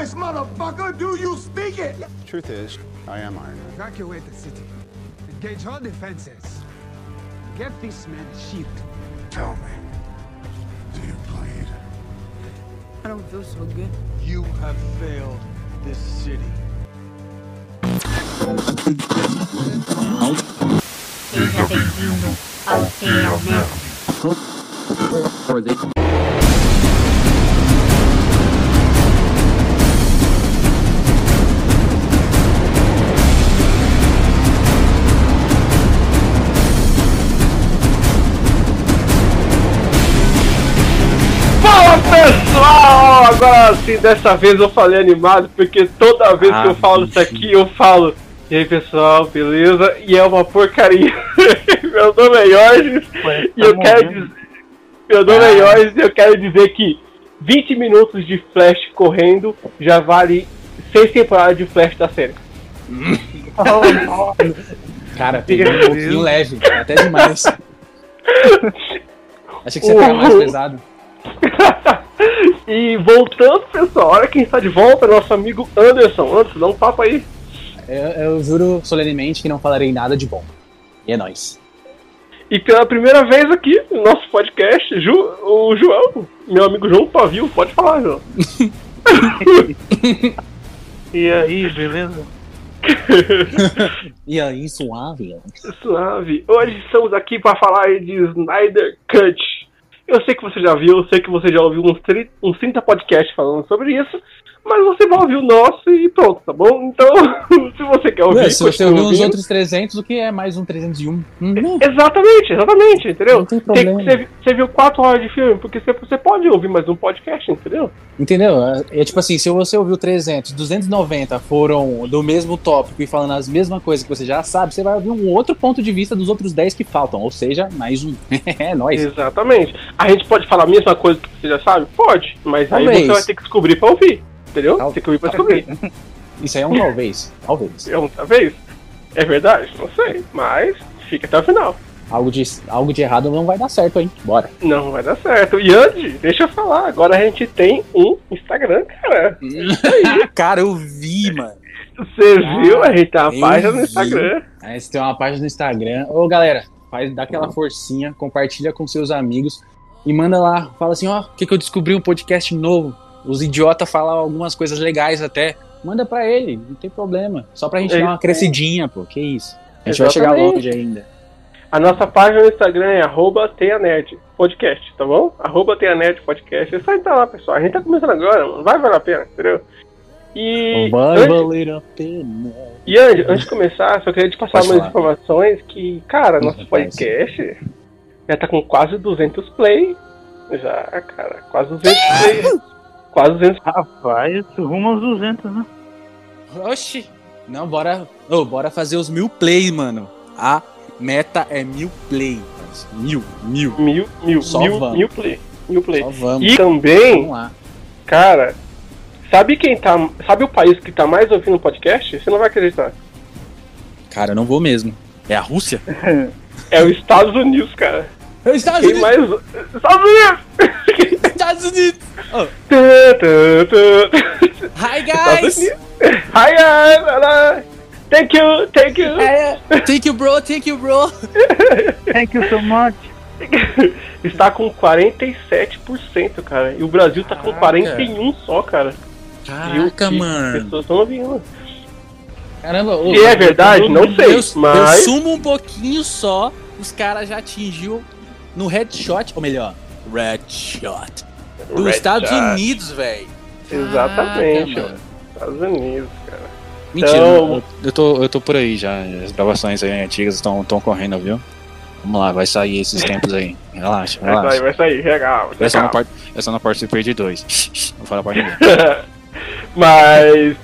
English, motherfucker? Do you speak it? Truth is, I am Iron Man. Evacuate the city. Engage all defenses. Get this man shield. Tell me, do you bleed? I don't feel so good. You have failed this city. Seja bem-vindo ao Teamel. Fala pessoal! Agora sim, dessa vez eu falei animado, porque toda vez que eu falo isso aqui, eu falo. E aí pessoal, beleza? E é uma porcaria. Meu nome é Jorge e eu quero dizer. Meu nome é Jorge e eu quero dizer que 20 minutos de Flash correndo já vale 6 temporadas de Flash da série. Cara, peguei um pouquinho leve, até demais. Achei que você tava mais pesado. E voltando, pessoal, olha quem está de volta, nosso amigo Anderson. Anderson, dá um papo aí. Eu, eu juro solenemente que não falarei nada de bom. E é nóis. E pela primeira vez aqui no nosso podcast, Ju- o João, meu amigo João Pavio, pode falar, João. E aí, beleza? E aí, suave? Suave. Hoje estamos aqui para falar de Snyder Cut. Eu sei que você já viu, eu sei que você já ouviu uns, 30, uns 30 podcasts falando sobre isso, mas você vai ouvir o nosso e pronto, tá bom? Então, se você quer ouvir, se você ouviu os outros 300, o que é mais um 301? Hum, Exatamente, exatamente, entendeu? Não tem Tem- problema. Você você viu 4 horas de filme, porque você, você pode ouvir mais um podcast, entendeu? Entendeu? É, é tipo assim, se você ouviu 300, 290 foram do mesmo tópico e falando as mesmas coisas que você já sabe, você vai ouvir um outro ponto de vista dos outros 10 que faltam, ou seja, mais um. é nóis. Exatamente. A gente pode falar a mesma coisa que você já sabe? Pode, mas aí você vai ter que descobrir pra ouvir, entendeu? Tal- Tem que ouvir pra descobrir. Isso aí é um talvez. Talvez. É uma vez? É verdade? Não sei, mas fica até o final. Algo de, algo de errado não vai dar certo, hein? Bora. Não vai dar certo. E antes, deixa eu falar, agora a gente tem um Instagram, cara. Cara, eu vi, mano. Você viu? A gente tem uma página no vi. Instagram. Aí você tem uma página no Instagram. Ô, galera, faz, dá aquela forcinha, compartilha com seus amigos e manda lá. Fala assim, ó, o que, que eu descobri um podcast novo. Os idiotas falam algumas coisas legais até. Manda pra ele, não tem problema. Só pra gente É dar uma crescidinha, pô. Que isso. A gente vai chegar Exatamente. longe ainda. A nossa página no Instagram é arroba podcast, tá bom? Arroba podcast. É só entrar lá, pessoal. A gente tá começando agora, mano. Vai valer a pena, entendeu? E Vai antes, valer a pena. e antes, antes de começar, só queria te passar Pode umas falar. informações que, cara, nosso podcast já tá com quase 200 play. Já, cara, quase 200 play. Quase 200 Rapaz, rumo aos 200, né? Oxi. Não, bora. Ô, bora fazer os mil play, mano. A meta é mil play. mas Mil, mil. mil, mil, Só mil, vamos. mil play. Mil play. Só vamos. E também, Vamos lá. cara, sabe quem tá. Sabe o país que tá mais ouvindo podcast? Você não vai acreditar. Cara, eu não vou mesmo. É a Rússia? É os Estados Unidos, cara. Estados Quem mais. Estados Unidos! Estados Unidos! Oh, hi, guys! Hi, guys! Thank you, thank you. Thank you, bro, thank you, bro. Thank you so much. Está com 47%, cara. E o Brasil tá com Caraca. 41% só, cara. Caraca, que mano. As pessoas estão ouvindo. Caramba, ô, Se é verdade, não sei, eu, mas- eu sumo um pouquinho só, os caras já atingiu no headshot, ou melhor, red shot. Dos Red Estados shot. Unidos, velho. Exatamente, mano. Estados Unidos, cara. Mentira, Então- eu, tô, eu tô por aí já. As gravações aí antigas estão correndo, viu? Vamos lá, vai sair esses tempos aí. Relaxa, Vai sair, relaxa. vai sair, legal. Eu só, não part... eu só não participei de dois. Não fala pra ninguém. Mas.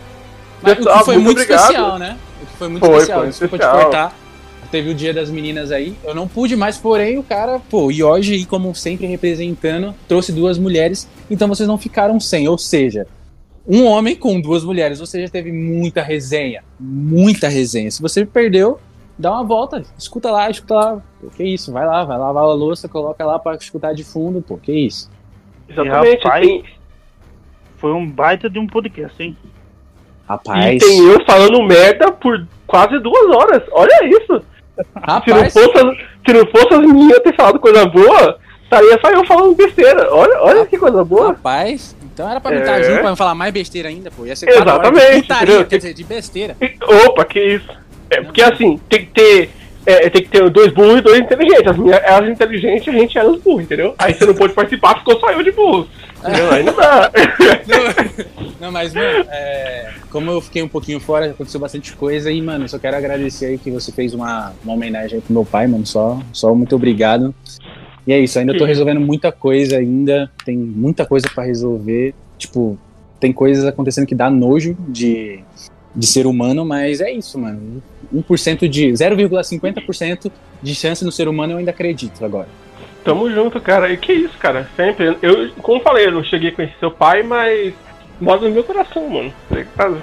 Mas o que foi muito obrigado. especial, né? O que foi muito Foi, especial. foi Desculpa especial. te cortar. Teve o dia das meninas aí. Eu não pude, mas porém o cara, pô, e hoje, aí, como sempre representando, trouxe duas mulheres. Então vocês não ficaram sem. Ou seja, um homem com duas mulheres. Ou seja, teve muita resenha. Muita resenha. Se você perdeu, dá uma volta. Escuta lá, escuta lá. Pô, que isso? Vai lá, vai lavar a louça, coloca lá pra escutar de fundo. Pô, que isso? Exatamente, rapaz. tem. Foi um baita de um podcast, hein? E Rapaz. tem eu falando merda por quase duas horas. Olha isso. Se não Rapaz. fosse, se não fosse as meninas ter falado coisa boa, estaria só eu falando besteira. Olha, olha que coisa boa. Rapaz. Então era pra me É. estar junto pra me falar mais besteira ainda, pô. Ia ser horas de Exatamente, putaria, quer dizer, de besteira. Opa, que isso. É, porque assim, tem que ter. é, tem que ter dois burros e dois inteligentes. As minhas, elas inteligentes, a gente era os burros, entendeu? Aí você não pôde participar, ficou só eu de burro. Entendeu? Aí não dá. Não, não, mas, mano, é, como eu fiquei um pouquinho fora, aconteceu bastante coisa e, mano, eu só quero agradecer aí que você fez uma, uma homenagem aí pro meu pai, mano. Só, só muito obrigado. E é isso, ainda tô resolvendo muita coisa ainda. Tem muita coisa pra resolver. Tipo, tem coisas acontecendo que dá nojo de, de ser humano, mas é isso, mano. 1% de. 0,50% de chance no ser humano eu ainda acredito agora. Tamo junto, cara. E que isso, cara. Sempre. Eu, como eu falei, eu não cheguei a conhecer seu pai, mas mora no meu coração, mano.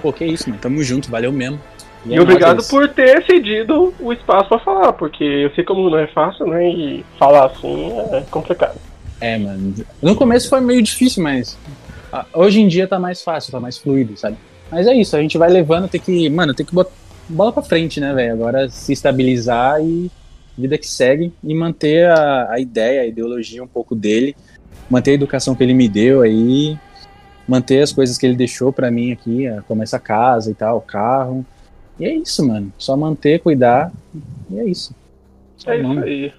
Pô, que isso, mano. Tamo junto, valeu mesmo. E é obrigado por ter cedido o espaço pra falar, porque eu sei como não é fácil, né? E falar assim é complicado. É, mano. No começo foi meio difícil, mas ah, hoje em dia tá mais fácil, tá mais fluido, sabe? Mas é isso, a gente vai levando, tem que, mano, tem que botar bola pra frente, né, velho? Agora se estabilizar e vida que segue e manter a, a ideia, a ideologia um pouco dele, manter a educação que ele me deu aí, manter as coisas que ele deixou pra mim aqui, ah, como essa casa e tal, o carro. E é isso, mano. Só manter, cuidar. E é isso. Só É isso mano. aí.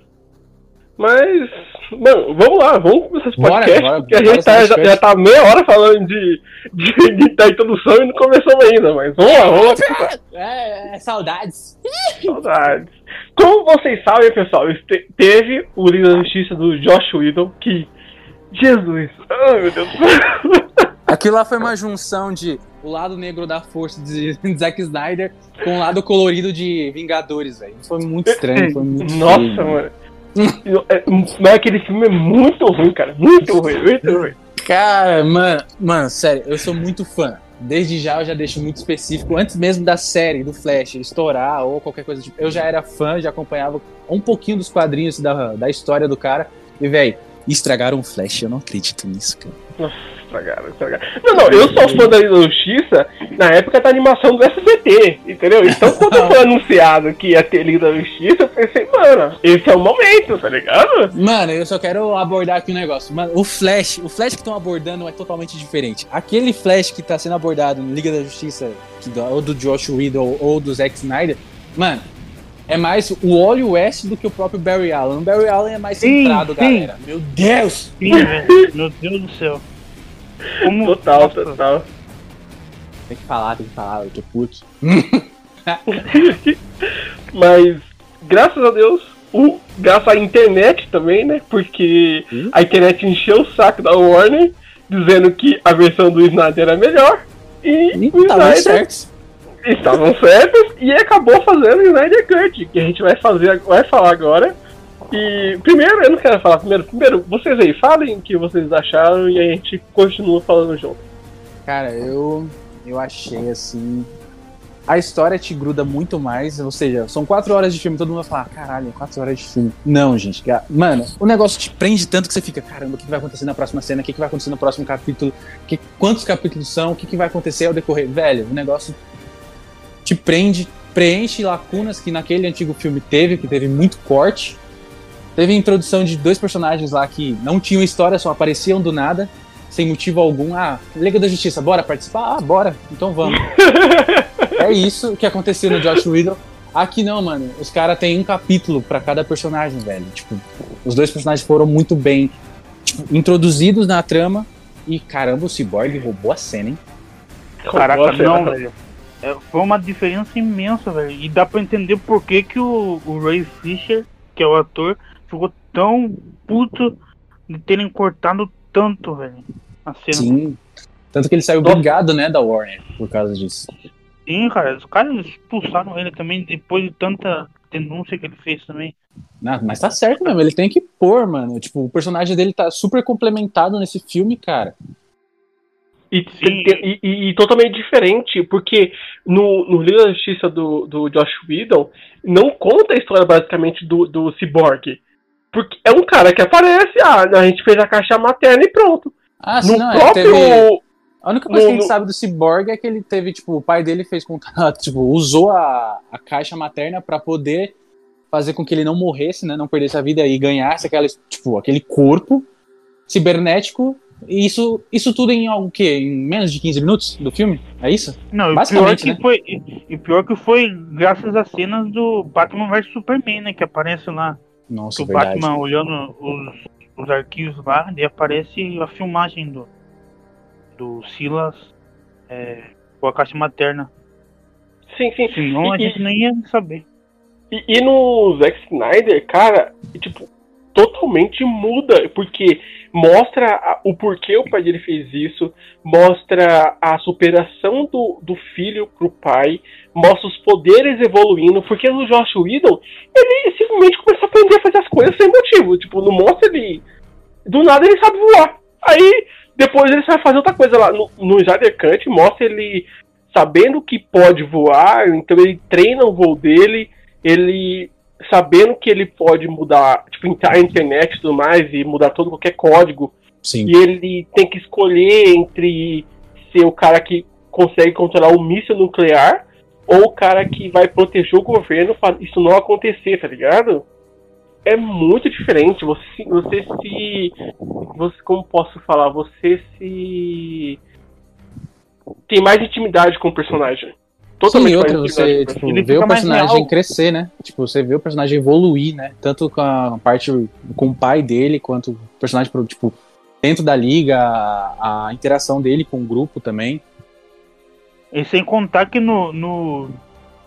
Mas, mano, vamos lá, vamos começar esse podcast, bora, porque a gente tá, já, já tá meia hora falando de, de, de da introdução e não começamos ainda, mas vamos lá, vamos lá. É, é, saudades. Saudades. Como vocês sabem, pessoal, teve o Liga da Justiça do Josh Whedon, que. Jesus! Ai, meu Deus do céu! Aquilo lá foi uma junção de o lado negro da força de Zack Snyder com o lado colorido de Vingadores, velho. Foi muito estranho, foi muito Nossa, feio, mano. É, Mas aquele filme é muito ruim, cara. Muito ruim, muito ruim. Cara, mano, mano, sério, eu sou muito fã. Desde já eu já deixo muito específico, antes mesmo da série, do Flash, estourar ou qualquer coisa tipo. Eu já era fã, já acompanhava um pouquinho dos quadrinhos da, da história do cara. E, velho, estragaram o Flash, eu não acredito nisso, cara. Estragaram, estragaram. Não, não, eu sou fã da Liga da Justiça na época da animação do SBT, entendeu? Então quando foi anunciado que ia ter Liga da Justiça, eu pensei, mano, esse é o momento, tá ligado? Mano, eu só quero abordar aqui um negócio. Mano, o Flash, o Flash que estão abordando é totalmente diferente. Aquele Flash que tá sendo abordado no Liga da Justiça, que do- ou do Josh Whedon ou do Zack Snyder, mano, é mais o Wally West do que o próprio Barry Allen. O Barry Allen é mais Sim, centrado, sim. galera. Meu Deus! Sim. Meu Deus do céu. Como... Total, Nossa, total. Tem que falar, tem que falar, eu tô puto. Mas, graças a Deus, o, graças à internet também, né? Porque Hum? a internet encheu o saco da Warner, dizendo que a versão do Snyder era melhor. E Ih, o tá Snyder certo. estavam certos e acabou fazendo o Snyder Cut, que a gente vai fazer, vai falar agora. E primeiro, eu não quero falar primeiro, primeiro, vocês aí, falem o que vocês acharam e a gente continua falando junto. Cara, eu, eu achei assim. A história te gruda muito mais, ou seja, são quatro horas de filme, todo mundo vai falar, caralho, quatro horas de filme. Não, gente, mano, o negócio te prende tanto que você fica, caramba, o que vai acontecer na próxima cena, o que vai acontecer no próximo capítulo, que, quantos capítulos são, o que vai acontecer ao decorrer. Velho, o negócio te prende, preenche lacunas que naquele antigo filme teve, que teve muito corte. Teve a introdução de dois personagens lá que não tinham história, só apareciam do nada, sem motivo algum. Ah, Liga da Justiça, bora participar? Ah, bora, então vamos. é isso que aconteceu no Josh Whedon. Aqui não, mano. Os caras têm um capítulo pra cada personagem, velho. Tipo, os dois personagens foram muito bem tipo, introduzidos na trama. E caramba, o Cyborg roubou a cena, hein? Caraca, não, velho. É, foi uma diferença imensa, velho. E dá pra entender por que, que o, o Ray Fisher, que é o ator, ficou tão puto de terem cortado tanto, velho. A cena. Sim. Tanto que ele saiu brigado, né, da Warner por causa disso. Sim, cara. Os caras expulsaram ele também depois de tanta denúncia que ele fez também. Não, mas tá certo mesmo, ele tem que pôr, mano. Tipo, o personagem dele tá super complementado nesse filme, cara. E, e- e- e totalmente diferente, porque no, no Liga da Justiça do, do Josh Whedon não conta a história basicamente do, do Cyborg. Porque é um cara que aparece, ah, a gente fez a caixa materna e pronto. Ah, No sim, não, é, próprio. teve... A única coisa No- que a gente no- sabe do Cyborg é que ele teve, tipo, o pai dele fez contato, tipo, usou a, a caixa materna pra poder fazer com que ele não morresse, né? Não perdesse a vida e ganhasse aquela, tipo, aquele corpo cibernético. E isso, isso tudo em o quê? Em menos de 15 minutos do filme? É isso? Não, e pior Basicamente, que né? foi. E, e pior que foi graças às cenas do Batman vs Superman, né? Que aparece lá. Nossa, que o verdade. Batman olhando os, os arquivos lá, e aparece a filmagem do, do Silas é, com a caixa materna. Sim, sim. Senão a E- gente nem ia saber. E, e no Zack Snyder, cara, tipo, totalmente muda, porque mostra o porquê o pai dele fez isso, mostra a superação do, do filho pro pai, mostra os poderes evoluindo, porque no Josh Whedon, ele simplesmente começou a aprender a fazer as coisas sem motivo, tipo, não mostra ele... Do nada ele sabe voar. Aí, depois ele vai fazer outra coisa lá. No, no Snyder Cut, mostra ele sabendo que pode voar, então ele treina o voo dele, ele sabendo que ele pode mudar, tipo, entrar na internet e tudo mais, e mudar todo qualquer código, Sim. e ele tem que escolher entre ser o cara que consegue controlar um míssil nuclear ou o cara que vai proteger o governo para isso não acontecer, tá ligado? É muito diferente. Você, se- você se. Você, como posso falar? Você se. Tem mais intimidade com o personagem. Sim, Totalmente mais outra, você o tipo, vê o personagem real. crescer, né? Tipo, você vê o personagem evoluir, né? Tanto com a parte com o pai dele, quanto o personagem, pro- tipo, dentro da liga, a, a interação dele com o grupo também. E sem contar que no, no,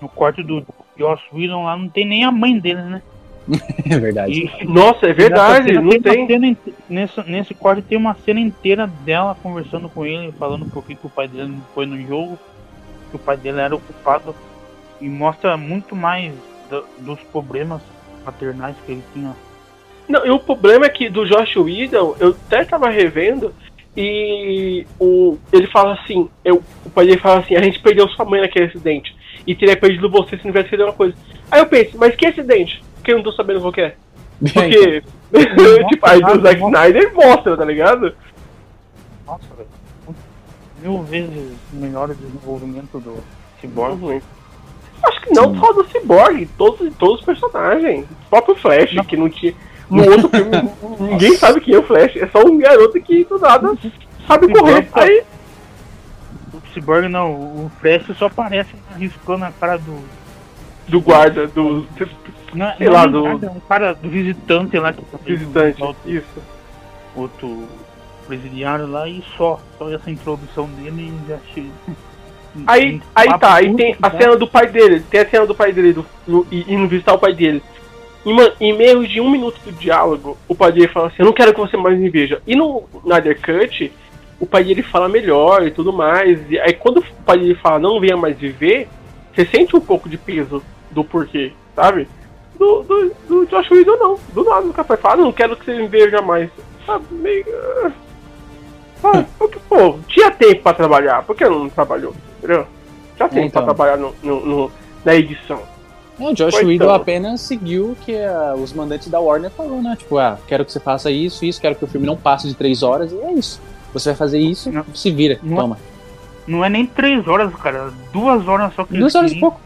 no quarto do Joss Whedon lá não tem nem a mãe dele, né? É verdade. E Nossa, é verdade, não tem. cena inte- nesse, nesse quarto tem uma cena inteira dela conversando com ele, falando por que, que o pai dele não foi no jogo, o pai dele era o culpado. E mostra muito mais do- dos problemas paternais que ele tinha. Não, e o problema é que do Josh Whedon, eu até tava revendo e o, ele fala assim, eu, o pai dele fala assim, a gente perdeu sua mãe naquele acidente e teria perdido você se não tivesse feito uma coisa. Aí eu penso, mas que acidente? Porque eu não tô sabendo qual que é. Porque, tipo, aí do Zack Snyder mostra, tá ligado? Nossa, velho. Mil vezes melhor o desenvolvimento do Cyborg. Uhum. Acho que não só do Cyborg, todos, todos os personagens. O próprio Flash, Não. que não tinha. No outro filme, ninguém sabe quem é o Flash. É só um garoto que do nada sabe correr. Aí, O Cyborg não, o Flash só aparece riscando a cara do. do guarda, do Não, Sei não lá, do- nada, um cara do visitante lá que tá visitante. outro, Isso. outro presidiário lá e só. Só essa introdução dele e já chega. Aí, aí tá, aí tem a né? cena do pai dele, tem a cena do pai dele do, e- indo visitar o pai dele. E, mano, em meio de um minuto do diálogo, o pai dele fala assim, eu não quero que você mais me veja. E no Snyder Cut, o pai dele fala melhor e tudo mais. E aí quando o pai dele fala, não venha mais viver, você sente um pouco de peso do porquê, sabe? Do, do, do Josh Whedon não. Do nada cara fala, não quero que você me veja mais. Sabe, meio... porque, pô, tinha tempo pra trabalhar, por que não trabalhou? Entendeu? Tinha tempo então. pra trabalhar no, no- no- na edição. Não, o Josh Whedon então. apenas seguiu o que ah, os mandantes da Warner falou, né? Tipo, ah, quero que você faça isso, isso, quero que o filme não passe de três horas, e é isso. Você vai fazer isso, Não. se vira, Não. toma. Não é nem três horas, cara. Duas horas só que Duas horas e pouco.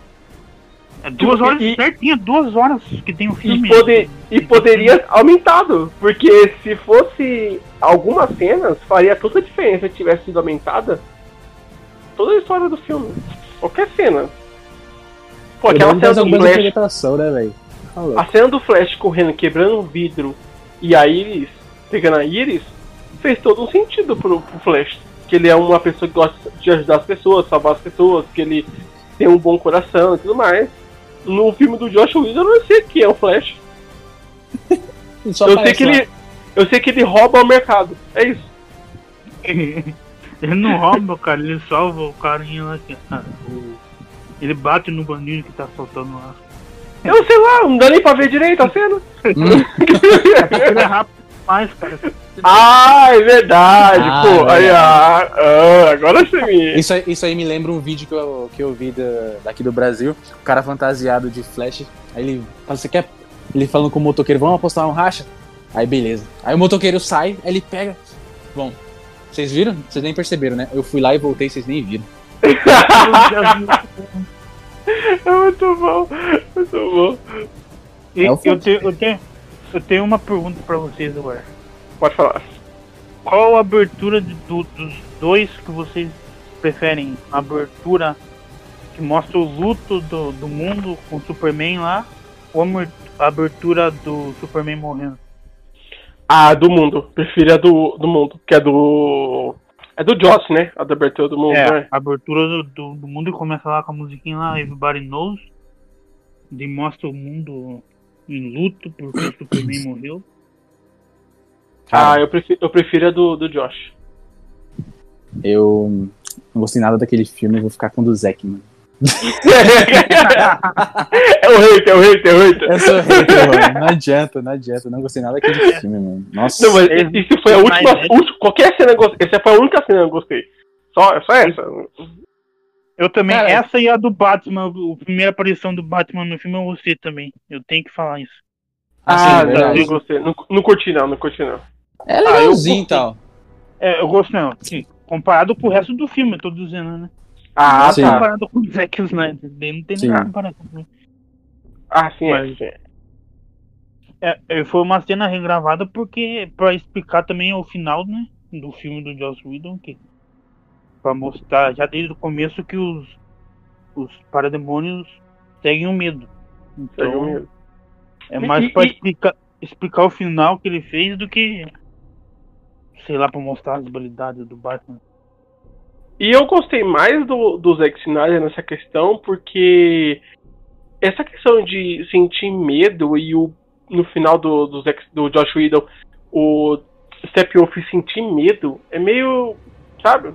É duas horas e- certinho, duas horas que tem o E, filme. poder, e poderia aumentado, porque se fosse algumas cenas, faria toda a diferença se tivesse sido aumentada toda a história do filme. Qualquer cena. Pô, aquela cena do Flash, né, velho? Tá a cena do Flash correndo, quebrando o vidro e a Iris pegando a Iris, fez todo um sentido pro, pro Flash. Que ele é uma pessoa que gosta de ajudar as pessoas, salvar as pessoas, que ele tem um bom coração e tudo mais. No filme do Josh Whedon eu não sei quem é o Flash. Eu sei que lá. ele. Eu sei que ele rouba o mercado. É isso. ele não rouba, cara, ele salva o carinha lá que. ah, o- Ele bate no bandido que tá soltando lá. Eu sei lá, não dá nem pra ver direito a cena. Ele é rápido demais, cara. Ah, é verdade, Ah, pô. é Aí, ah, ah, agora me. Isso, aí- isso aí me lembra um vídeo que eu, que eu vi da- daqui do Brasil. O cara fantasiado de Flash. Aí ele fala, você quer? Ele falando com o motoqueiro, vamos apostar um racha? Aí beleza. Aí o motoqueiro sai, aí ele pega. Bom. Vocês viram? Vocês nem perceberam, né? Eu fui lá e voltei, vocês nem viram. É muito bom, muito bom. E É eu, tenho, eu, tenho, eu tenho uma pergunta pra vocês agora. Pode falar. Qual a abertura de- do- dos dois que vocês preferem? A abertura que mostra o luto do, do mundo com o Superman lá? Ou a a abertura do Superman morrendo? Ah, do mundo. Prefiro a do, do mundo, que é do. É do Joss, né? A da abertura do mundo, É, né? a abertura do, do, do mundo começa lá com a musiquinha lá, Everybody Knows. E mostra o mundo em luto porque o Superman morreu. Ah, eu prefiro, eu prefiro a do, do Josh. Eu não gostei nada daquele filme, vou ficar com o do Zack, mano. é o hater, é o hater, é o hater. Eu sou hater, mano. Não adianta, não adianta. Não gostei nada daquele filme, mano. Nossa. Não, mas É, isso foi a última. mas- última- qualquer cena eu gostei. Essa foi a única cena que eu gostei. Só, só essa. Eu também, Cara, essa e a do Batman, a primeira aparição do Batman no filme eu gostei também. Eu tenho que falar isso. Ah, sim, não, verdade. eu gostei. Não, não curti, não, não curti, não. É eu legalzinho e tal. É, eu gosto não, sim, comparado com o resto do filme, eu tô dizendo, né? Ah, Sim. tá. Comparado com o Zack Snyder, não tem nenhuma comparação. né? Ah, sim, é. Mas- sim. É, é, foi uma cena regravada porque pra explicar também o final, né, do filme do Joss Whedon, que pra mostrar já desde o começo que os os parademônios seguem o medo. Então, Segue o medo. é mais pra e- explicar, explicar o final que ele fez do que sei lá, pra mostrar as habilidades do Batman. E eu gostei mais do, do Zack Snyder nessa questão, porque essa questão de sentir medo e o, no final do, do, Zack, do Josh Whedon, o Steppenwolf sentir medo, é meio, sabe?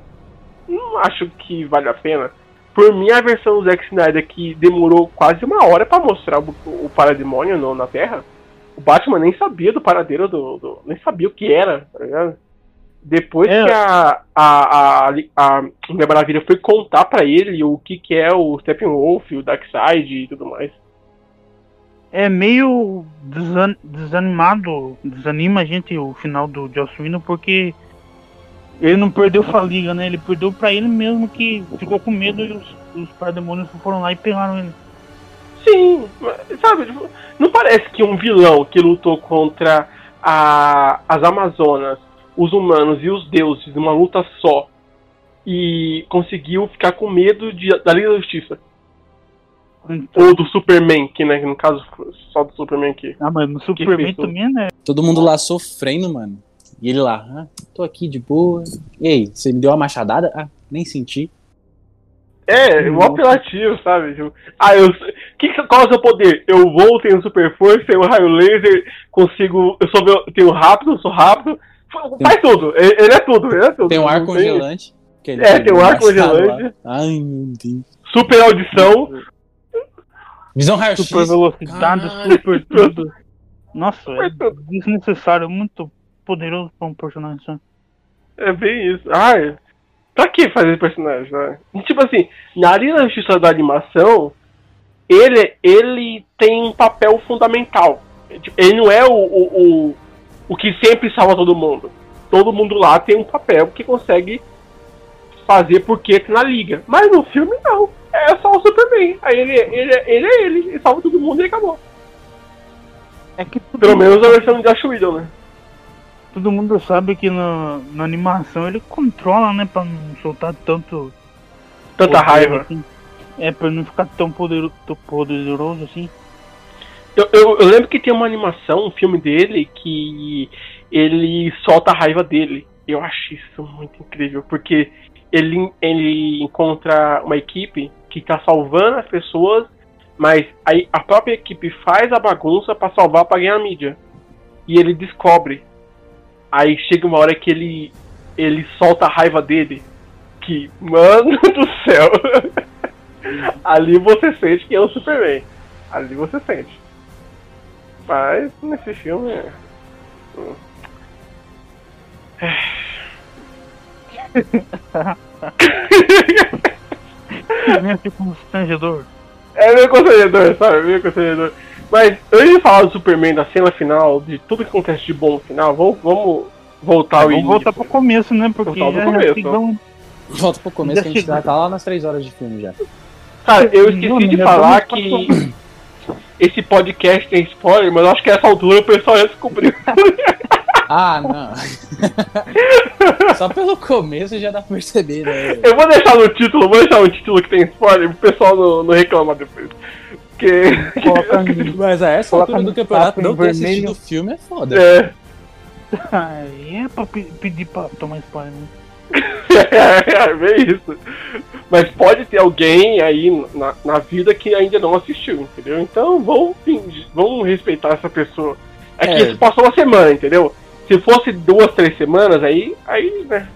Não acho que vale a pena. Por mim, a versão do Zack Snyder que demorou quase uma hora pra mostrar o, o parademônio no- na Terra, o Batman nem sabia do paradeiro do, do- nem sabia o que era, tá ligado? Depois É. que a, a, a, a Mulher Maravilha foi contar pra ele o que, que é o Steppenwolf, o Darkseid e tudo mais. É meio desan- desanimado, desanima a gente o final do Joss Whedon porque ele não perdeu pra liga, né? Ele perdeu pra ele mesmo que ficou com medo e os, os parademônios foram lá e pegaram ele. Sim, sabe, não parece que um vilão que lutou contra a, as Amazonas, os humanos e os deuses numa luta só e conseguiu ficar com medo de, da Liga da Justiça. Então, Ou do Superman, que né, no caso só do Superman aqui. ah, mas no Superman também, né? Todo mundo lá sofrendo, mano. E ele lá, ah, tô aqui de boa. Ei, você me deu uma machadada? Ah, nem senti. É, o apelativo, sabe? Tipo, ah, eu. Que, qual é o seu poder? Eu vou, tenho super força, tenho raio laser, consigo. Eu sou tenho rápido, eu sou rápido. Faz tudo, ele ele é tudo, ele é tudo. Tem um ar congelante. que ele É, tem um ar congelante. lá. Ai, meu Deus. Super audição. Visão raio-x. Super velocidade, Caralho. super tudo. Nossa, é Super tudo. desnecessário, muito poderoso pra um personagem só. É bem isso. Ai, pra que fazer personagem, né? Tipo assim, na Liga da Justiça da animação, ele, ele tem um papel fundamental. Tipo, Ele não é o, o, o, o que sempre salva todo mundo. Todo mundo lá tem um papel que consegue fazer porque na liga. Mas no filme não. É só o Superman. Aí ele, ele, ele é ele, ele salva todo mundo e acabou. É que Pelo menos a versão de Josh Whedon, né? todo mundo sabe que na, na animação ele controla, né? Pra não soltar tanto. Tanta raiva. assim. É, pra não ficar tão poderoso, tão poderoso assim. Eu, eu, eu lembro que tem uma animação, um filme dele, que ele solta a raiva dele. Eu acho isso muito incrível, porque ele, ele encontra uma equipe que tá salvando as pessoas, mas aí a própria equipe faz a bagunça pra salvar pra ganhar mídia. E ele descobre. Aí chega uma hora que ele ele solta a raiva dele. Que, mano do céu. Ali você sente que é o Superman. Ali você sente. Mas nesse filme é. hum. É meio que constrangedor. É meio constrangedor, sabe? Meio constrangedor. Mas antes de falar do Superman, da cena final, de tudo que acontece de bom no final, vamos, vamos voltar ao Vamos início. voltar pro começo, né? Porque Voltar do já começo. chegamos- Volta pro começo que a gente já tá lá nas três horas de filme já. Cara, eu esqueci Não, de já falar que esse podcast tem spoiler, mas eu acho que nessa altura o pessoal já descobriu. Ah, não. Só pelo começo já dá pra perceber, né? Eu vou deixar no título, vou deixar no título que tem spoiler, pro pessoal não, não reclamar depois. Porque. Mas a essa altura do campeonato não ter assistido o filme é foda. é, Aí é pra pe- pedir pra tomar spoiler. né? é, bem isso. Mas pode ter alguém aí na, na vida que ainda não assistiu, entendeu? Então vamos, vamos respeitar essa pessoa. É que É. isso passou uma semana, entendeu? Se fosse duas, três semanas, aí, aí, né?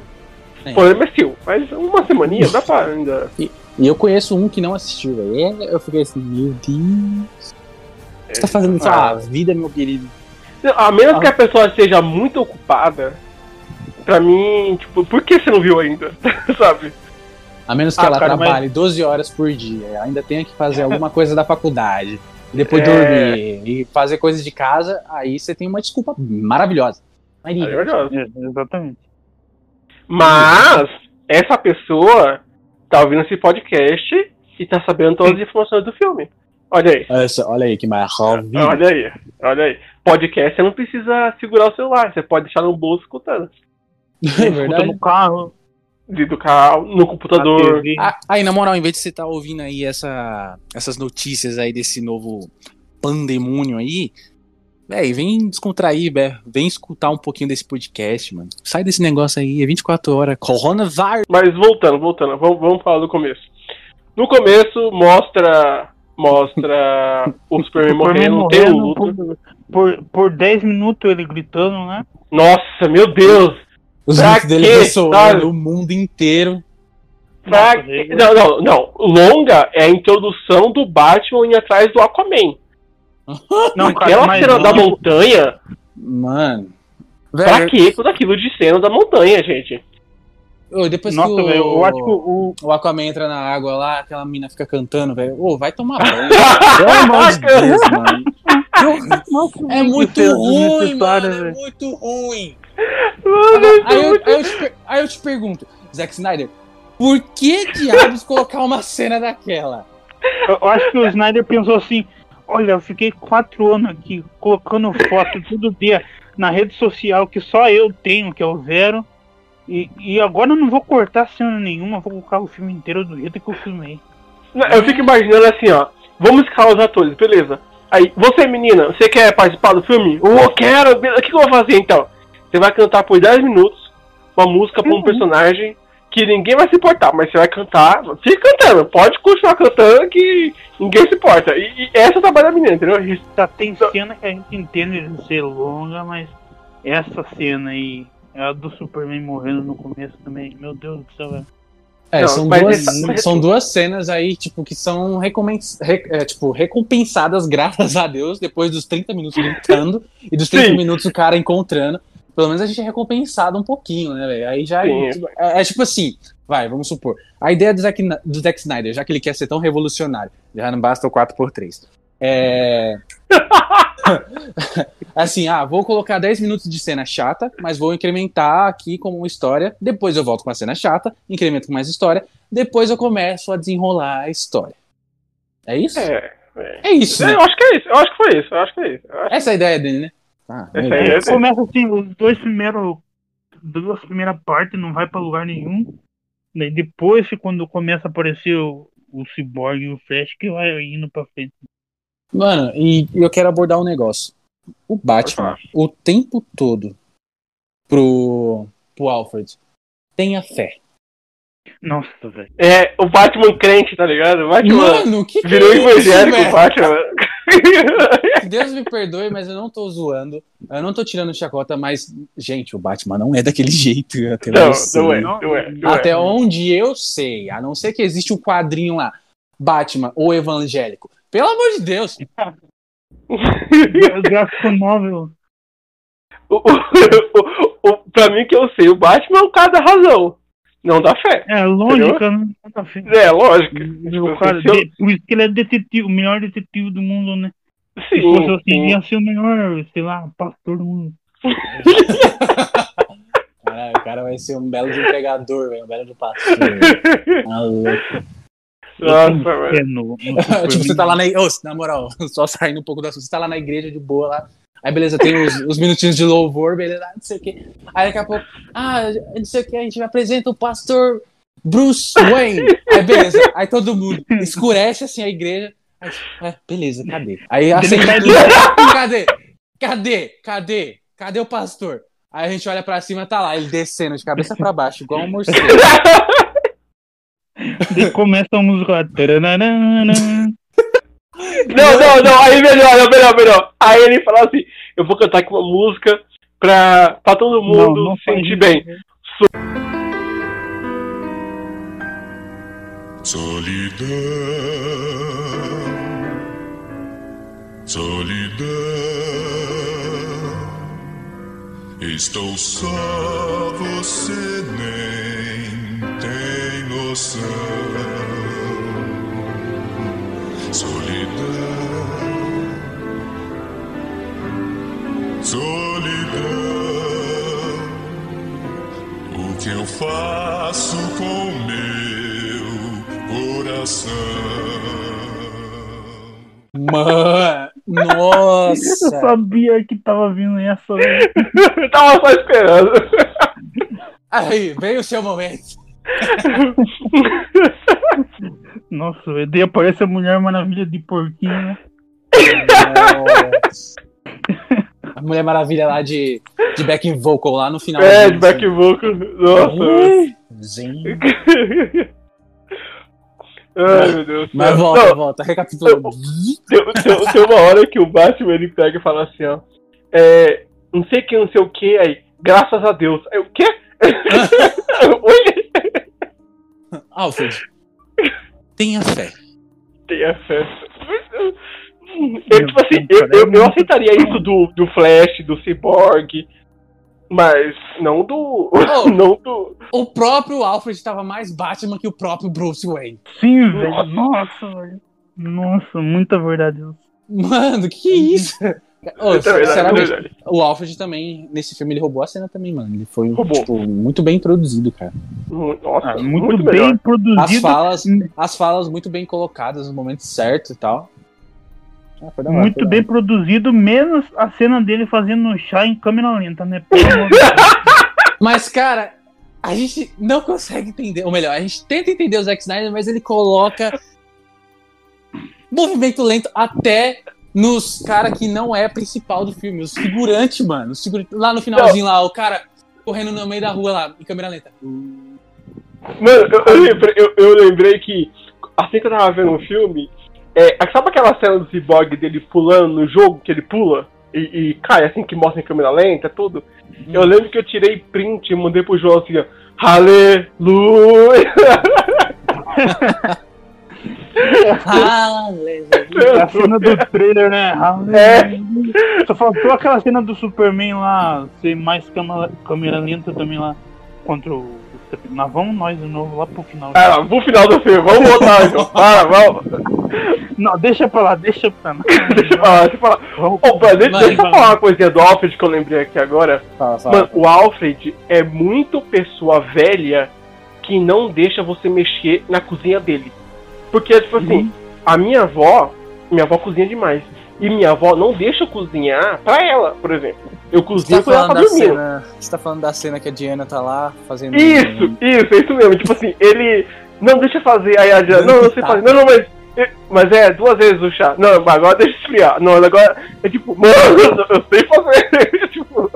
É. O problema é seu. Mas uma semaninha dá pra ainda. E eu conheço um que não assistiu, velho. É, Eu fiquei assim, meu Deus. O que você tá fazendo com sua Ah. vida, meu querido? Não, A menos Ah. que a pessoa seja muito ocupada, pra mim, tipo, por que você não viu ainda? Sabe? A menos que Ah, ela cara, mas- trabalhe 12 horas por dia, ainda tenha que fazer alguma coisa da faculdade, e depois É. dormir e fazer coisas de casa, aí você tem uma desculpa maravilhosa. É Maria, verdade. É, exatamente. Mas essa pessoa tá ouvindo esse podcast e tá sabendo todas as informações do filme. Olha aí. Essa, olha aí que maravilha. Olha aí, olha aí. Podcast você não precisa segurar o celular, você pode deixar no bolso escutando. É Escuta verdade. no carro, Dentro do carro, no computador. Ah, aí, na moral, em vez de você estar ouvindo aí essa, essas notícias aí desse novo pandemônio aí, véi, vem descontrair, vé, vem escutar um pouquinho desse podcast, mano. Sai desse negócio aí, é 24 horas, coronavirus. Mas voltando, voltando, vamos, vamos falar do começo. No começo mostra. Mostra o Superman morrendo, tem luto. por, por, por 10 minutos ele gritando, né? Nossa, meu Deus! Os Pra gritos dele ressoando o mundo inteiro. Pra Nossa, que-. Não, não, não. Longa é a introdução do Batman indo atrás do Aquaman. Não, Aquela mas cena da montanha, Mano. pra que tudo aquilo de cena da montanha, gente? ô, depois Nossa, que o, velho, eu acho que o, o Aquaman entra na água lá, aquela mina fica cantando, velho. Ô, vai tomar banho. Pelo amor de Deus, mano. Horrível. É muito é ruim, mano. É muito ruim. Mano, Aí é eu, aí eu te, aí eu te pergunto, Zack Snyder, por que diabos colocar uma cena daquela? Eu eu acho que o Snyder pensou assim: olha, eu fiquei quatro anos aqui colocando foto todo dia na rede social que só eu tenho, que é o Zero. E, e agora eu não vou cortar cena nenhuma, vou colocar o filme inteiro do jeito que eu filmei. Eu fico imaginando assim, ó. Vamos escalar os atores, beleza. Aí, você menina, você quer participar do filme? Oh, eu quero! beleza. O que eu vou fazer então? Você vai cantar por 10 minutos uma música pra um Uhum. personagem que ninguém vai se importar, mas você vai cantar, fica cantando, pode continuar cantando que ninguém se importa. E, e essa é o trabalho da menina, entendeu? Isso- Tá, tem cena que a gente entende de ser longa, mas essa cena aí, a do Superman morrendo no começo também, meu Deus do céu, velho. É, Não, são, duas, são duas cenas aí, tipo, que são re- é, tipo, recompensadas, graças a Deus, depois dos 30 minutos lutando e dos 30 Sim. minutos o cara encontrando. Pelo menos a gente é recompensado um pouquinho, né, velho? Aí já Sim. é, é tipo assim, vai, vamos supor. A ideia do Zack, do Zack Snyder, já que ele quer ser tão revolucionário, já não basta o 4x3. É. assim, ah, vou colocar 10 minutos de cena chata, mas vou incrementar aqui como uma história. Depois eu volto com a cena chata, incremento com mais história. Depois eu começo a desenrolar a história. É isso? É, É, isso, né? eu acho que é isso, eu acho que foi isso, eu acho que é isso. Essa é a ideia dele, né? Ah, é- É, começa assim, os dois primeiros. Duas primeiras partes não vai pra lugar nenhum. Daí depois, quando começa a aparecer o, o Cyborg e o Flash, que vai indo pra frente. Mano, e eu quero abordar um negócio. O Batman, o tempo todo, pro, pro Alfred, tenha fé. Nossa, velho. É, o Batman crente, tá ligado? O Batman Mano, que que virou é isso, evangélico, Batman. Deus me perdoe, mas eu não tô zoando. Eu não tô tirando chacota, mas, gente, o Batman não é daquele jeito. Até Não, onde eu sei. não é, não é. Não Até é. onde eu sei, a não ser que existe um quadrinho lá, Batman ou evangélico. Pelo amor de Deus. Gráfico novel. O, o, o, o- pra mim que eu sei, o Batman é o cara da razão. Não dá fé. É, lógica, né? Nada a ver. É, lógico. O cara, Se eu- de- por isso que ele é detetive, o melhor detetive do mundo, né? Se Sim, fosse assim, sim. ia ser o melhor, sei lá, pastor do mundo. Caralho, o cara vai ser um belo de empregador, velho. Um belo de pastor. louco. Nossa, velho. Tipo, você tá lá na. Ô, na moral, só saindo um pouco do assunto, você tá lá na igreja de boa lá. Aí, beleza, tem os, os minutinhos de louvor, beleza, ah, não sei o quê. Aí daqui a pouco, ah, não sei o que, a gente apresenta o pastor Bruce Wayne. Aí, beleza, aí todo mundo escurece assim a igreja. Aí, é, beleza, cadê? Aí acende tudo. Cadê? Cadê? Cadê? Cadê o pastor? Aí a gente olha pra cima, tá lá, ele descendo de cabeça pra baixo, igual um morcego. Daí começa a música taranana. Não, não, não, aí melhor, melhor, melhor. Aí ele fala assim: eu vou cantar aqui uma música pra, pra todo mundo Não, não sentir bem. Solidão, solidão. Estou só, você nem tem noção. Solidão, solidão. O que eu faço com meu coração? Mano, Eu nossa! sabia que tava vindo essa. Eu tava só esperando. Aí, veio o seu momento. Nossa, velho. Daí aparece a Mulher Maravilha de porquinho, né? A Mulher Maravilha lá de, de backing vocal lá no final. É, de back vocal. Nossa. Sim. Ai, meu Deus. Mas volta, Não, volta, recapitulando. Tem, tem- tem uma hora que o Batman ele pega e fala assim, ó. É, não sei que, não sei o que, aí, graças a Deus. Aí, o quê? Alfred, tenha fé. Tenha fé. Eu, tipo assim, eu, eu, eu aceitaria isso do, do Flash, do Cyborg, mas não do. Oh. Não do. O próprio Alfred estava mais Batman que o próprio Bruce Wayne. Sim, velho. Nossa, velho. Nossa, muita verdade. Mano, que isso? É verdade, verdade. o Alfred também, nesse filme, ele roubou a cena também, mano. Ele foi tipo, muito bem produzido, cara. Nossa, Ah, muito, muito, bem melhor. As produzido. falas, as falas muito bem colocadas no momento certo e tal. Ah, hora, Muito bem produzido, menos a cena dele fazendo chá em câmera lenta, né? Mas, cara, a gente não consegue entender. Ou melhor, a gente tenta entender o Zack Snyder, mas ele coloca movimento lento até nos cara que não é principal do filme. Os figurantes, mano. Os figurantes, lá no finalzinho, lá, o cara correndo no meio da rua lá, em câmera lenta. Mano, eu, eu lembrei, eu, eu lembrei que assim que eu tava vendo o filme, é, sabe aquela cena do Cyborg dele pulando no jogo, que ele pula e, e cai assim, que mostra em câmera lenta, tudo? Eu lembro que eu tirei print e mandei pro João assim, ó, Aleluia! A cena do trailer, né? É. Só faltou aquela cena do Superman lá, ser mais câmera, câmera lenta também lá contra o. Nós vamos nós de novo lá pro final. Ah, pro final do filme, vamos voltar então. Para, vamos. Não, deixa pra lá, deixa pra lá. Deixa eu falar, deixa eu falar. Vamos deixa, eu falar uma coisinha do Alfred que eu lembrei aqui agora. Fala, fala. Mano, o Alfred é muito pessoa velha que não deixa você mexer na cozinha dele. Porque, tipo assim, a minha avó, minha avó cozinha demais. E minha avó não deixa eu cozinhar pra ela, por exemplo. Eu cozinho tá, quando ela tá da dormindo. cena, você tá falando da cena que a Diana tá lá fazendo. Isso, isso, é isso mesmo. Tipo assim, ele não deixa eu fazer. Aí a Diana, não, não sei Tá. fazer. Não, não, mas. Mas é, duas vezes o chá. Não, mas agora deixa esfriar. Não, agora é tipo, mano, eu sei fazer. tipo,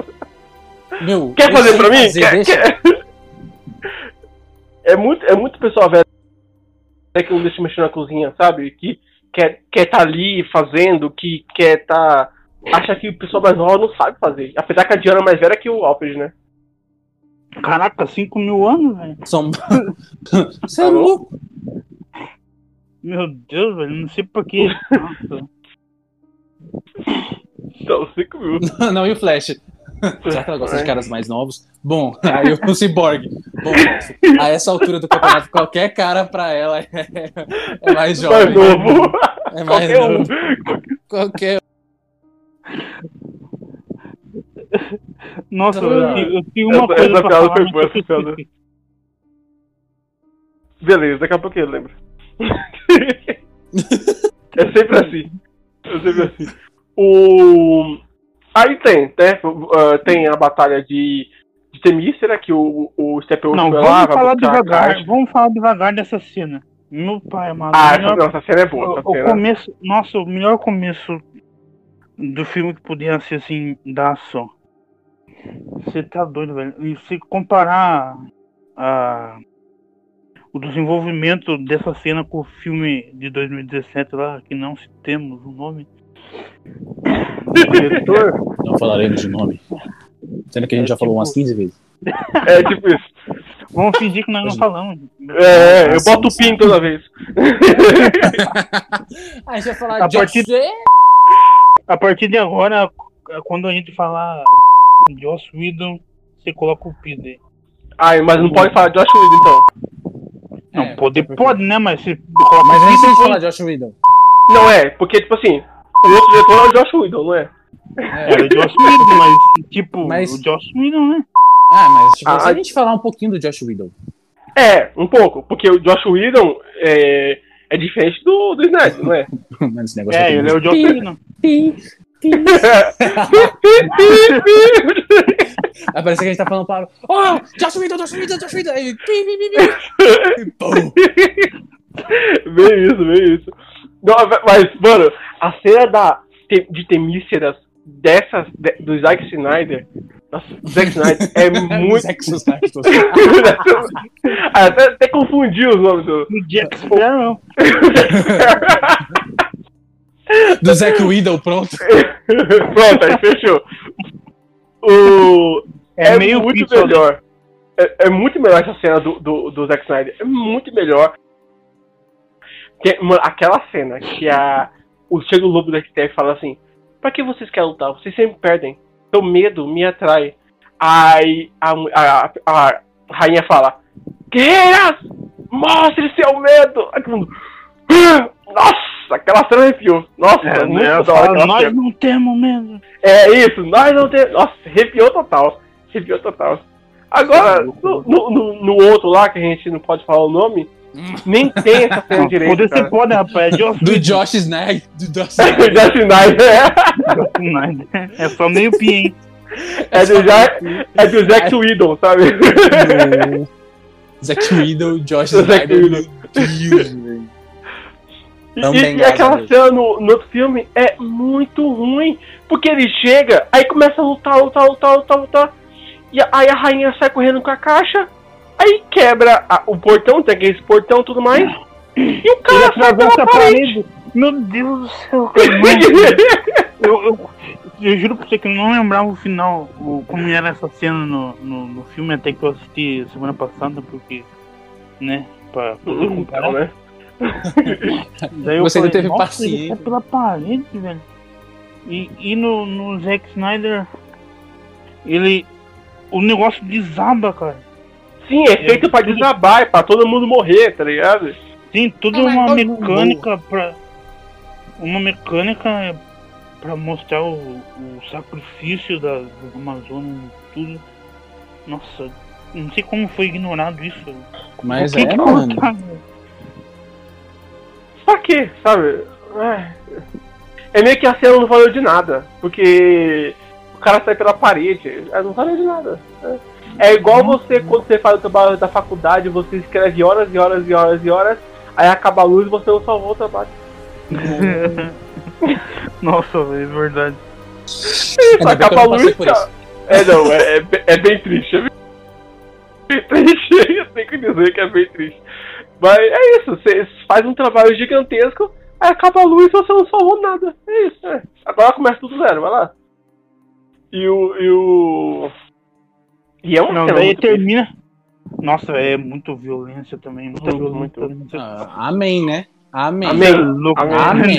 Meu, Quer fazer pra mim? fazer, Quer- quer- É muito, é muito pessoal velho que não deixa mexer na cozinha, sabe? Que quer quer tá ali fazendo, que quer tá acha que o pessoal mais nova não sabe fazer. Apesar que a Diana é mais velha que o Alfred, né? Caraca, 5 mil anos, velho. São... Você é louco? Meu Deus, velho, não sei porquê. Nossa. Então, 5 mil. Não, e o Flash? Será que ela gosta de caras mais novos? Bom, aí o Cyborg. Bom, a essa altura do campeonato, qualquer cara pra ela é, é mais jovem. Mais novo. É mais Qualquer um. novo. Qualquer Nossa, Ah. eu, tenho- eu tenho uma Essa- coisa essa pra piada falar, foi boa, eu essa piada. Beleza, daqui a pouco eu lembro. é sempre assim. É sempre assim. O... Aí tem, né? ah, tem a batalha de, de Temícera, que o, o Steppenwolf Não, vai vamos lá, falar devagar. Vamos falar devagar dessa cena. Meu pai amado. Ah, melhor- essa, não, essa cena é boa. o, Essa o cena... começo. Nossa, o melhor começo do filme que podia ser assim, da ação. Você tá doido, velho. E se comparar a, o desenvolvimento dessa cena com o filme de 2017 lá, que não temos o nome. Diretor. Não falaremos de nome. Sendo que a gente É já falou tipo- umas 15 vezes. É tipo isso. Vamos fingir que nós não falamos. É, eu Ah, boto o pin toda vez. A gente vai falar A de partir- você. A partir de agora, quando a gente falar Joss Whedon, você coloca o P aí. Ai, mas não pode falar de Josh Whedon, então. Não, É, pode, porque- pode, né? Mas se coloca Mas a gente tem que falar de Josh Whedon. Não é, porque, tipo assim, o outro diretor é o Josh Whedon, não é? Era o Joss Whedon, mas tipo, Mas- o Joss Whedon, né? Ah, mas tipo, Ah, se a gente falar um pouquinho do Josh Whedon. É, um pouco, porque o Josh Whedon é, é diferente do, do Snyder, não é? Mano, esse negócio É, aqui ele é o Joss Whedon. Aí parece que a gente tá falando para. Oh, Josh Whedon, Josh Whedon, Josh Whedon. Aí, pi, pi, pi, pi. E pum. bem isso, bem isso. Não, mas, mano, a cena da, de Temíceras dessas, de- do Zack Snyder, nossa, do Zack Snyder é muito... Sexo, sexo. Ah, até, até confundi os nomes do... O Jack Sparrow. Do Zack Whedon, pronto. Pronto, aí fechou. O... É, É, meio muito né? melhor. É, é muito melhor essa cena do, do, do Zack Snyder. É muito melhor. Que, mano, aquela cena que a, o Chega o Lobo da STF fala assim: Pra que vocês querem lutar? Vocês sempre perdem. Seu medo me atrai. Aí a, a, a, a rainha fala: Guerreiras! Mostre seu medo! Aí todo mundo, "Ah!" Nossa, aquela cena arrepiou. Nossa, É, muito ela da hora fala, aquela nós cena. não temos medo. É isso, nós não temos. Nossa, arrepiou total. Arrepiou total. Agora, no, no- no outro lá, que a gente não pode falar o nome, nem tem essa cena direito. Poder você pode, rapaz. É Joss Do. Josh Snag. Do Josh Snyder, é, Snyder. É só meio pi, hein? é do, Ja- é do Zack Whedon, sabe? Zack Whedon, Josh Snyder. Whedon. Meu Deus, velho. E, e aquela cena no, no outro filme é muito ruim, porque ele chega, aí começa a lutar, lutar, lutar, lutar, lutar, e aí a rainha sai correndo com a caixa, aí quebra a- o portão, tem aquele portão e tudo mais, e o cara sai atravessa pela a parede. Meu Deus do céu, eu, eu, eu juro pra você que eu não lembrava o final, o, como era essa cena no, no, no filme, até que eu assisti semana passada, porque, né, pra poder comparar. Então, né? Daí eu Você não teve "Nossa, paciência." Ele pela parede, velho. E, e no, no Zack Snyder, ele. O negócio desaba, cara. Sim, é feito pra desabar, é pra todo mundo morrer, tá ligado? Toda Ah, mas uma mecânica pra. Uma mecânica pra mostrar o, o sacrifício da, Amazonas e tudo. Nossa, não sei como foi ignorado isso. Mas Por que é, que mano. colocaram? Pra quê, sabe? É. É meio que a cena não valeu de nada, porque o cara sai pela parede, é, não valeu de nada. É, É igual você, quando você faz o trabalho da faculdade, você escreve horas e horas e horas e horas, aí acaba a luz e você não salvou o trabalho. Nossa, velho, é verdade. Isso, acaba a luz, cara. É, não, é, é, é bem triste. É bem bem triste, eu tenho que dizer que é bem triste. Mas é isso, você faz um trabalho gigantesco, aí acaba a luz e você não salvou nada. É isso, é. Agora começa tudo zero, vai lá. E o. E o. E é uma Não, daí termina. Nossa, é muito violência também, muita Muito, violência. muito. Ah, amém, né? Amém. Amém. Louco. Amém.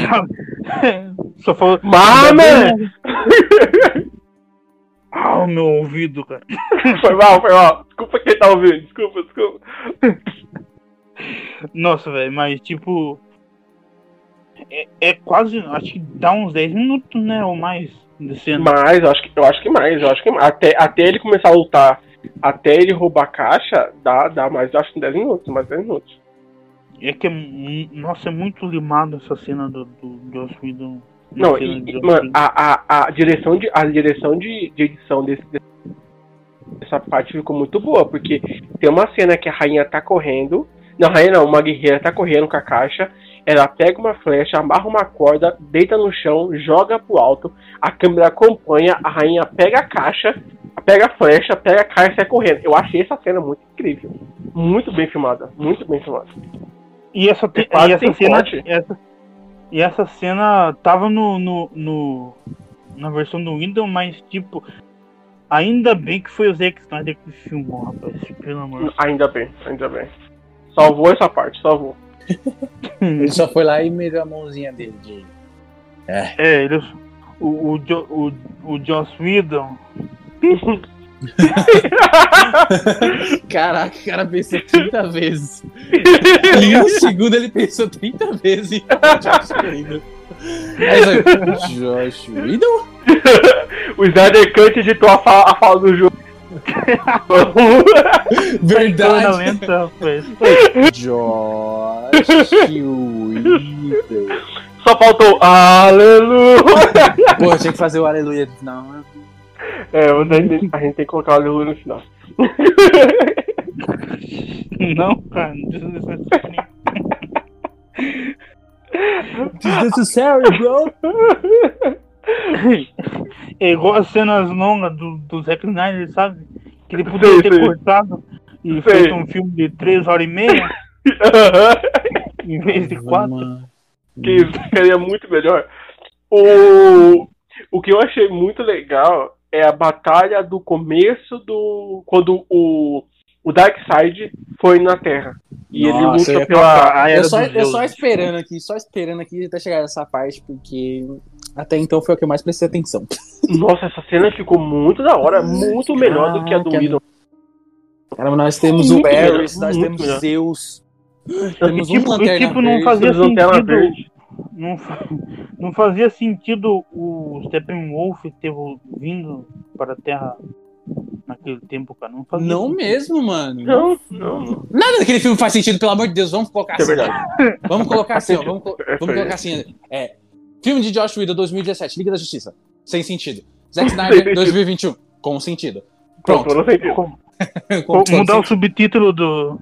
Só falou. Mama! Ah, o meu ouvido, cara. foi mal, foi mal. Desculpa quem tá ouvindo, desculpa, desculpa. Nossa, velho, mas tipo. É, é quase. Acho que dá uns 10 minutos, né? Ou mais. Mais, eu acho que, eu acho que mais, eu acho que mais. Até, até ele começar a lutar, até ele roubar a caixa, dá, dá mais, eu acho que 10 minutos, mais 10 minutos. É que é, nossa, é muito limado essa cena do, do Joss Whedon. Não, e, e, mano, a, a, a direção, de, a direção de, de edição desse, dessa parte ficou muito boa, porque tem uma cena que a rainha tá correndo. Não, a rainha não, uma guerreira tá correndo com a caixa. Ela pega uma flecha, amarra uma corda, deita no chão, joga pro alto. A câmera acompanha, a rainha pega a caixa, pega a flecha, pega a caixa e sai correndo. Eu achei essa cena muito incrível. Muito bem filmada, muito bem filmada. E essa, te- e essa cena. Essa, e essa cena tava no, no, no- na versão do Windows, mas tipo. Ainda bem que foi o Zack Snyder que filmou, rapaz. Pelo amor. Ainda bem, ainda bem. Salvou essa parte, salvou. Ele só foi lá e meteu a mãozinha dele de. É, ele, o, o, Jo- o, o Joss Whedon. Caraca, o cara pensou 30 vezes. Em um segundo ele pensou 30 vezes em Josh Whedon. Aí foi, Josh Whedon? o Snyder Cut editou a fala, a fala do jogo. Verdade. lenta. Josh Whedon. Só faltou aleluia. Pô, tinha que fazer o aleluia no final. É, a gente, a gente tem que colocar o aleluia no final. Não, cara. desnecessário. Desnecessário, bro. É igual as cenas longas do, do Zack Snyder, sabe? Que ele poderia ter sei. cortado e Sei. feito um filme de 3 horas e meia em vez de 4. Mano. que isso ficaria muito melhor. O, o que eu achei muito legal é a batalha do começo do. Quando o, o Darkseid foi na Terra. E Nossa, ele luta pela. Eu só, eu só esperando aqui, só esperando aqui até chegar nessa parte, porque até então foi o que eu mais prestei atenção. Nossa, essa cena ficou muito da hora, muito melhor do que a do. Whedon. Caramba, nós temos o Muito Barris, nós temos melhor. Zeus. E Temos um tipo, e Lanterna tipo não Verde, fazia sentido. Não, não fazia sentido o Steppenwolf ter vindo para a Terra naquele tempo, cara. Não fazia Não sentido. mesmo, mano. Não, não, não. Nada daquele filme faz sentido, pelo amor de Deus. Vamos colocar é assim. verdade. Vamos colocar assim, ó. Vamos, É vamos verdade. colocar assim. É, filme de Josh Whedon 2017, Liga da Justiça. Sem sentido. Zack Snyder sentido. 2021. Com sentido. Pronto, não sentido. Com Vou todo mudar o sentido. subtítulo do,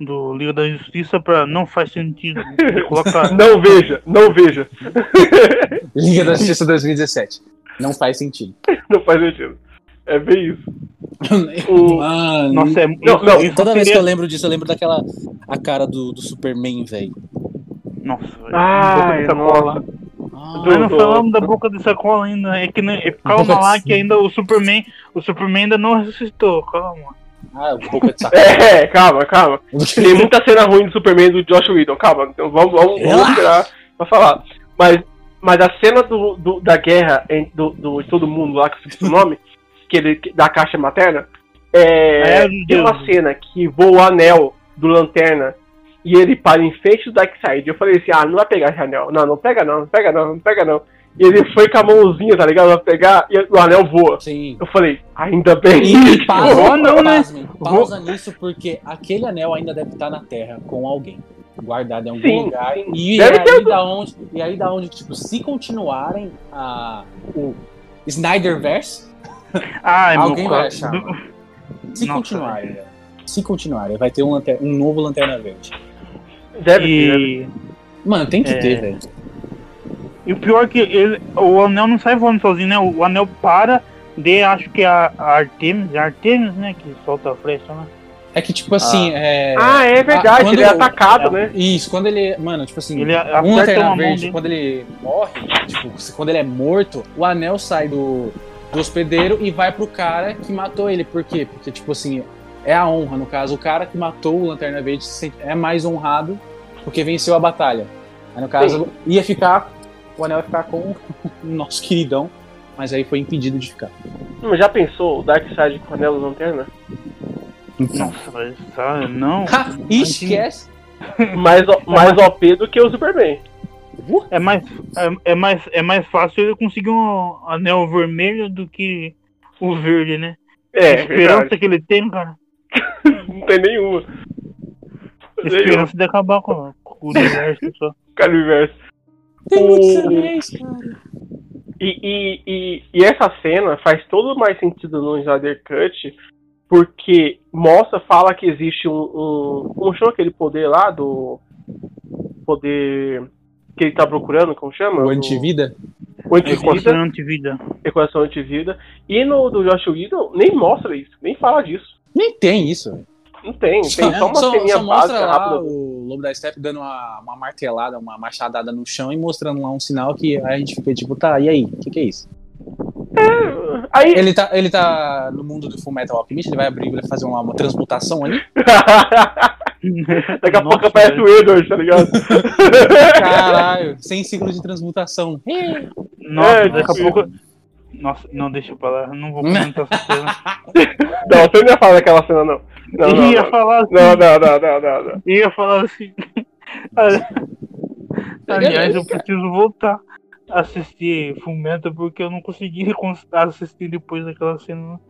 do Liga da Justiça pra não faz sentido. Colocar Não veja, não veja. Liga da Justiça 2017. Não faz sentido. Não faz sentido. É bem isso. O- Mano. Nossa, é Não, não, isso Toda vez que eu lembro disso, eu lembro daquela a cara do, do Superman, velho. Nossa, velho. Ah, sacola. Ah, Nós não do- falamos da boca de sacola ainda. É que não- é, calma lá sacola. que ainda o Superman. O Superman ainda não ressuscitou. Calma. ah, boca de saco. É, calma, calma. Tem muita cena ruim do Superman do Josh Whedon, calma. Então vamos, vamos, vamos esperar pra falar. Mas, mas a cena do, do- da guerra em- do, do- de todo mundo lá, que eu esqueci o nome, que ele, da caixa materna, é, É, tem uma cena que voa o anel do Lanterna e ele para em frente do Darkseid. Eu falei assim, ah, não vai pegar esse anel. Não, não pega não, não pega não, não pega não. E ele foi com a mãozinha, tá ligado? Vai pegar e o anel voa. Sim. Eu falei, ainda bem. E pausa, Vou não, né? pausa nisso, porque aquele anel ainda deve estar na Terra com alguém. Guardado em algum Sim, lugar. sim. E Deve é ter aí da onde, e aí da onde, tipo, se continuarem a, o Snyderverse, Ai, Alguém meu vai cara. achar, mano. se Nossa, continuarem, velho. se continuarem, vai ter um, lanter- um novo Lanterna Verde. Deve ter, E, Mano, tem que É. ter, velho. e o pior é que ele, o anel não sai voando sozinho, né? O anel para de, acho que é a, a Artemis, é a Artemis, né? Que solta a flecha, né? É que, tipo assim, é. Ah, é verdade, quando ele é eu- atacado, né? Isso, quando ele. Mano, tipo assim, Ele um Lanterna uma mão Verde, dele. quando ele morre, tipo, quando ele é morto, o anel sai do, do hospedeiro e vai pro cara que matou ele. Por quê? Porque, tipo assim, é a honra, no caso. O cara que matou o Lanterna Verde se sente- é mais honrado porque venceu a batalha. Aí, no caso, ia ficar. O anel ia ficar com o nosso queridão, mas aí foi impedido de ficar. Hum, Já pensou o Darkseid com anel lanterna? Nossa, mas sabe, não. Ha, esquece! Mais, o- mais OP do que o Superman. É mais, é, é mais, é mais fácil ele conseguir um anel vermelho do que o verde, né? É, a esperança verdade. que ele tem, cara. Não tem nenhuma. Esperança de acabar com, com o universo só. Cara, universo. Tem muitos O- anéis, cara. E, e, e, e essa cena faz todo mais sentido no Snyder Cut, porque mostra, fala que existe um, um. Como chama aquele poder lá do. Poder. Que ele tá procurando, como chama? O antivida? O Equação antivida. antivida. Equação antivida. E no do Josh Whedon nem mostra isso, nem fala disso. Nem tem isso, velho. Não tem, tem só uma só, ceninha só mostra lá rápida. o Lobo da Steppe dando uma, uma martelada, uma machadada no chão e mostrando lá um sinal que a gente fica tipo, tá, e aí? O que, que é isso? Aí. Ele tá, ele tá no mundo do Full Metal Alchemist, ele vai abrir, vai fazer uma, uma transmutação ali. Daqui a pouco Nossa, aparece velho. o Edward, tá ligado? Caralho, sem ciclo de transmutação. Nossa, É, daqui a pouco. Nossa, não, deixa eu Não vou comentar essa cena. Não, você não ia falar daquela cena, não. Não, não, ia não. falar assim. Não, não, não, não, não, ia falar assim. Aliás, eu preciso voltar a assistir Fullmetal porque eu não consegui cons- assistir depois daquela cena.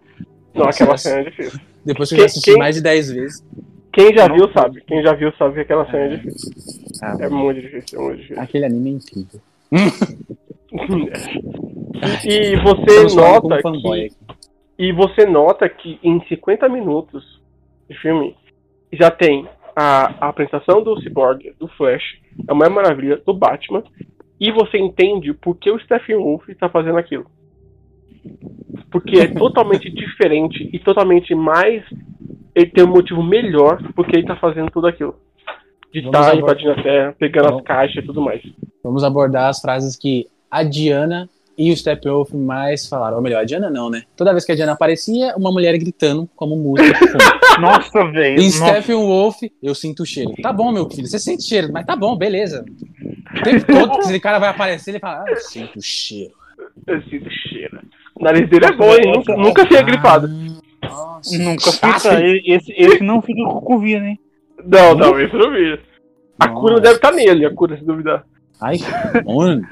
Não, aquela cena é difícil. Depois que eu já assisti quem- mais de 10 vezes. Quem já viu sabe. Quem já viu sabe que aquela cena é difícil. Ah. É muito difícil, é muito difícil. Aquele anime é incrível. E você nota que, e você nota que em 50 minutos de filme já tem a, a apresentação do Cyborg, do Flash, a Mulher Maravilha, do Batman, e você entende por que o Stephen Wolf está fazendo aquilo. Porque é totalmente diferente e totalmente mais. Ele tem um motivo melhor porque ele tá fazendo tudo aquilo. De Vamos estar agora- invadindo a Terra, pegando Vamos- as caixas e tudo mais. Vamos abordar as frases que a Diana e o Steppenwolf mais falaram. Ou melhor, a Diana não, né? Toda vez que a Diana aparecia, uma mulher gritando como música. Nossa, velho. E nossa. Steppenwolf, eu sinto o cheiro. Tá bom, meu filho, você sente cheiro, mas tá bom, beleza. O tempo todo que esse cara vai aparecer, ele fala, ah, eu sinto o cheiro. Eu sinto cheiro. O nariz dele é bom, hein? Nunca, nunca fica gripado. Nossa. Nunca Ah, fica. e- Esse, esse não fica com Covid, né? Não, não, isso eu não vi. A Nossa. cura deve estar nele, a cura, se duvidar. Ai, mano.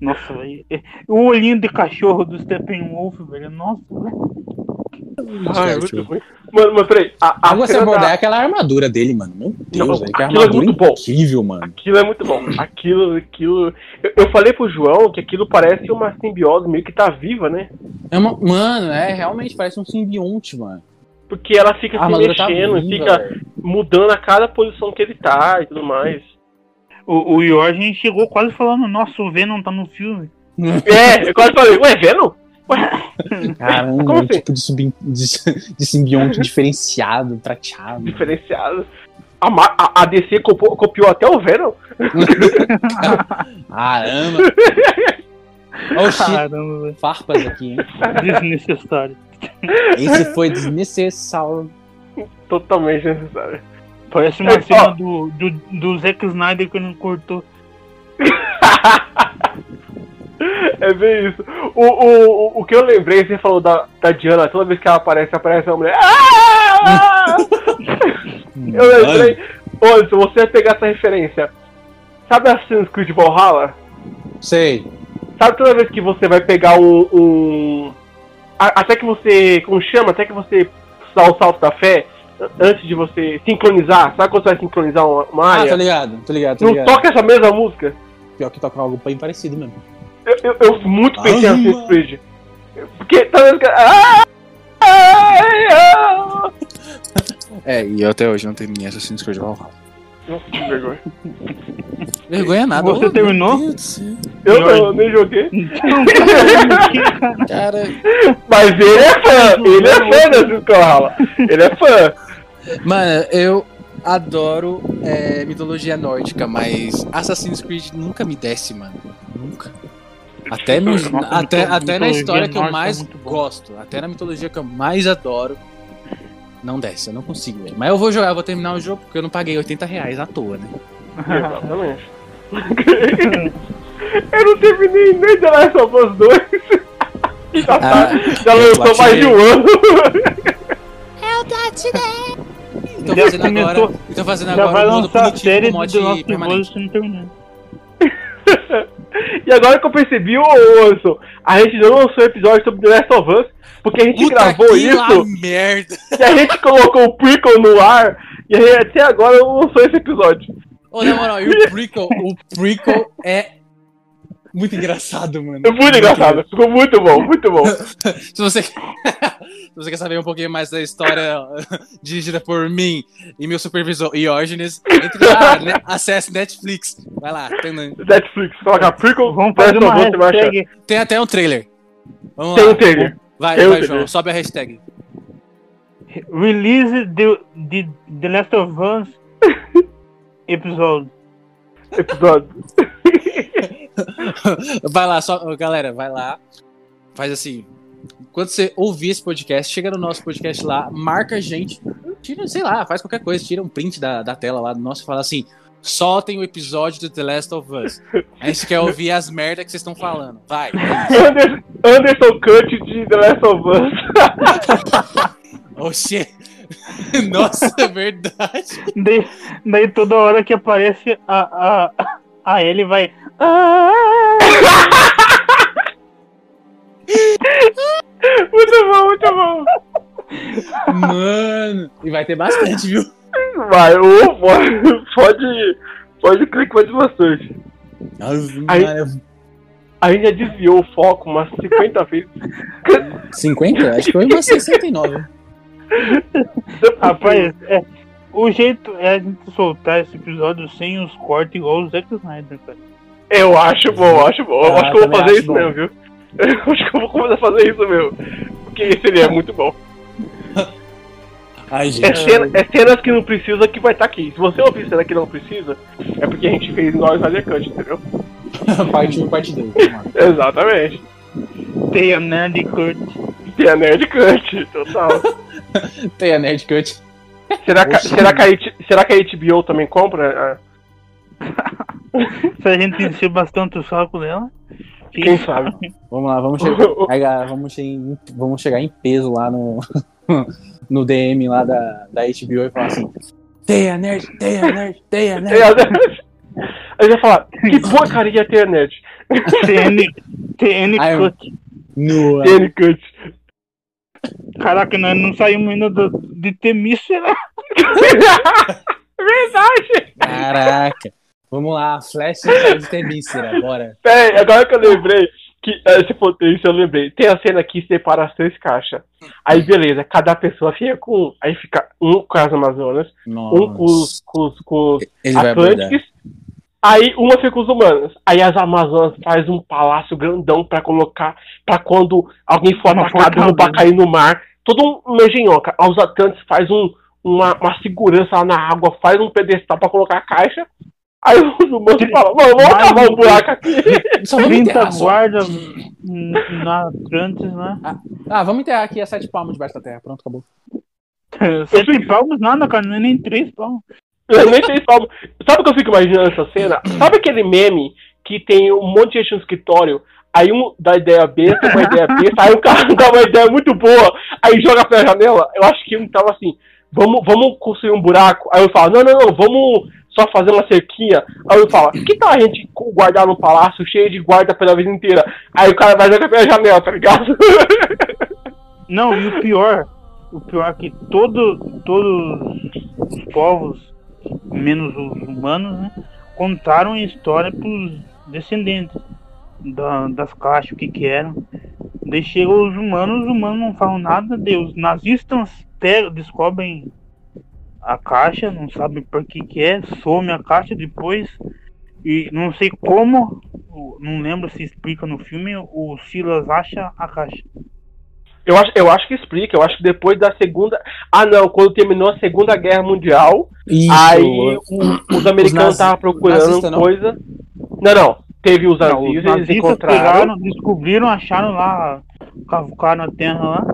Nossa, velho. O olhinho de cachorro do Steppenwolf, velho. Nossa, velho. Ai, é muito ruim. Mano, mas peraí. A, a você abordar é da- aquela armadura dele, mano. Meu Deus, Não, velho. Que aquilo é armadura muito bom. incrível, mano. Aquilo é muito bom. Aquilo, aquilo. Eu, eu falei pro João que aquilo parece uma simbiose meio que tá viva, né? É uma- Mano, é realmente parece um simbionte, mano. Porque ela fica A se tá mexendo, viva, fica velho. mudando a cada posição que ele tá e tudo mais. O, o Jorge chegou quase falando, nossa, o Venom tá no filme. É, eu quase falei, ué, Venom? Caramba, Como um assim? tipo de, subi- de, de simbionte diferenciado, prateado. Diferenciado. A, a, a DC copiou, copiou até o Venom. Caramba. Caramba. Farpas aqui, hein? Desnecessário. Esse foi desnecessário. Totalmente necessário. Parece uma É, cena ó. do, do, do Zack Snyder que não cortou. É bem isso. O, o, o, o que eu lembrei, você falou da, da Diana, toda vez que ela aparece, aparece uma mulher. Ah! eu lembrei. Olha, se você pegar essa referência, sabe Assassin's Creed Valhalla? Sei. Sabe toda vez que você vai pegar um- a- até que você. Como chama? Até que você dá o salto da fé, antes de você sincronizar. Sabe quando você vai sincronizar uma, uma Ah, tô área? ligado, tô ligado, tô Não ligado. toca essa mesma música? Pior que toca algo bem parecido mesmo. Eu, eu, eu muito pensei em Assassin's. Creed. Porque toda vez que. Ah! Ah! É, e eu até hoje não terminei Assassin's Creed Valhalla. Nossa, que vergonha. Vergonha nada. Você Oh, terminou? Eu não, nem joguei. Cara, Mas ele é fã, ele é fã da Assassin's Valhalla. Ele é fã. Mano, eu adoro é, mitologia nórdica, mas Assassin's Creed nunca me desce, mano. Nunca. Até, no- Nossa, até, até na história que eu é mais gosto, até na mitologia que eu mais adoro, não desce, eu não consigo, velho. Mas eu vou jogar, eu vou terminar o jogo porque eu não paguei 80 reais à toa, né? Exatamente. eu não terminei nem The Last of Us 2. já, tá, Ah, já eu lançou mais de um ano. Tô Já fazendo começou- agora, tô fazendo Já agora vai lançar a série do mod The Last of Us e agora que eu percebi, ô Anderson, a gente não lançou episódio sobre The Last of Us, porque a gente Puta gravou que isso lá merda. e a gente colocou o prequel no ar e gente até agora não lançou esse episódio. Ô, na moral, e o prequel, o prequel é muito engraçado, mano. É muito engraçado, ficou muito bom, muito bom. Se você, se você quer saber um pouquinho mais da história dirigida por mim e meu supervisor Iógenes, entre lá, né? acesse Netflix. Vai lá. Tem, Netflix, coloca prequel, Vamos fazer uma hashtag. tem até um trailer. Vamos Tem lá. um trailer. Vai, Tem um vai, trailer. João. Sobe a hashtag. Release the, the, the Last of Us episode. Episódio. Vai lá, só, galera, vai lá. Faz assim. Quando você ouvir esse podcast, chega no nosso podcast lá, marca a gente, tira, sei lá, faz qualquer coisa, tira um print da, da tela lá do nosso e fala assim: soltem o episódio do The Last of Us. A gente quer ouvir as merdas que vocês estão falando. Vai. Anderson, Anderson Cut de The Last of Us. Oxê. Nossa, é verdade. Daí, daí toda hora que aparece a, a, a Ellie vai. "Ah!" muito bom, muito bom. Mano. E vai ter bastante, viu? Vai, ô, pode, pode, pode crer que vai ter bastante. Aí- A gente já desviou o foco umas 50 vezes. 50? Acho que foi umas 69. Rapaz, é, o jeito é a gente soltar esse episódio sem os cortes igual o Zack Snyder, cara. Eu acho bom, eu acho bom. Eu Ah, acho que eu vou fazer isso bom. mesmo, viu? Eu acho que eu vou começar a fazer isso mesmo. Porque seria muito bom. Ai, É, gente. cena- é cenas que não precisa que vai estar aqui. Se você ouvir cena que não precisa, é porque a gente fez nós Snyder Cut, entendeu? parte 1 parte 2. Exatamente. Tem a Nerd Kurt. Tem a Nerd Cut, total. Tem a Nerd Cut. Será, que, será, que a, será que a HBO também compra? Se a gente encher bastante o saco dela. Quem sabe? Vamos lá, vamos chegar, vamos, che- vamos chegar em peso lá no, no DM lá da, da HBO e falar assim: Teia Nerd, Teia Nerd, Teia Nerd. Aí vai falar, que porcaria tem a Nerd? TN, TN Cut. Nua. N Cut. Caraca, nós não saímos ainda do, de Temícera. Verdade! Caraca. Vamos lá, Flash de Temícera, bora. Pera aí, agora que eu lembrei que esse potência eu lembrei. Tem a cena que separa as três caixas. Aí beleza, cada pessoa fica com um. Aí fica um com as Amazonas, um com os, com os, com os. Atlânticos. Aí uma fica com os humanos. Aí as Amazonas faz um palácio grandão pra colocar. Pra quando alguém for Uma atacado, derrubar, fortaleza. cair no mar. Todo um engenhoca. Aí Os Atlantes faz um, uma, uma segurança lá na água, faz um pedestal pra colocar a caixa. Aí os humanos falam, "Mano, vamos Mais cavar um buraco aqui. Só vamos 30 enterrar. Só. guardas na Atlantis, né? Ah, vamos enterrar aqui a sete palmas debaixo da terra. Pronto, acabou. Sete palmos nada, cara, não é nem três palmos. Eu nem sei como. Sabe o que eu fico imaginando essa cena? Sabe aquele meme que tem um monte de gente no escritório? Aí um dá ideia besta, uma ideia besta, aí o cara dá uma ideia muito boa, aí joga pela janela. Eu acho que um tava assim, vamos, vamos construir um buraco. Aí eu falo, não, não, não, vamos só fazer uma cerquinha. Aí eu falo, que tal a gente guardar no palácio cheio de guarda pela vida inteira? Aí o cara vai jogar pela janela, tá ligado? Não, e o pior, o pior é que todo, todos os povos, menos os humanos, né, contaram a história pros descendentes da- das caixas, o que que eram. Chegam os humanos, os humanos não falam nada, os nazistas pegam, descobrem a caixa, não sabem por que que é, some a caixa depois, e não sei como, não lembro se explica no filme, o Silas acha a caixa. Eu acho, eu acho que explica, eu acho que depois da segunda. Ah não, quando terminou a Segunda Guerra Mundial, Isso. Aí o- os americanos estavam procurando nazista, não? coisa. Não, não. Teve os Não, os nazistas, eles encontraram. pegaram, descobriram, acharam lá, cavucaram a terra lá.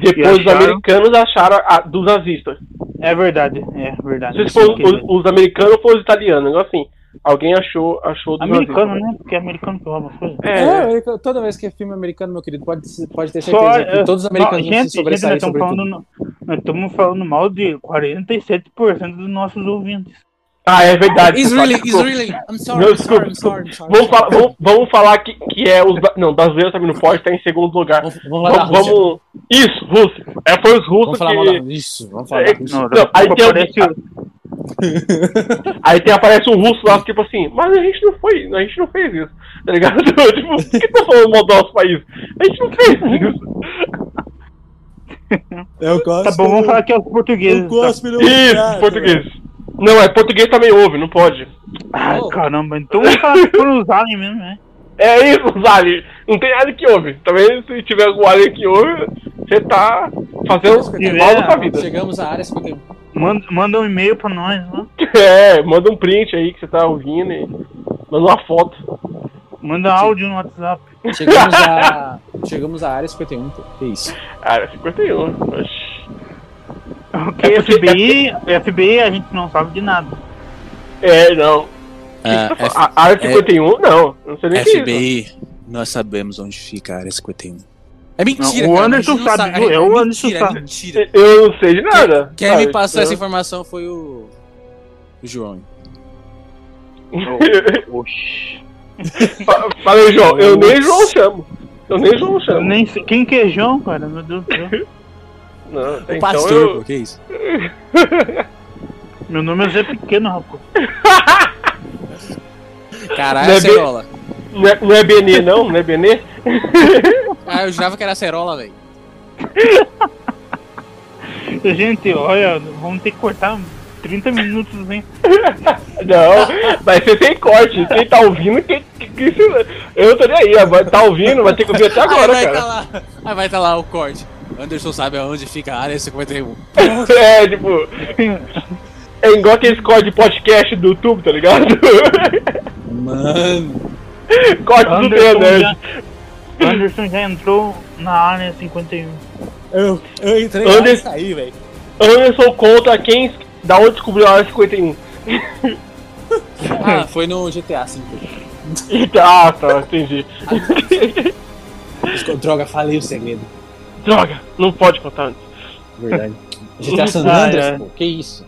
Depois e os acharam- americanos acharam a, dos nazistas. É verdade, é verdade. Não sei se foram os, os americanos ou foram os italianos, assim. Alguém achou, achou dos Americano, nazistas. né? Porque é americano que rouba as coisas. É, É, americano- toda vez que é filme americano, meu querido, pode, pode ter Só, certeza que é, todos os americanos não, vão se gente, gente, nós falando, nós estamos falando mal de 47% dos nossos ouvintes. Ah, é verdade. Desculpa. really. I'm sorry, Não, I'm sorry, desculpa, I'm sorry, I'm sorry. Vamos, falar, vamos, vamos falar que, que é os. Não, brasileiro também não pode, tá em segundo lugar. Vamos, vamos da Vamos, vamos- Isso, Rússia. É, foi os russos Vamos falar que. mal da. Isso, vamos falar É. Não, Não, aí tem parece alguém- Aí tem, aparece um russo lá, tipo assim, mas a gente não foi, a gente não fez isso, tá ligado? tipo, por que tá falando mal do nosso país? A gente não fez isso. Eu gosto. Tá bom, vamos falar que é os portugueses. tá? Isso, português. Não, é português também ouve, não pode. Ai, Oh. caramba, então vamos falar foram os aliens mesmo, né? É isso, Zali. Não tem nada que ouve. Também se tiver algum alien que ouve, você tá fazendo mal na sua vida. Chegamos à área 51. Manda, manda um e-mail pra nós, né? É, manda um print aí que você tá ouvindo e manda uma foto. Manda áudio no WhatsApp. Chegamos à. Chegamos à área 51, pô. Que isso? Ah, 51. Oxi. Ok, É porque- FBI, FBI a gente não sabe de nada. É, não. Ah, A a área 51, não. Não sei nem o que é isso. FBI, nós sabemos onde fica a área 51. É mentira, Não, o cara, Anderson não sabe, é o Anderson mentira, sabe. É mentira. Eu não sei de nada. Quem sabe? me passou Eu- essa informação foi o. O João. Oxi. Fa- Fala aí, João. Eu nem João chamo. Eu nem João Eu chamo. nem sei. Quem que é João, cara? Meu Deus do céu. Não, O então pastor, eu... pô, que isso? Meu nome é Zé Pequeno, rapaz. Caralho, Não é acerola. Não é, não é Benê, não? Não é Benê? Ah, eu jurava que era acerola, velho. Gente, olha, vamos ter que cortar 30 minutos, hein? Não, vai ser sem corte. Quem tá ouvindo, quem, que, que se- eu tô nem aí. Vai tá ouvindo, vai ter que ouvir até agora, aí vai cara. Tá lá, aí vai estar lá o corte. Anderson sabe aonde fica a área 51. É, tipo. É igual aqueles cortes de podcast do YouTube, tá ligado? Mano. Corte do Anderson The já. Anderson já entrou na área 51. Eu, eu entrei Anderson- lá e saí, velho. Anderson conta quem. Da onde descobriu a área 51. Ah, foi no GTA V. Ah, tá, entendi. Droga, falei o segredo. Droga, não pode contar antes. Verdade. GTA San Ah, Andreas, é. pô. Que isso?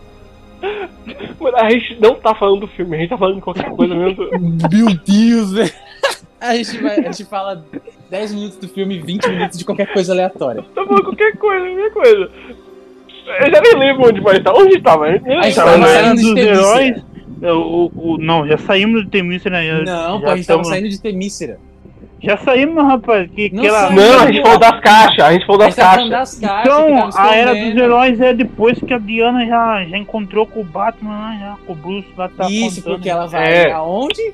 Mano, a gente não tá falando do filme, a gente tá falando de qualquer coisa mesmo. Meu Deus, velho. A gente, vai, a gente fala 10 minutos do filme e 20 minutos de qualquer coisa aleatória. Tá falando qualquer coisa, qualquer coisa. Eu já nem lembro onde vai estar. Onde tava? Eu nem A gente tava, tava na né? saindo era de dos heróis. é, O, o, não, já saímos do Temícera, né? Já- Não, já pô, a gente tava tamo- saindo de Temícera. Já saímos, rapaz. Que, Não que ela... saímos. Não, a gente falou das caixas, a gente falou das caixas. das caixas. que Então, a Era dos Heróis é depois que a Diana já, já encontrou com o Batman lá, já, com o Bruce lá tá Isso, contando. porque ela vai É. aonde?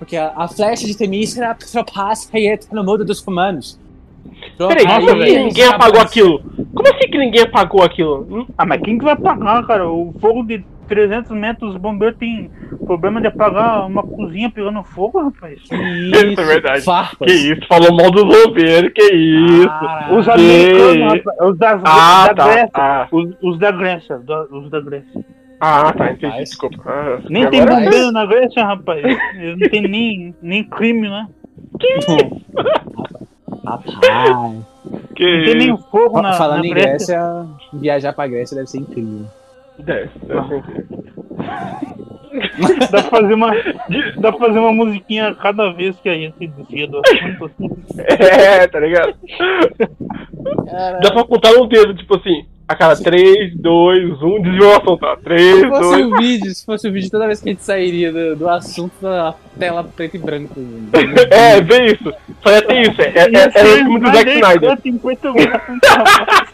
Porque a, a flecha de Temícera ultrapassa e entra no mundo dos humanos. Pronto, Peraí, aí como assim eles ninguém apagou aquilo? Como assim que ninguém apagou aquilo? Hum? Ah, mas quem que vai apagar, cara? O fogo de 300 metros, os bombeiros têm problema de apagar uma cozinha pegando fogo, rapaz. Isso, Isso é verdade. farpas. Que isso, falou mal dos bombeiros, que isso. Caralho. Os Que americanos, rapaz, os das, Ah, da tá. Grécia. Ah, Os, os da Grécia, da- os da Grécia. Ah, tá, entendi, Rapaz. desculpa. Ah, Nem tem agora- bombeiro na Grécia, rapaz. Não tem nem, nem crime lá. Rapaz. Que Não tem nem isso. fogo na, Falando na em Grécia. Grécia, viajar pra Grécia deve ser incrível. Deve, deve ser incrível. Dá pra fazer uma, dá pra fazer uma musiquinha cada vez que a gente desvia do assunto. assim. É, tá ligado? Dá pra contar no dedo, tipo assim, a cada 3, 2, 1, desviou o assunto, tá? 3, Se fosse 2. o vídeo, se fosse o vídeo, toda vez que a gente sairia do, do assunto da tela preto e branco. É, vê isso. Só ia ter isso. É, é, é, é o filme do Zack Snyder.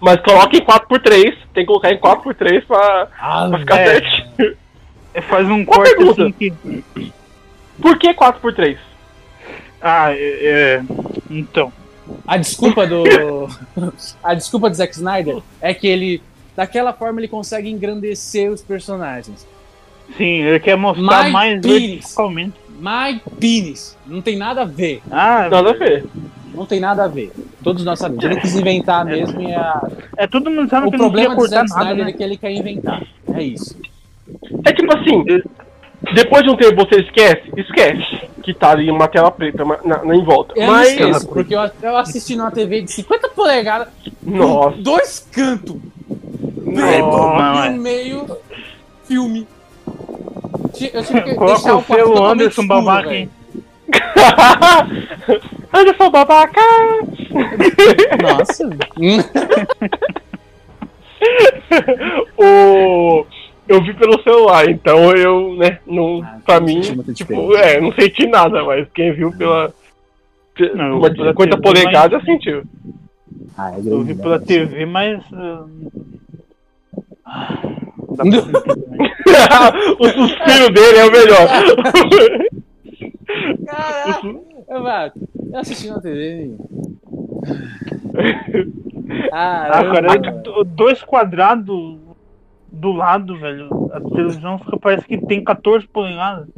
Mas coloca em 4x3. Tem que colocar em 4x3 pra, Ah, pra ficar é. certinho. Faz um Uma corte pergunta. assim que. Por que 4x3? Ah, é, é, Então. A desculpa do. a desculpa do Zack Snyder é que ele. Daquela forma ele consegue engrandecer os personagens. Sim, ele quer mostrar My mais penis. verticalmente. My penis. Não tem nada a ver. Ah, Nada a ver. Não tem nada a ver. Todos nós sabemos. Ele quis inventar mesmo e a... é todo mundo sabe o que não problema queria do Zack nada, Snyder né? é que ele quer inventar. É isso. É tipo assim, depois de um tempo você esquece, esquece que tá ali uma tela preta na, na- em volta. Eu não Mas, esqueço, porque eu, eu assisti numa TV de 50 polegadas, com nossa, dois cantos, É, não, e é. no meio filme. Eu tive que Coloca o selo Anderson escuro, babaca, velho. hein? Anderson babaca! Nossa. o... Eu vi pelo celular, então eu, né, não, Ah, pra não mim, tipo, é, não senti nada, mas quem viu pela. pe- Não, uma vi pela 50 TV, polegadas mas- sentiu. Ah, é Eu vi né? pela TV, mas. ah, pra o suspiro dele é o melhor. Caraca, eu, assisti na TV. Ah, Ah, do- dois quadrados do lado, velho. A televisão fica, parece que tem 14 polegadas.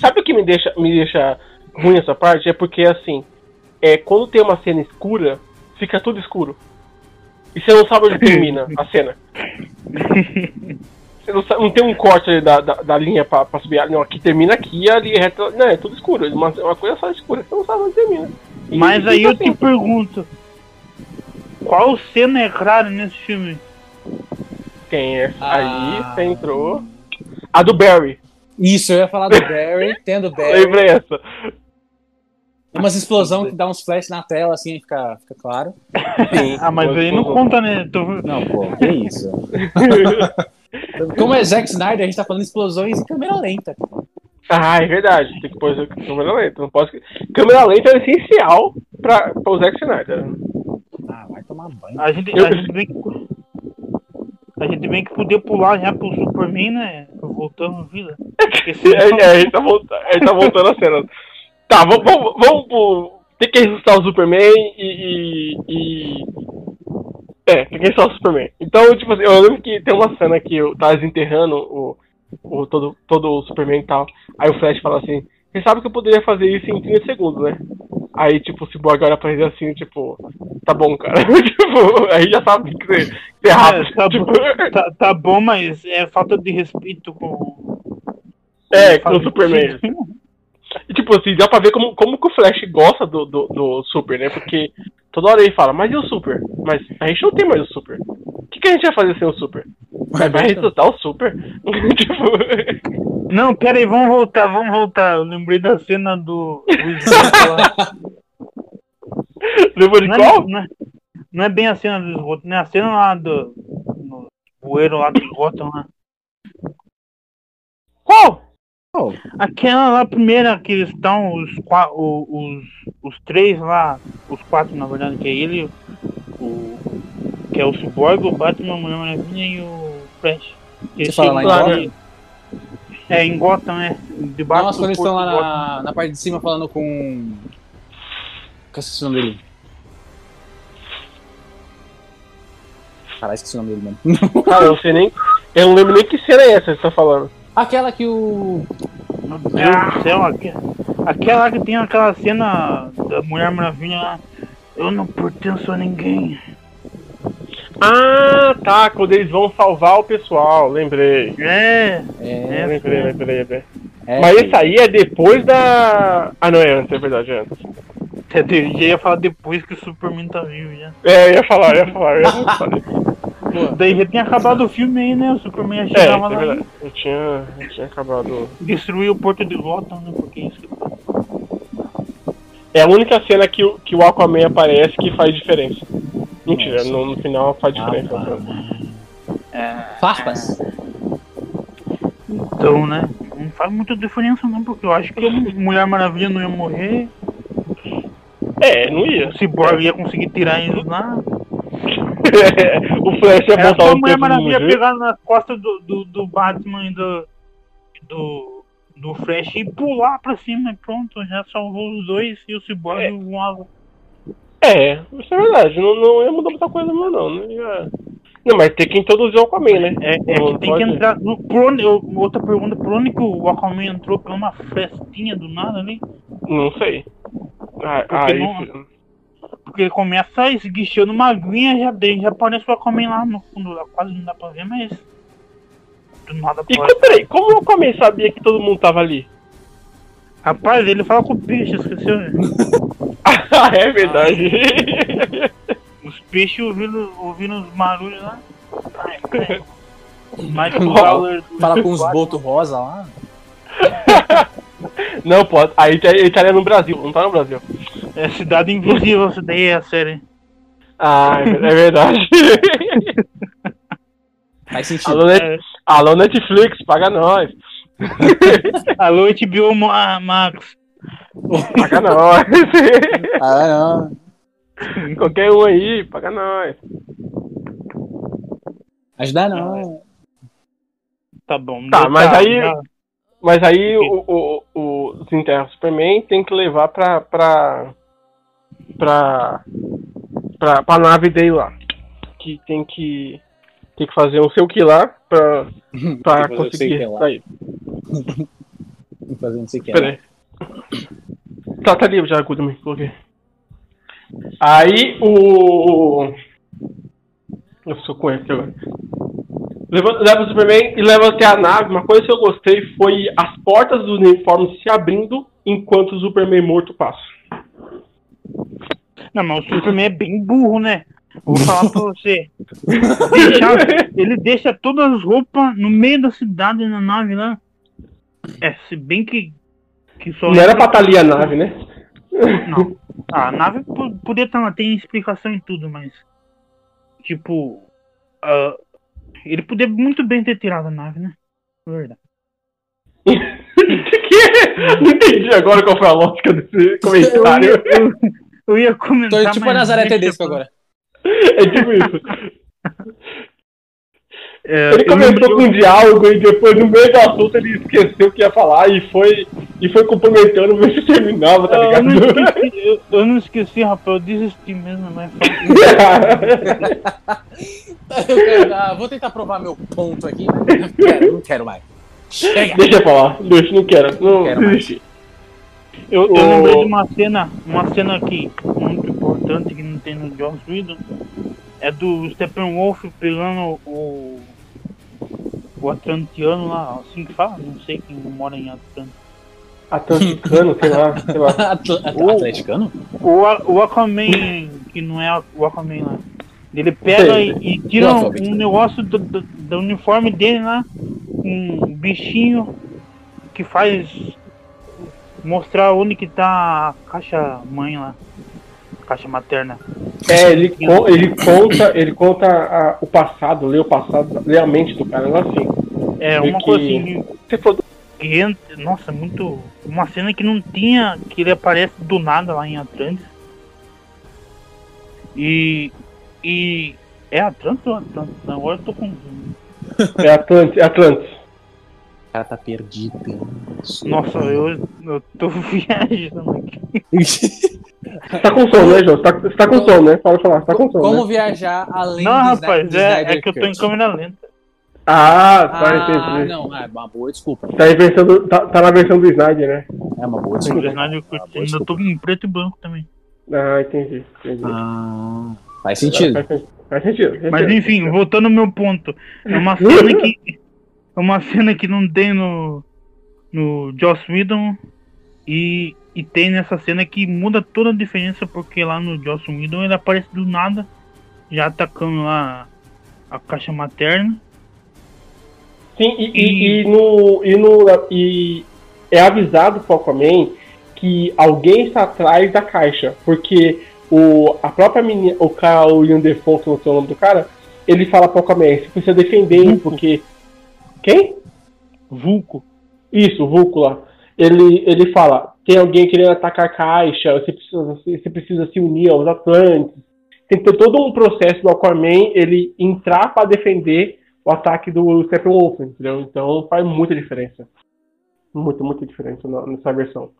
Sabe o que me deixa, me deixa ruim essa parte? É porque assim, é, quando tem uma cena escura, fica tudo escuro. E você não sabe onde termina a cena. Você não, sabe- não tem um corte da, da, da linha pra, pra subir. Ah, Não, aqui termina aqui ali é reta. Não, é tudo escuro. Uma, uma coisa só escura, você não sabe onde termina. E Mas aí eu te assim. pergunto: qual cena é clara nesse filme? É? Ah. Aí você entrou. A do Barry. Isso, eu ia falar do Barry, tendo Barry. Lembrei essa. Umas explosão que dá uns flash na tela, assim, fica, fica claro. Sim. Ah, mas aí não conta, né? Tô... Não, pô, que isso. Como é Zack Snyder, a gente tá falando explosões em câmera lenta. Ah, é verdade. Tem que pôr câmera lenta. Não posso... Câmera lenta é essencial pra, pra o Zack Snyder. Ah, vai tomar banho. A gente, Eu- a gente bem que. A gente bem que podia pular já pro Superman, né? Voltando vida. É, é, a, gente tá voltando, a gente tá voltando a cena. Tá, vamos, vamos, vamos pro. Tem que ressuscitar o Superman e. e, e- É, tem que ressuscitar o Superman. Então, tipo assim, eu lembro que tem uma cena que eu tava desenterrando o, o, todo, todo o Superman e tal. Aí o Flash fala assim: Você sabe que eu poderia fazer isso em 30 segundos, né? Aí, tipo, o Cyborg olha pra ele assim, tipo, tá bom, cara. tipo, aí já sabe que você, que você é rápido. É, tá, tipo, bom, tá, tá bom, mas é falta de respeito com. é, com o Superman. E, tipo assim, dá pra ver como, como que o Flash gosta do, do, do Super, né? Porque toda hora ele fala, mas e o Super? Mas a gente não tem mais o Super. O que, que a gente vai fazer sem o Super? Vai, vai ressuscitar o Super? tipo, Não, pera aí, vamos voltar, vamos voltar. Eu lembrei da cena do. do esgoto lá. lembra de Não, qual? é, não, é, não é bem a cena do esgoto, né? A cena lá do. No bueiro lá do Gotham lá. Qual? Aquela lá primeira que eles estão, os, qua- o- os, os três lá, os quatro na verdade, que é ele, o. Que é o Cyborg, o Batman, a Mulher Maravilha e o Flash. Eles fala lá em? É, em Gotham, né? Debaixo Nossa, do quando eles estão lá na, na parte de cima falando com. Que esqueci o nome dele. Caralho, esqueci o nome dele, mano. Cara, eu não sei nem. Eu não lembro nem que cena é essa que você tá falando. Aquela que o. Meu Deus do céu, aque- aquela que tem aquela cena da Mulher Maravilha lá. Eu não pertenço a ninguém. Ah, tá, quando eles vão salvar o pessoal, lembrei. É, É, Lembrei, lembrei, lembrei. é, Mas esse aí é depois da. Ah, não, é antes, é verdade, é antes. eu já ia falar depois que o Superman tá vivo já. É, eu ia falar, eu ia falar, eu ia falar. Daí já tinha acabado o filme aí, né? O Superman já É, chegava é lá verdade. Eu tinha, eu tinha acabado. destruiu o Porto de Gotham, né? Porque isso que É a única cena que o, que o Aquaman aparece que faz diferença. Mentira, no, no final faz diferença. Farpas. Então, né? Não faz muita diferença não, porque eu acho que a Mulher Maravilha não ia morrer, É, não ia. o Cyborg ia conseguir tirar eles lá. o Flash ia botar o Mulher Maravilha pegar nas costas do, do, do Batman e do, do, do Flash e pular pra cima e pronto, já salvou os dois e o Cyborg É. voava. É, isso é verdade. Não, não ia mudar muita coisa não, não. Não, ia... não mas tem que introduzir o Aquaman, né? É, é que tem que entrar. No, por outra pergunta, por onde que o Aquaman entrou? Por uma festinha do nada ali? Não sei. Ah, Porque aí, não- Porque ele começa esguichando uma aguinha já, de- já aparece o Aquaman lá no fundo, lá quase não dá pra ver, mas. Do nada E aparece. co- peraí, como o Aquaman sabia que todo mundo tava ali? Rapaz, ele fala com o peixe, esqueceu? ah, é verdade. Os peixes ouvindo, ouvindo os barulhos lá. Do Fala com os botos rosa lá. Não, pode. Aí tá- ele estaria no Brasil, não tá no Brasil. É Cidade Invisível, essa daí é a série. Ah, é verdade. Faz sentido. Alô, Net- Alô, Netflix, paga nós. Alô, HBO Ma- Max. Paga nós. Ah, não. Qualquer um aí, paga nós. Ajudar não. Tá bom. Tá, mas aí- já- Mas aí o, o, o Desenterra Superman tem que levar pra. pra. pra. pra, pra nave dele lá. Que tem que. Tem que fazer um sei o que lá pra, pra conseguir lá. sair. Tem que fazer não sei o que. Aí. Tá, tá livre já, Goodman, coloquei. Aí o. Eu sou com agora. Leva, o Superman e leva até a nave. Uma coisa que eu gostei foi as portas do uniforme se abrindo enquanto o Superman morto passa. Não, mas o Superman é bem burro, né? Vou falar pra você. Ele deixa todas as roupas no meio da cidade, na nave lá. É, se bem que. Que só Não era pra estar ali a nave, né? Não. Ah, a nave po- podia estar lá, tem explicação em tudo, mas. Tipo. ah, ele podia muito bem ter tirado a nave, né? Verdade. Não entendi agora qual foi a lógica desse comentário. Eu ia comentar. Tô tipo a Nazaré Tedesco agora. É tipo isso. É, Ele começou com um diálogo e depois, no meio do assunto, ele esqueceu o que ia falar e foi, e foi complementando, ver se terminava, tá Ah, eu, não ligado? esqueci, eu, eu não esqueci, rapaz, eu desisti mesmo, mas quero- ah, vou tentar provar meu ponto aqui. mas Não quero, não quero mais. Chega. Deixa eu falar, deixa, não quero. Não, Quero mais. desiste. eu, eu Ô. lembrei de uma cena, uma cena que muito importante que não tem no Joss Whedon. É do Steppenwolf pegando o. O Atlantiano lá, assim que fala, não sei quem mora em Atlanta. Atlanticano, sei lá, sei lá. Atl- Atleticano? O, A- o Aquaman, que não é o Aquaman lá. Ele pega Sei, e, e tira um, um negócio do, do, do uniforme dele lá, um bichinho que faz mostrar onde que tá a caixa mãe lá. Caixa materna. É, ele, con- ele conta, ele conta a- o passado, lê o passado, lê a mente do cara, não assim. É uma que- coisa assim Você falou que entra, nossa, muito. Uma cena que não tinha, que ele aparece do nada lá em Atlantis. E. E. É Atlantis ou Atlantis? Agora eu tô com. é Atlantis, é Atlantis. O cara tá perdido. Nossa, eu, eu tô viajando aqui. Você tá com sono, né, João? Você tá, você tá com sono, né? Pode falar, você tá com sono, Como né? viajar além Não, rapaz, é, Snyder é que eu tô em câmera lenta. Ah, tá, Ah, entendi. não, é uma boa desculpa. Tá, em versão do- tá, tá na versão do Snyder, né? É uma boa O desculpa. Snyder Ah, Cut. boa Ainda tô em preto e branco também. Ah, entendi. entendi. Ah, faz sentido. Faz, sentido, faz sentido. faz Mas sentido. enfim, voltando ao meu ponto. É uma cena que. É uma cena que não tem no. No Joss Whedon. E, e tem nessa cena que muda toda a diferença, porque lá no Joss Whedon ele aparece do nada, já atacando lá a caixa materna. Sim, e, e, e no, e no. E é avisado pro Aquaman que alguém está atrás da caixa. Porque o, a própria menina, o cara, o William Defoe, que não sei o nome do cara, ele fala pro Aquaman, você precisa defender ele, porque. Quem? Vulco. Isso, Vulco lá. Ele, ele fala, tem alguém querendo atacar a caixa, você precisa, você precisa se unir aos Atlantes. Tem que ter todo um processo do Aquaman ele entrar para defender o ataque do Steppenwolf, entendeu? Então faz muita diferença. Muita, muita diferença nessa versão.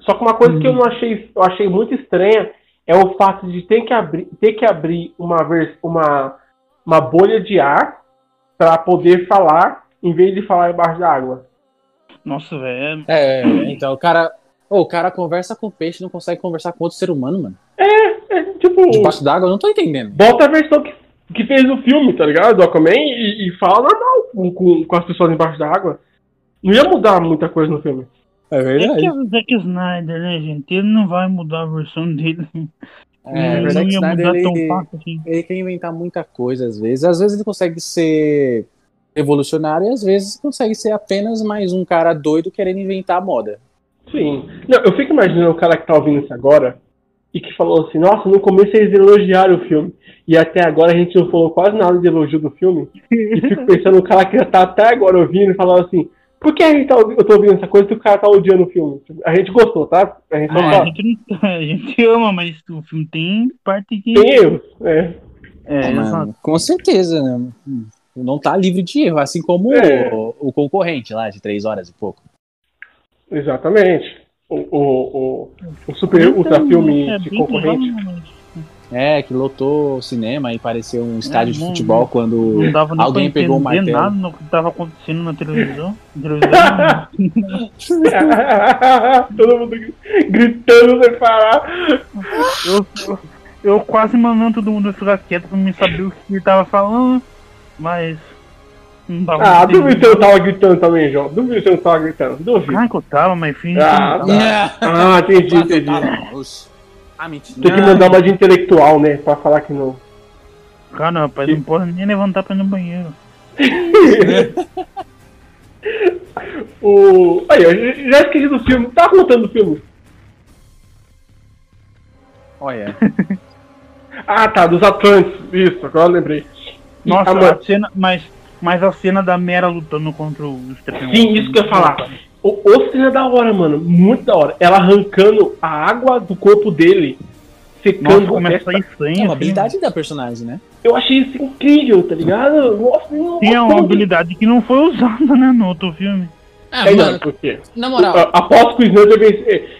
Só que uma coisa que eu não achei, eu achei muito estranha é o fato de ter que abrir, ter que abrir uma, uma, uma bolha de ar para poder falar em vez de falar embaixo da água. Nossa, velho. É, então o cara. Ô, o cara conversa com peixe e não consegue conversar com outro ser humano, mano. É, tipo, Debaixo d'água, eu não tô entendendo. bota a versão que, que fez o filme, tá ligado? Do Aquaman e, e fala normal com, com, com as pessoas embaixo da água. Não ia mudar muita coisa no filme. É É que é o Zack Snyder, né, gente? Ele não vai mudar a versão dele. É, não o Zack ia Snyder, mudar tão ele- fácil assim. Ele quer inventar muita coisa às vezes. Às vezes ele consegue ser revolucionário e às vezes consegue ser apenas mais um cara doido querendo inventar a moda. Sim. Não, eu fico imaginando o cara que tá ouvindo isso agora e que falou assim, nossa, no começo eles elogiaram o filme. E até agora a gente não falou quase nada de elogio do filme. E fico pensando no cara que já tá até agora ouvindo e falando assim, por que a gente tá, eu tô ouvindo essa coisa se o cara tá odiando o filme? A gente gostou, tá? A gente só Ah, a, gente, a gente ama, mas o filme tem parte que. Tem erros. É. É, Mano, exato. com certeza, né? Hum, Não tá livre de erro, assim como É. o, o concorrente lá de três horas e pouco. Exatamente. O, o, o, o super ultra filme É, de concorrente. legal, mas É, que lotou o cinema e pareceu um estádio de não, futebol não- quando Não dava nem alguém pegou o entender martelo. nada no que tava acontecendo na televisão. Na televisão Todo mundo gritando sem parar. eu, eu, eu quase mandando todo mundo ficar quieto pra mim saber o que ele tava falando, mas. Não tava Ah, duvido que você não tava gritando também, João. Duvido que você não tava gritando. Duvido. Claro que eu tava, mas finge Ah, tá. Ah, entendi, entendi. Ah, mentira. Tem que mandar uma de intelectual, né? Pra falar que não. Cara, rapaz, não pode nem levantar pra ir no banheiro. o. Aí, eu já esqueci do filme. Tá contando do filme. Olha, Ah, tá, dos Atlantes. Isso, agora eu lembrei. Nossa, a cena, mas, mas a cena da Mera lutando contra o Stephen Sim, isso que eu ia falar. O, o cena é da hora, mano. Muito da hora. Ela arrancando a água do corpo dele, secando Nossa, a começa a sangue. é uma assim. habilidade da personagem, né? Eu achei isso incrível, tá ligado? Nossa, Sim, é uma habilidade que não foi usada, né, no outro filme. Ah, É, não, mano, por quê? na moral, A- Aposto que o Snyder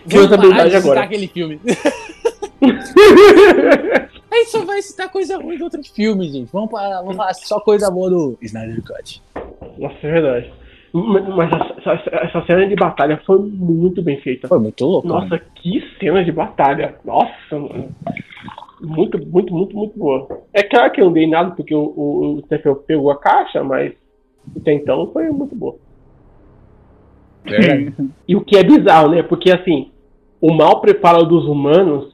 vamos essa de habilidade agora. aquele filme. Aí só vai citar coisa ruim do outro filme, gente. Vamos, parar, vamos falar só coisa boa do Snyder Cut. Nossa, é verdade. Mas essa, essa- essa cena de batalha foi muito bem feita. Foi muito louco. Nossa, mano. que cena de batalha. Nossa, mano. Muito, muito, muito, muito boa. É claro que eu não dei nada porque o, o, o Stephen pegou a caixa, mas até então foi muito boa. Verdade. E o que é bizarro, né? Porque assim, o mau preparo dos humanos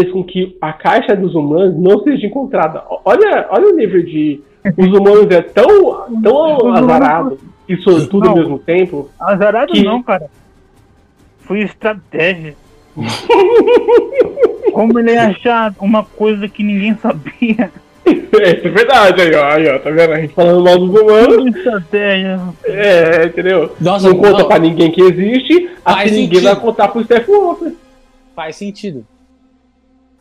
fez com que a caixa dos humanos não seja encontrada. Olha, olha o nível de. Os humanos é tão, tão azarado e sortudo ao Não. mesmo tempo. Azarado Que- não, cara. Foi estratégia. Como ele ia achar uma coisa que ninguém sabia? É, isso é verdade aí, ó, aí, ó. Tá vendo? A gente falando mal dos humanos. Foi estratégia. É, entendeu? Nossa, não conta não. pra ninguém que existe, assim ninguém vai contar pro Stephen Wolfer. Faz sentido.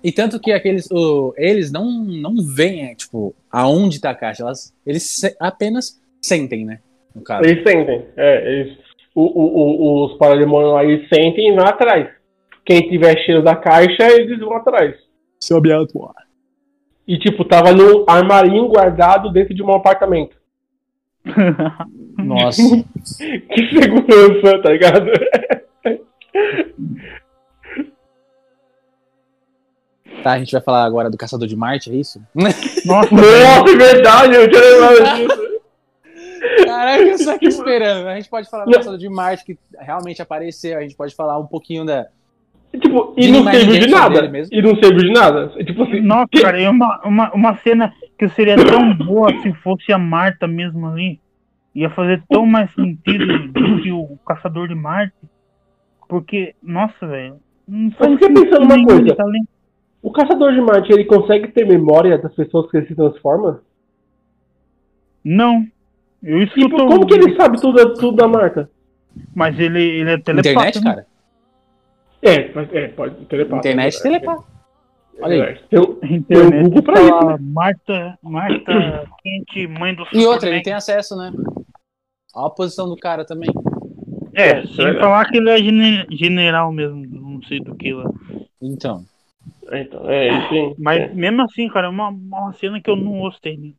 E tanto que aqueles, o- eles não, não veem, é, tipo, aonde tá a caixa. Elas, eles se- apenas sentem, né? No caso. Eles sentem. É, eles, o, o, o- os parademônios lá, eles sentem e vão atrás. Quem tiver cheiro da caixa, eles vão atrás. Sob alto ar. E, tipo, tava num armarinho guardado dentro de um apartamento. Nossa. Que segurança, tá ligado? Tá, a gente vai falar agora do Caçador de Marte, é isso? Nossa, Nossa, é verdade, eu tinha lembrado disso. Caraca, eu só aqui esperando. A gente pode falar do. Caçador de Marte, que realmente apareceu. A gente pode falar um pouquinho da. Tipo, e não serviu de nada. E não serviu de nada. Tipo assim, Nossa, que- cara, é uma, uma, uma cena que seria tão boa se fosse a Marta mesmo ali. Ia fazer tão mais sentido do que o Caçador de Marte. Porque, nossa, velho. Não faz fiquei pensando uma coisa. tá. O caçador de Marte, ele consegue ter memória das pessoas que ele se transforma? Não. Eu Tipo, escuto. como que ele sabe tudo, tudo da Marta? Mas ele, ele é telepata. Internet, né? cara? É, mas- é, pode telepata. Internet é, telepata. é, Olha aí. é. Tem, um- Internet. Tem Google pra isso, né? Marta, Marta Quente, mãe do E outra, ele tem acesso, né? Olha a posição do cara também. É, É, sem é. falar que ele é gene- general mesmo, não sei do que lá. Então. Então, é, ele tem. Mas é. mesmo assim, cara, é uma, uma cena que eu não gostei. né?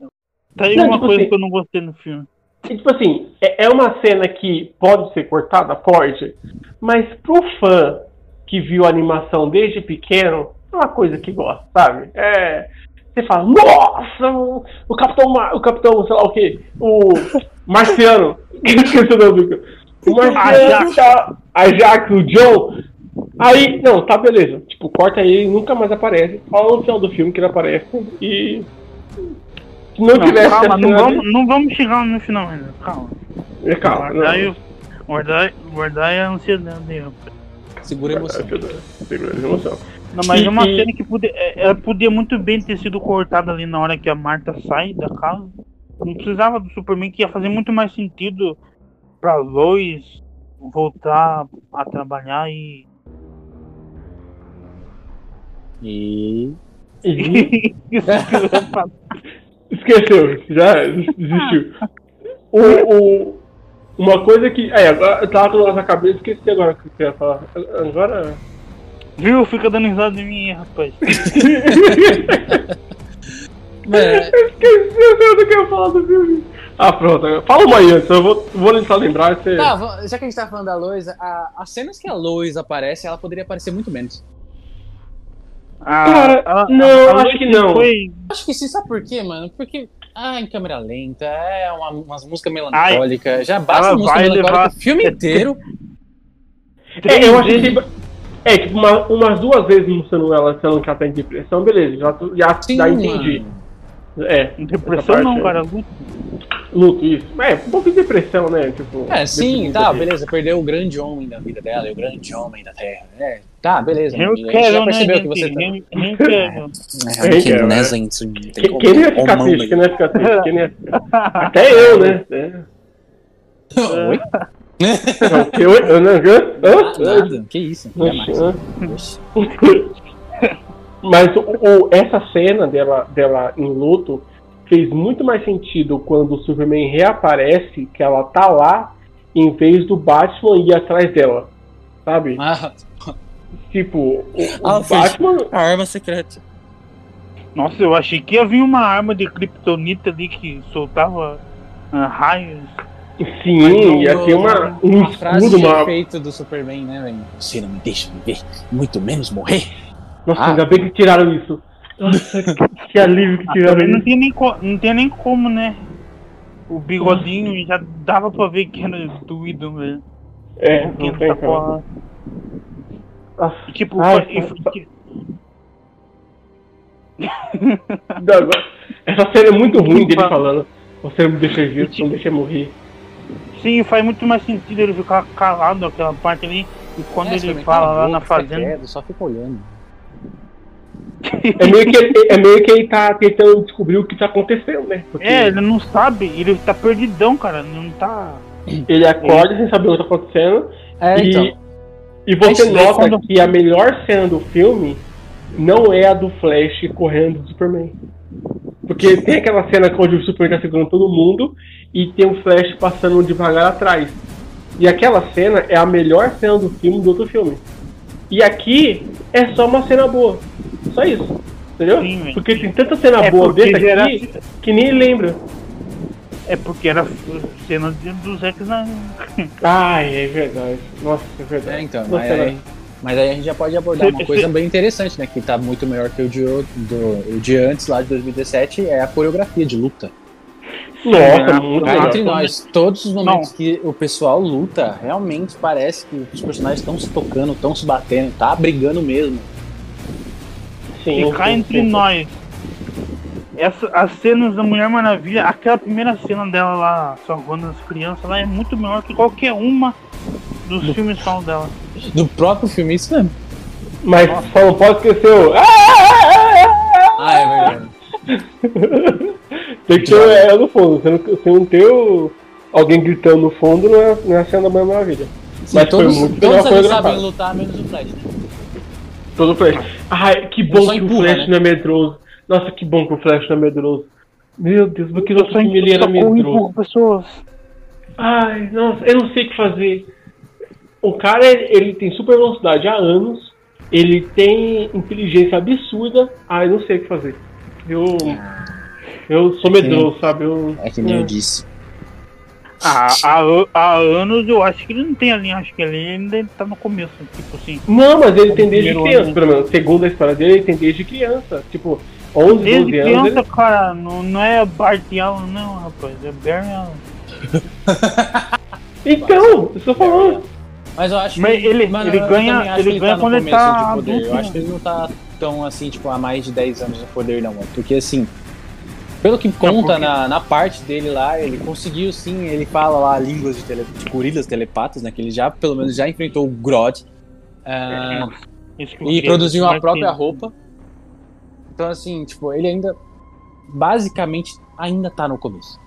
Tá aí Não, uma tipo coisa assim- que eu não gostei no filme. E, tipo assim, é, é uma cena que pode ser cortada, pode, mas pro fã que viu a animação desde pequeno, é uma coisa que gosta, sabe? É. Você fala, nossa, o, o Capitão, Mar- o Capitão, sei lá o quê, o Marciano, esqueci o nome do. O Marciano, Ajax. tá- Ajax, o John, Aí, não, tá beleza. Tipo, corta ele e nunca mais aparece. Fala no final do filme que ele aparece e. Se não, Não, tivesse calma, não vamos, não vamos chegar no final ainda. Calma. dele- Calma. Guardar, o- guardar, é a ansiedade. Segura a emoção. Segura a emoção. Não, mas E- é uma cena que podia, é- ela podia muito bem ter sido cortada ali na hora que a Marta sai da casa. Não precisava do Superman, que ia fazer muito mais sentido pra Lois voltar a trabalhar e. E. E-. Esqueceu, já desistiu. O, o, uma coisa que. É, agora eu tava com nossa cabeça, esqueci agora o que eu ia falar. Agora. Viu? Fica dando risada de mim, rapaz. Esqueci o que eu ia falar do filme. Ah, pronto. Fala uma aí antes, eu vou, vou tentar lembrar. Você... tá, já que a gente tá falando da Lois, a- as cenas que a Lois aparece, ela poderia aparecer muito menos. Ah, Cara, a- não, a acho que não. Foi, Acho que sim, sabe por quê, mano? Porque. Ah, em câmera lenta, é uma, umas músicas melancólicas. Já basta música vai melancólica levar- o filme inteiro. É, eu achei que. É, tipo, uma, umas duas vezes mostrando ela falando que ela tá em depressão, beleza, já, já, Sim, já entendi. mano. É, depressão não, cara. luto, isso. É, um pouco de depressão, né? Tipo, É, sim, tá, aqui. beleza. Perdeu o grande homem da vida dela e o grande homem da Terra. É, tá, beleza. Eu a gente quero, já né, percebeu gente? que você tá. Eu- eu quero. É, Quem que quer, né, né? gente, não Quem, não ia ficar triste? Quem não ia ficar triste? Quem não ia... Até eu, né? É. Oi? Não, que eu, eu não? Hã? Nada, que isso? Jamais. Hã? Oxi. Mas o, o- essa cena dela, dela em luto fez muito mais sentido quando o Superman reaparece, que ela tá lá, em vez do Batman ir atrás dela. Sabe? Ah, Tipo, o, Ah, Batman. a arma secreta. Nossa, eu achei que ia vir uma arma de kryptonita ali que soltava ah, raios. Sim, ia ter uma, um uma frase escudo, de uma. efeito do Superman, né, velho? Você não me deixa viver, muito menos morrer. Nossa, Ah. ainda bem que tiraram isso. Nossa, que, que alívio que tiraram Também não tinha nem, co- não tinha nem como, né? O bigodinho já dava pra ver que era doído, velho. É, Um não tem porra. E, Tipo, Ai, foi- e foi- agora- Essa cena é muito ruim dele falando. Você não me deixa vivo, você não deixa morrer. sim, faz muito mais sentido ele ficar calado aquela parte ali. E quando É, ele fala lá na fazenda. quieto, só fica olhando. É meio, que ele, é meio que ele tá tentando descobrir o que tá acontecendo, né? Porque É, ele não sabe, ele tá perdidão, cara. Não tá. ele acorda sem saber o que tá acontecendo. É, e, então. e você Aí, nota quando- que a melhor cena do filme não é a do Flash correndo do Superman. Porque tem aquela cena onde o Superman tá segurando todo mundo e tem o Flash passando devagar atrás. E aquela cena é a melhor cena do filme do outro filme. E aqui é só uma cena boa. Só isso. Entendeu? Sim, porque tem tanta cena É boa gera- aqui que nem lembra. É porque era cena de- do Zack Snyder. Ai, é verdade. Nossa, é verdade. É, então, Nossa, mas era- aí, mas aí a gente já pode abordar uma coisa bem interessante, né? Que tá muito melhor que o de, do, o de antes, lá de 2017, é a coreografia de luta. Nossa, É, muito entre nós, todos os momentos que o pessoal luta, realmente parece que os personagens estão se tocando, estão se batendo, tá brigando mesmo. Sim, E cá sim, entre sim. nós. Essa, as cenas da Mulher Maravilha, aquela primeira cena dela lá salvando as crianças lá é muito melhor que qualquer uma dos filmes solo dela. Do próprio filme, isso mesmo. Mas só não pode esquecer o. Ah, Ah, é verdade. Tem que ter ela no fundo. Se não, se não ter o- alguém gritando no fundo, não é, não é a cena da Mulher Maravilha. Sim, Mas foi todos, muito todos coreografado. sabem lutar, menos o Flash. né? Todo o Flash. Ai, que bom que o empurra, Flash né? não é medroso. Nossa, que bom que o Flash não é medroso. Meu Deus, porque no Eu outro só filme ele era e medroso. pessoas. Ai, nossa, eu não sei o que fazer. O cara, ele tem super velocidade há anos, ele tem inteligência absurda, ai, não sei o que fazer. Eu. Eu sou medroso, sabe? Eu, É que nem eu disse. Há, há, há anos eu acho que ele não tem a linha, acho que ele ainda tá no começo, tipo assim. Não, mas ele tem desde criança, ano. pelo menos. Segundo a história dele, ele tem desde criança. Tipo, 11, Desde 12 anos. criança, Ele... cara, não, não é Bart Allen, não, rapaz, é Barry Allen. Então, eu estou falando. Mas eu acho Mas que ele- mano, ele ganha- ele que ganha no quando ele começo tá de poder. adulto, Eu acho que ele não tá tão assim, tipo, há mais de 10 anos no poder, não, mano. Porque assim, pelo que conta na, na parte dele lá, ele conseguiu sim, ele fala lá línguas de, tele, de gorilas telepatas, né? Que ele já, pelo menos, já enfrentou o Grodd. ah, Isso que eu e produziu a própria roupa. Então, assim, tipo, ele ainda. Basicamente, ainda tá no começo.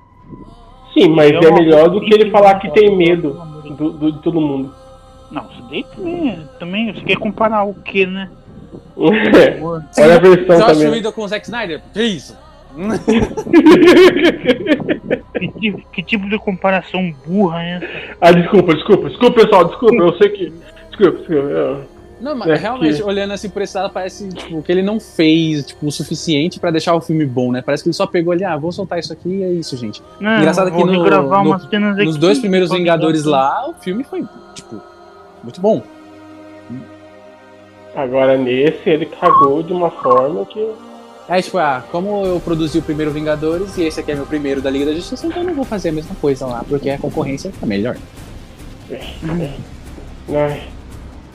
Sim, mas é melhor do que ele falar que tem medo do, do- de todo mundo. Não, isso daí também, também. Você quer comparar o que, né? Olha a versão Josh também. Whedon com o Zack Snyder? Que isso? Que tipo, que tipo de comparação burra é essa? ah, desculpa, desculpa, desculpa, pessoal, desculpa, eu sei que. Desculpa, desculpa. eu- Não, mas É realmente, que- olhando assim por esse lado, parece tipo, que ele não fez tipo, o suficiente pra deixar o filme bom, né? Parece que ele só pegou ali, ah, vou soltar isso aqui e é isso, gente. Não, Engraçado que no- no- umas cenas Nos aqui, dois primeiros Vingadores gravar. lá, o filme foi, tipo, muito bom. Agora nesse ele cagou de uma forma que. Aí, tipo, ah, como eu produzi o primeiro Vingadores e esse aqui é meu primeiro da Liga da Justiça, então eu não vou fazer a mesma coisa lá, porque a concorrência tá melhor. Ai,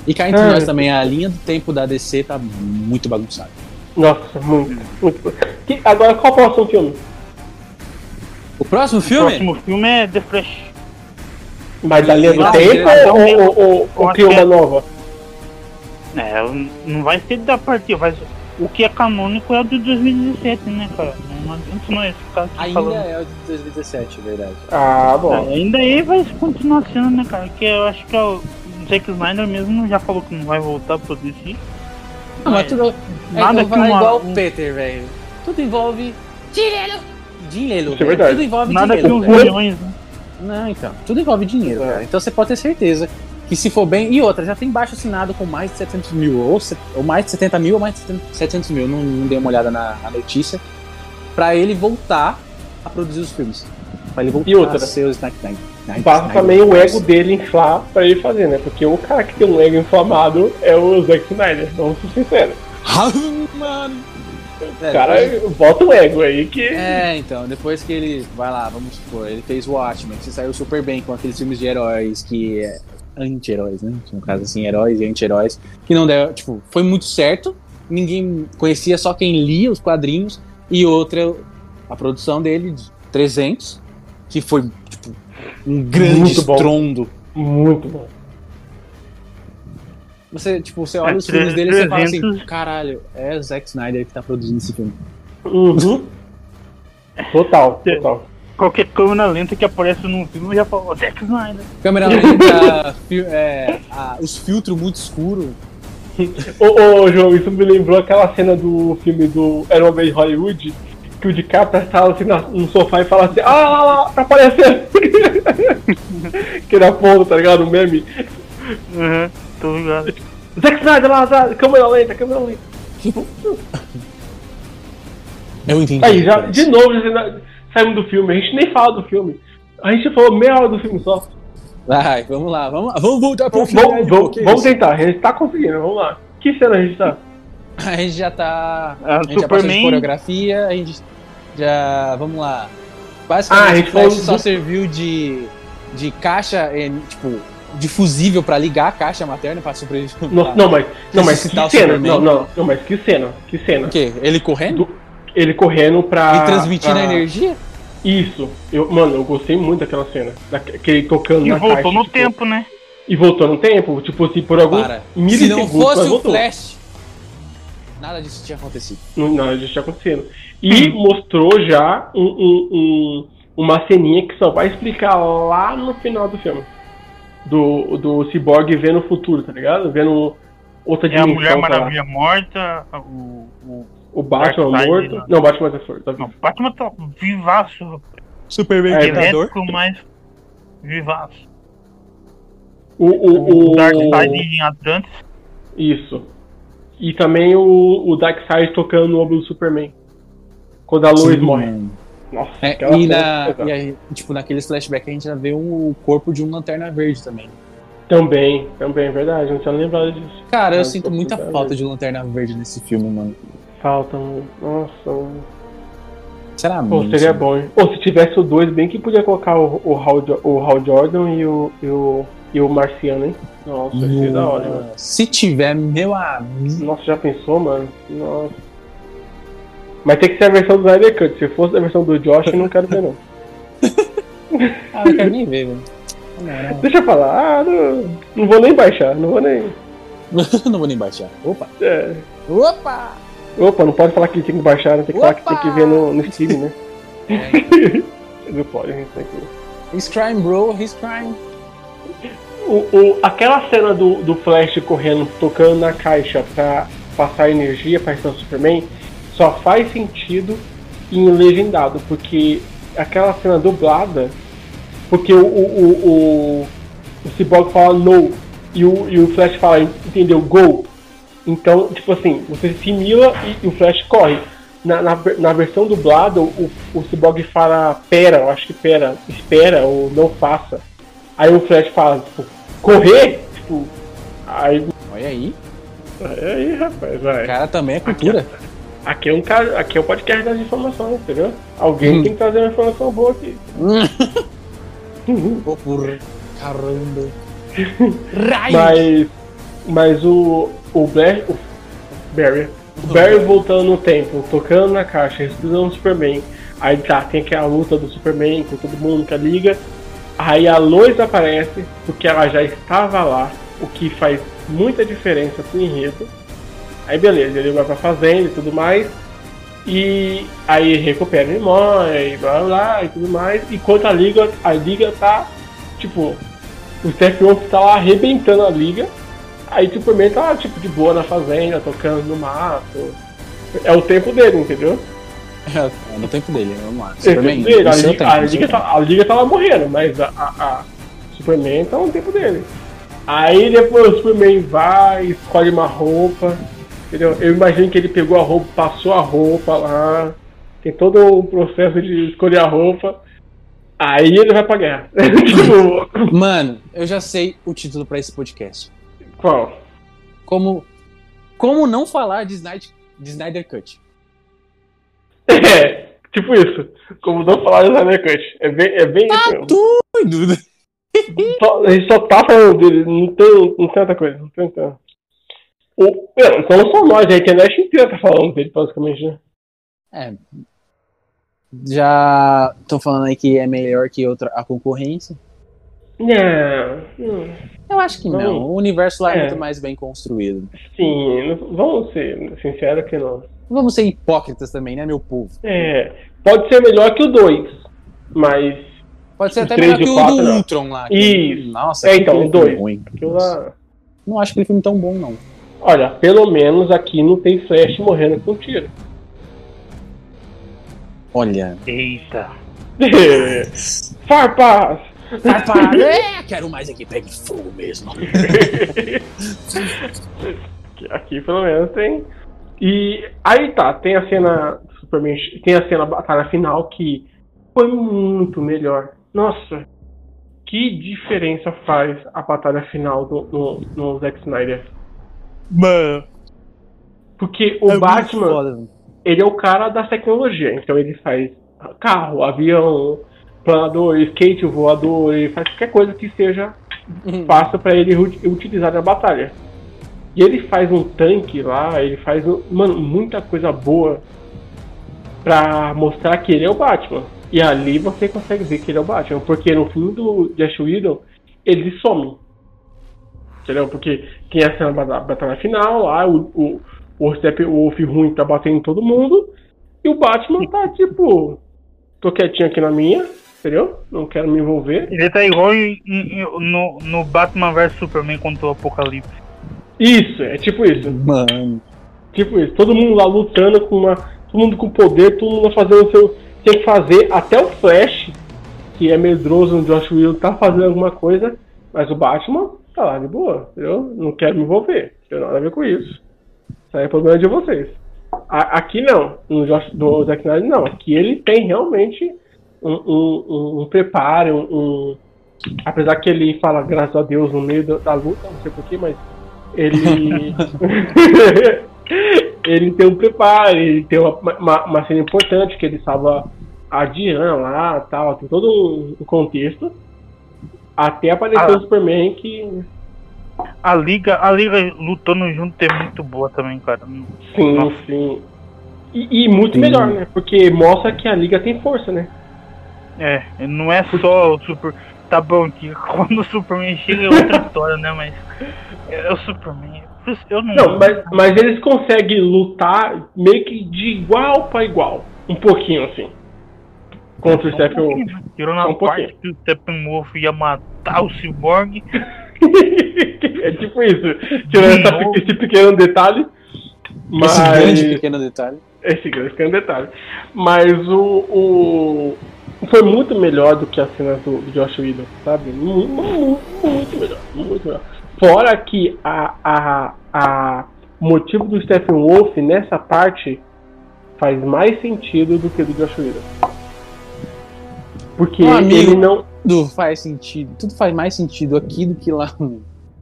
E cá entre Ah. nós também, a linha do tempo da DC tá muito bagunçada. nossa, muito, muito. Que- agora qual o próximo filme? O próximo O filme? próximo filme é The Flash. Mas da linha do tempo ele- ou, ou, ou, ou é- nova? É, não vai ser da partida, vai ser- O que é canônico é o de 2017, né, cara? Não adianta nós ficar aqui Ainda falando. é o de 2017, verdade. Ah, É, bom. ainda aí vai continuar sendo, né, cara? Que eu acho que é o Zack Snyder mesmo já falou que não vai voltar a produzir. Não, mas tudo. É Nada igual, que uma- igual o um- Peter, velho. Tudo envolve. Dinheiro! Dinheiro. Isso é verdade. Tudo envolve Nada que dinheiro. uns velho. milhões, né? Não, então. Tudo envolve dinheiro, É. cara. Então você pode ter certeza que se for bem. E outra, já tem baixo assinado com mais de 700 mil. Ou, ou mais de 70 mil ou mais de 70 700 mil. Não, não dei uma olhada na, na notícia. Pra ele voltar a produzir os filmes. Pra ele voltar E outra? a ser o Snack Night. Basta também o ego dele inflar pra ele fazer, né? Porque o cara que tem um ego inflamado é o Zack Snyder, vamos ser sinceros. Mano. O cara bota o ego aí que. É, então, depois que ele. Vai lá, vamos supor, ele fez Watchmen, que saiu super bem com aqueles filmes de heróis que. Anti-heróis, né? No caso, assim, heróis e anti-heróis. Que não deu. Tipo, foi muito certo. Ninguém conhecia, só quem lia os quadrinhos. E outra, a produção dele, de 300, que foi, tipo, um grande Muito bom. estrondo. Muito bom. Você, tipo, você olha É, os filmes dele e você fala assim: 300. caralho, é o Zack Snyder que tá produzindo esse filme. Uhum. Total, total. Qualquer câmera lenta que aparece num filme eu já falo, "Ó, Zack Snyder. Câmera lenta, é, a- os filtros muito escuros. Ô, ô, João, isso me lembrou aquela cena do filme do Era uma vez Hollywood, que o DiCaprio tá assim no sofá e fala assim, ah, lá, lá, tá aparecendo. que era ponto, tá ligado? O meme. Uhum, tô ligado. Zack Snyder lá, lá, câmera lenta, câmera lenta. Eu entendi. Aí, já, de novo, saímos do filme, a gente nem fala do filme. A gente falou meia hora do filme só. Vai, vamos lá, vamos lá. Vamos voltar pro Vamos, filme. vamos, vamos, vamos tentar, a gente tá conseguindo, vamos lá. Que cena a gente tá? A gente já tá. Ah, a gente já passou de Superman. coreografia, a gente já. Vamos lá. Ah, a Basicamente, gente o Flash falou só do- serviu de, de caixa, é, tipo, de fusível pra ligar a caixa materna pra sobreviver. Não, não, mas, não, mas que cena? Superman. Não, não, não, mas que cena? Que cena? O quê? Ele correndo? Do- Ele correndo pra. e transmitindo pra- a energia? Isso. Eu, mano, eu gostei muito daquela cena. Daquele tocando E na voltou caixa, no tipo, tempo, né? E voltou no tempo, tipo assim, por alguns Para. Se não fosse o voltou. Flash, nada disso tinha acontecido. Não, não, já tinha acontecido. E mostrou já um, um- um- uma ceninha que só vai explicar lá no final do filme. Do, do Cyborg vendo o futuro, tá ligado? Vendo outra É a dimensão. Mulher tá. Maravilha morta, o, o. O Batman Darkseid, morto. né? Não, o Batman tá forte. Tá Não, o Batman tá vivaço, Superman É, elétrico, mas vivaço. O, o, O o, Darkseid em Atlantis. Isso. E também o, o Darkseid tocando no ombro do Superman. Quando a Lois Sim, morre. Nossa, É, e, na, pesada. e aí, tipo, naqueles flashbacks a gente já vê o corpo de um lanterna verde também. Também, também, é verdade. Não tinha lembrado disso. Cara, eu Mas, sinto muita falta merda. de lanterna verde nesse filme, mano. Falta um. Nossa, um... Sinceramente. Pô, seria bom, hein? Ou se tivesse o dois, bem que podia colocar o, o, Hal, o Hal Jordan e o, e o E o Marciano, hein? Nossa, que da hora, mano. Se tiver, meu amigo. Nossa, já pensou, mano? Nossa. Mas tem que ser a versão do Snyder Cut. Se fosse a versão do Josh, eu não quero ver, não. Ah, não quero nem ver, velho. Deixa eu falar. Ah, não, não vou nem baixar. Não vou nem. não vou nem baixar. Opa! É. Opa! Opa, não pode falar que tem que baixar, tem que falar que tem que ver no, no Steam, né? não pode, a gente tem que. He's crying, bro. He's crying. O, o, aquela cena do, do Flash correndo, tocando na caixa pra passar energia pra estação Superman, só faz sentido em legendado, porque aquela cena dublada, porque o, o, o, o, o Cyborg fala no e o, e o Flash fala, entendeu, go. Então, tipo assim, você simila e, e o Flash corre. Na, na, na versão dublada, o, o Cyborg fala pera, eu acho que pera, espera ou não faça. Aí o Flash fala, tipo, correr? Tipo, aí. Olha aí. Aí, rapaz, vai. O cara também é cultura. Aqui é um cara, aqui é o podcast das informações, entendeu? Alguém Hum. tem que trazer uma informação boa aqui. Ô, porra. Caramba. Mas. Mas o. O Barry. O Barry. O Barry voltando no tempo, tocando na caixa, ressuscitando o Superman. Aí tá, tem aquela luta do Superman com todo mundo que a liga. Aí a Lois aparece, porque ela já estava lá, o que faz muita diferença pro enredo. Aí beleza, ele vai pra fazenda e tudo mais. E aí recupera a memória e blá blá e tudo mais. Enquanto a liga, a liga tá, tipo, o Steppenwolf tá lá arrebentando a liga. Aí o Superman tá tipo, de boa na fazenda, tocando no mato. É o tempo dele, entendeu? É no tempo dele, vamos lá. É o Superman, tempo dele. A, no seu liga, tempo, a, no seu liga tá, a liga lá morrendo, mas a, a, a Superman tá no tempo dele. Aí depois o Superman vai, escolhe uma roupa. Entendeu? Eu imagino que ele pegou a roupa, passou a roupa lá. Tem todo um processo de escolher a roupa. Aí ele vai pra guerra. tipo. Mano, eu já sei o título pra esse podcast. Qual? Como, como não falar de Snyder, de Snyder Cut. É, tipo isso. Como não falar de Snyder Cut. É bem, é bem isso mesmo. Doido. Só- a gente só tá falando dele, não tem, não tem outra coisa. Não tem outra. O, não, então não só nós, a internet inteira tá falando dele, basicamente, né? É. Já tô falando aí que é melhor que outra, a concorrência. Não, não. Eu acho que não. Não. O universo lá é, É. muito mais bem construído. Sim, vamos ser sinceros que não. Vamos ser hipócritas também, né, meu povo? É, pode ser melhor que o 2, mas Pode ser até melhor que o quatro, do não. Ultron lá. que- Isso. Nossa, É, então, o dois. ruim. aquilo Nossa. lá. Não acho aquele filme tão bom, não. Olha, pelo menos aqui não tem Flash morrendo com tiro. Olha. Eita. Farpas! Farpa, é, quero mais aqui, pegue fogo mesmo. Aqui pelo menos tem. E aí tá, tem a cena do Superman, tem a cena batalha final que foi muito melhor. Nossa, que diferença faz a batalha final do, no, no Zack Snyder? Mano. Porque o Batman, Foda. ele é o cara da tecnologia, então ele faz carro, avião, planador, skate voador, ele faz qualquer coisa que seja fácil pra ele utilizar na batalha. E ele faz um tanque lá, ele faz mano, muita coisa boa pra mostrar que ele é o Batman. E ali você consegue ver que ele é o Batman, porque no filme do Josh Whedon, ele some. Entendeu? Porque tem a cena da batalha final lá, o, o, o Steppenwolf ruim tá batendo em todo mundo, e o Batman tá tipo, tô quietinho aqui na minha, entendeu? Não quero me envolver. Ele tá igual em- em- no, no Batman vs Superman contra o Apocalipse. Isso, é tipo isso. Mano. Tipo isso, todo mundo lá lutando com uma. Todo mundo com poder, todo mundo fazendo o seu. Tem que fazer, até o Flash, que é medroso no Josh Whedon, tá fazendo alguma coisa, mas o Batman tá lá de boa, entendeu? Não quero me envolver, não tem nada a ver com isso. Isso aí é problema de vocês. A- aqui não, no Josh, do Zack Snyder não, aqui ele tem realmente um, um, um- preparo, um, um- Apesar que ele fala graças a Deus no meio da, da luta, não sei porquê, mas ele. ele tem um preparo, ele tem uma, uma, uma cena importante que ele salva a Diana lá tal, tem todo um, um contexto. Até aparecer Ah. o Superman que. A liga, a liga lutando junto é muito boa também, cara. Sim, Nossa. sim. E, e muito Sim. melhor, né? Porque mostra que a Liga tem força, né? É, não é só o Super. Tá bom que quando o Superman chega é outra história, né? Mas é o Superman. Eu não. Não, mas, mas eles conseguem lutar meio que de igual pra igual. Um pouquinho assim. Contra o Só um né? Tirou na um parte pouquinho. que o Steppenwolf ia matar o Cyborg. é tipo isso. Tirando essa- esse pequeno detalhe. Mas... Esse grande pequeno detalhe. Esse grande pequeno detalhe. Mas o, o. Foi muito melhor do que as cenas do, do Josh Whedon, sabe? Mu- mu- Muito, melhor. Muito melhor. Fora que a, a, a o motivo do Stephen Wolf nessa parte faz mais sentido do que o do Josh Whedon. Porque ele não. Tudo faz sentido. Tudo faz mais sentido aqui do que lá. Isso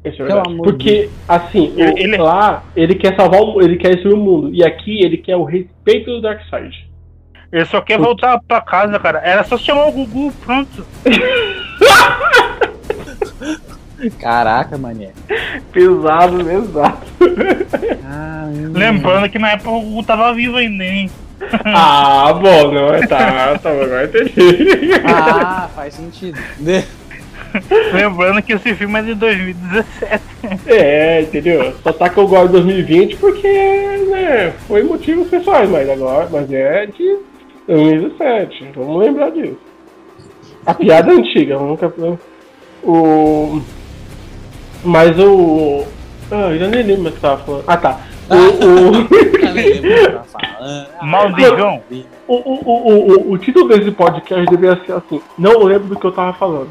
é Pelo verdade. amor de Porque, assim, Ele- o- ele- lá ele quer salvar o ele quer destruir o mundo. E aqui ele quer o respeito do Darkseid. Ele só quer voltar pra casa, cara. Era só chamar o Gugu, pronto. Caraca, mané. Pesado. Ah, Lembrando que na época o Gugu tava vivo ainda, hein? ah, bom, não, tá, tá, agora entendi. Ah, faz sentido. Lembrando que esse filme é de 2017. É, entendeu? Só tá que eu gosto de 2020 porque, né, foi motivos pessoais, mas agora, mas é de 2017, vamos lembrar disso. A piada é antiga, nunca. O. Mas o. Ah, eu já nem lembro mais o que eu tava falando. Ah tá. O. Ah, Maldijão. o, o, o, o, o, o título desse podcast deveria ser assim: Não lembro do que eu tava falando.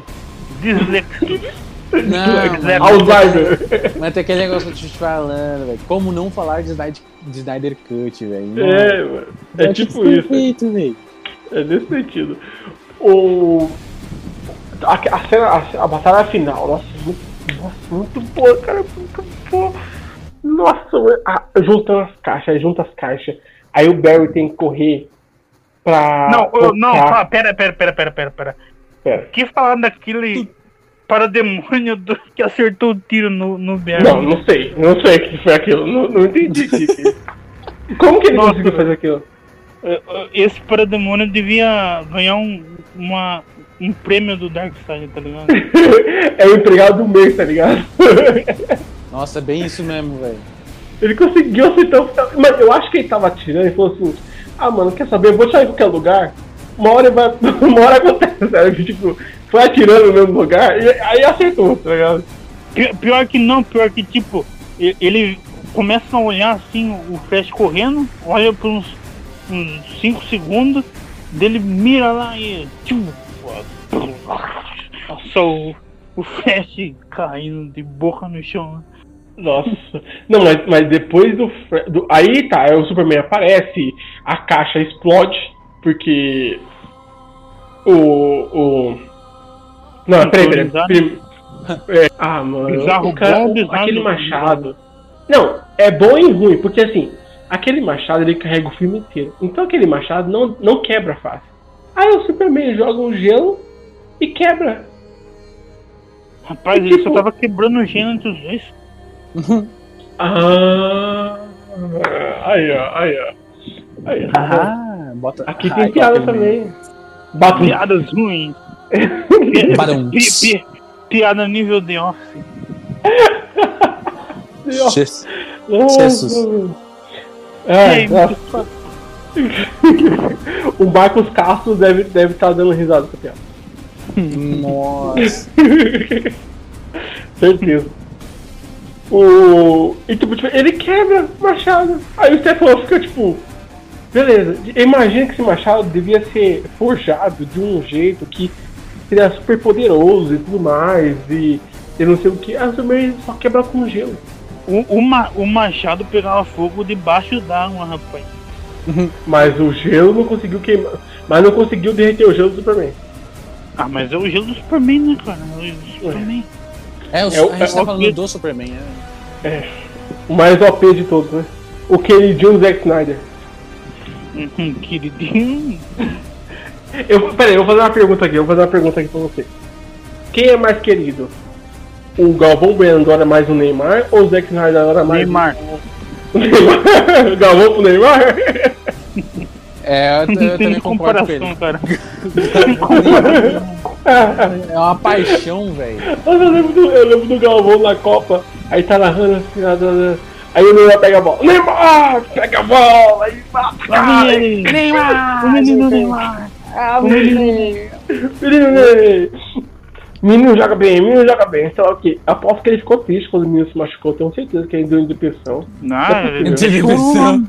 Dislexia. Não, mano, Alzheimer. mas tem aquele negócio que eu tô te falando, velho. Como não falar de Snyder, de Snyder Cut, velho? É, mano. É Vai tipo ser isso. Feito, velho. É nesse sentido. O. A, a, cena, a, a batalha final, nossa, muito, nossa, muito boa, cara, muito boa. Nossa, a, juntando as caixas, junta as caixas. Aí o Barry tem que correr pra. Não, ô, não, fala, pera, pera, pera, pera, pera, pera. Pera. Que falar daquele parademônio do, que acertou o tiro no, no Barry? Não, não sei, não sei o que foi aquilo, não, não entendi. Como que ele Nossa. conseguiu fazer aquilo? Esse parademônio devia ganhar um, uma, um prêmio do Darkseid, tá ligado? é o empregado do mês, tá ligado? Nossa, é bem isso mesmo, velho. Ele conseguiu acertar. o- Mas eu acho que ele tava atirando e falou assim: Ah, mano, quer saber? Eu vou tirar em qualquer lugar. Uma hora vai. Uma hora acontece, sabe? Tipo, foi atirando no mesmo lugar e aí acertou, tá ligado? Pi- Pior que não, pior que tipo, ele começa a olhar assim, o Flash correndo, olha por uns 5 segundos, dele mira lá e. Tipo, nossa, o, o Flash caindo de boca no chão. Nossa. Não, mas, mas depois do, do. Aí tá, aí o Superman aparece, a caixa explode, porque. O. o não, peraí, peraí. Bizarro. prim- é, ah, mano. Bizarro o cara, bom, bizarro aquele machado. Não, é bom e ruim, porque assim, aquele machado ele carrega o filme inteiro. Então aquele machado não, não quebra fácil. Aí o Superman joga um gelo e quebra. Rapaz, É ele só tipo- tava quebrando o gênero entre os dois. Ah. Aí, ó, aí, ó. Aí, ó. Ah, bota. Aqui Ai, tem piada coloca também. Bato. Piadas ruins. Badum. Pi- pi- piada nível de office. Ches- Nossa. Jesus. É, nossa. o Marcos Castro deve estar deve tá dando risada com a piada. Nossa. Certeza. O. E tipo, tipo, ele quebra o machado. Aí o Stefano fica tipo. Beleza, imagina que esse machado devia ser forjado de um jeito que seria super poderoso e tudo mais. E, e não sei o que. Ah, o Superman só quebra com gelo. O, o, ma- o machado pegava fogo debaixo d'água, rapaz. Mas o gelo não conseguiu queimar. Mas não conseguiu derreter o gelo do Superman. Ah, mas é o gelo do Superman, né, cara? É o gelo do Superman. É, o, É o- a gente é tá o falando que- do Superman, é. O mais OP de todos, né? O queridinho Zack Snyder. Uhum, Queridinho. Eu, peraí, eu vou fazer uma pergunta aqui, eu vou fazer uma pergunta aqui pra você. quem é mais querido? O Galvão Bueno adora mais o Neymar ou o Zack Snyder adora mais Neymar. o Neymar? O Galvão pro Neymar? É, eu, eu Não tem também concordo com ele. comparação, cara. É uma paixão, velho. Eu lembro, do, eu lembro do Galvão na Copa, aí tá narrando assim, aí o Neymar pega a bola. Neymar! Pega a bola! Aí cara! Neymar! O menino Neymar! O menino! Menino! Menino joga bem, menino joga bem, sei lá o que. Aposto que ele ficou triste quando o menino se machucou, tenho certeza que ele deu em depressão. Não, ele- Depressão.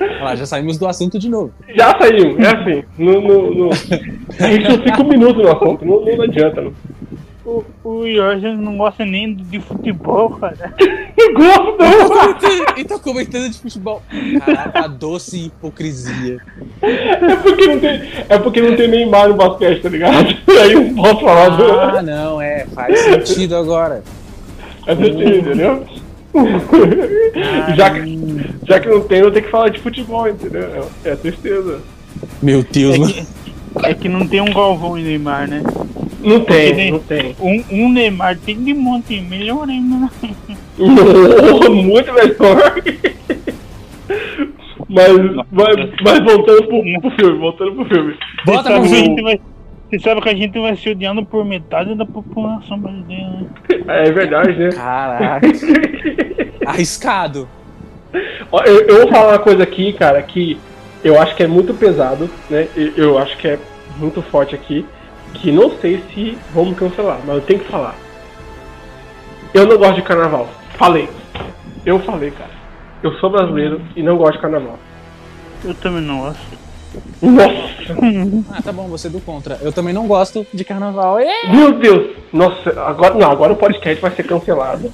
Olha lá, já saímos do assunto de novo. Já saímos, é assim. No, no, no... A gente não fica um minuto no assunto, não, não adianta. Não. O, o Jorge não gosta nem de futebol, cara. Gosto não! Ele tá comentando de futebol. Caraca, a doce hipocrisia. É porque não tem, é porque não tem Neymar no basquete, tá ligado? Aí eu não posso falar do. Ah, não, é, faz sentido agora. É sentido, entendeu? já, que, já que não tem, eu tenho que falar de futebol, entendeu? É, é tristeza. Meu Deus, É mano. É que não tem um Galvão e Neymar, né? Não tem, nem- não tem. Um, um Neymar tem de monte, melhor ainda. né? Muito melhor. Mas, mas, mas voltando pro, pro filme, voltando pro filme. Bota Você sabe, pro que a filme. gente vai, você sabe que a gente vai se odiando por metade da população brasileira, né? É verdade, né? Caraca. Arriscado. Eu, eu vou falar uma coisa aqui, cara, que eu acho que é muito pesado, né? Eu, acho que é muito forte aqui. Que não sei se vamos cancelar, mas eu tenho que falar. Eu não gosto de carnaval. Falei. Eu falei, cara. Eu sou brasileiro e não gosto de carnaval. Eu também não gosto. Nossa! Ah, tá bom, você é do contra. Eu também não gosto de carnaval. Meu Deus! Nossa, agora não, agora o podcast vai ser cancelado.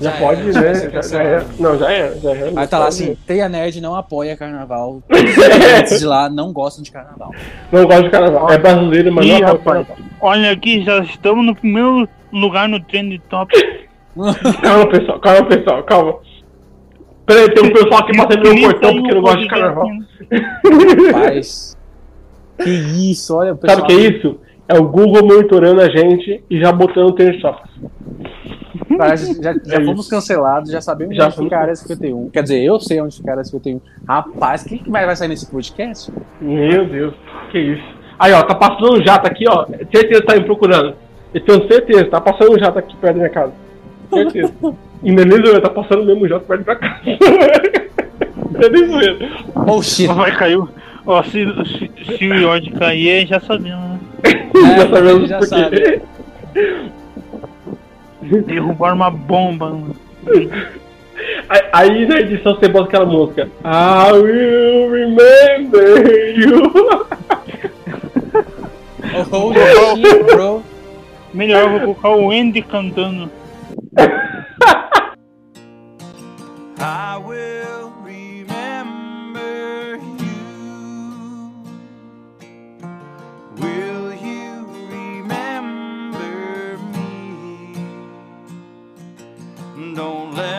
Já, Já pode, era, já né? Já, é. Não, já é, já é. Aí tá lá assim, Teia Nerd não apoia carnaval. Os integrantes de lá não gostam de carnaval. Não gosto de carnaval. É brasileiro, mas Ih, não rapaz, carnaval. olha aqui, já estamos no primeiro lugar no trend top. Calma, pessoal, calma, pessoal, calma. Peraí, tem um pessoal aqui batendo no meu portão porque não gosta de carnaval. Rapaz. Que isso, olha o pessoal. Sabe o que é isso? É o Google monitorando a gente e já botando o Trend Topics. Já já É fomos isso. cancelados, já sabemos Já onde fomos fica a área 51. Quer dizer, eu sei onde fica a área 51. Rapaz, o que, vai, vai sair nesse podcast? Meu Deus, que isso. Aí, ó, tá passando um jato aqui, ó. Certeza que tá me procurando. Eu tenho certeza, tá passando um jato aqui perto da minha casa. Certeza. e é nem zoeira, tá passando o mesmo jato perto da minha casa. É nem zoeira. Oh shit. Vai cair. o- Ó, se, se, se o Jorge cair, já sabemos, né? já sabemos já por quê. Derrubaram uma bomba. mano. Aí, na edição você bota aquela música. I will remember you. Oh, holy shit, bro. Melhor, eu vou colocar o Andy cantando. I will remember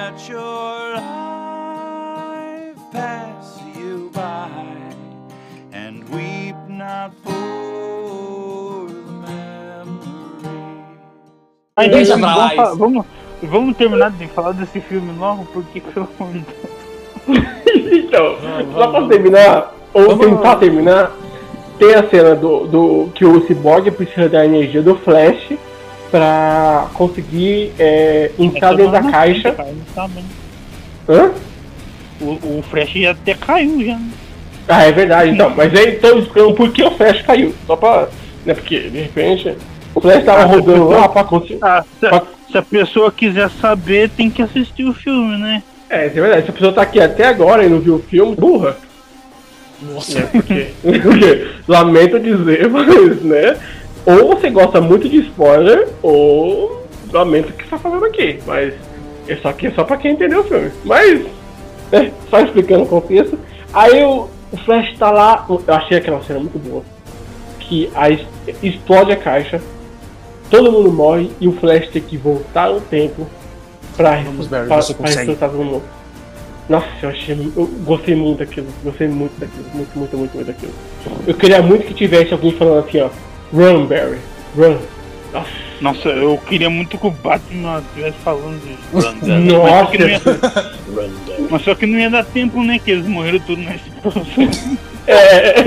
let your life pass you by and weep not for the memory. Aí, Deixa pra vamos, lá isso. vamos, vamos terminar de falar desse filme logo, porque eu então, só pra terminar, ou Vamos- tentar terminar, tem a cena do, do que o Cyborg precisa da energia do Flash pra conseguir é, entrar dentro da caixa. Bem. Hã? O, o Flash já até caiu já. né? Ah, é verdade, então. Mas aí estão explicando por que o Flash caiu. Só pra. Né, porque, de repente, o Flash tava rodando lá pra conseguir. Ah, se, Pra- se a pessoa quiser saber, tem que assistir o filme, né? É, é verdade. Se a pessoa tá aqui até agora e não viu o filme, burra. Nossa. Né? Porque, porque, lamento dizer, mas, né? Ou você gosta muito de spoiler, ou lamento o que você tá fazendo aqui. Mas isso aqui é só pra quem entendeu o filme. Mas, né, só explicando o contexto. Aí o, o Flash tá lá, eu achei aquela cena muito boa. Que aí explode a caixa, todo mundo morre e o Flash tem que voltar no tempo pra, Vamos, Barry, pra, pra ressuscitar todo mundo. Nossa, eu achei. Eu gostei muito daquilo. Gostei muito daquilo. Muito, muito, muito, muito daquilo. Eu queria muito que tivesse alguém falando assim, ó. Run, Barry. Run. Nossa, eu queria muito que o Batman estivesse falando de Randall. Nossa. Mas só, que não ia... Mas só que não ia dar tempo, né? Que eles morreram tudo na explosão. É.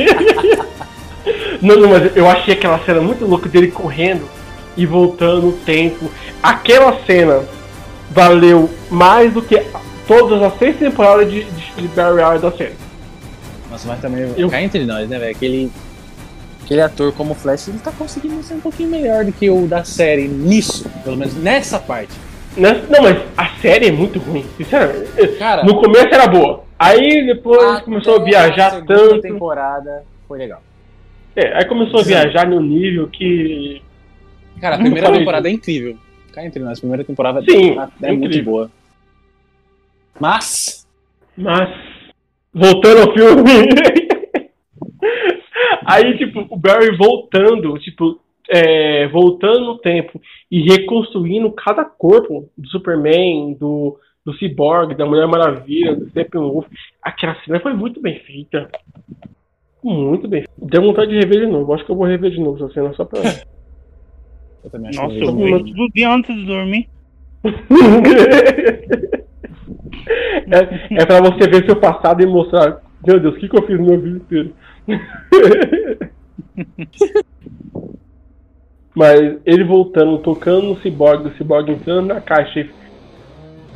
não, não, mas eu achei aquela cena muito louca dele correndo e voltando o tempo. Aquela cena valeu mais do que todas as seis temporadas de, de, de Barry Allen da série. Nossa, mas também Eu- cá entre nós, né, velho? Aquele, aquele ator como Flash, ele tá conseguindo ser um pouquinho melhor do que o da série nisso, pelo menos nessa parte. Né? Não, mas a série é muito ruim, sinceramente. Cara, No começo era boa. Aí depois começou a a viajar segunda tanto. temporada foi legal. É, aí começou a viajar no nível que. Cara, a primeira temporada é incrível. Cá entre nós, a primeira temporada Sim, é, é muito boa. Mas, Mas. Voltando ao filme. aí, tipo, o Barry voltando, tipo, é, voltando no tempo e reconstruindo cada corpo do Superman, do, do Cyborg, da Mulher Maravilha, do Steppenwolf. Aquela cena foi muito bem feita. Muito bem feita. Deu vontade de rever de novo. Acho que eu vou rever de novo essa cena só pra. eu também acho Nossa, que eu vou- todo dia antes de dormir. é, é pra você ver seu passado e mostrar, meu Deus, o que, que eu fiz no meu vida inteiro. Mas ele voltando, tocando no Cyborg, o Cyborg entrando na caixa e...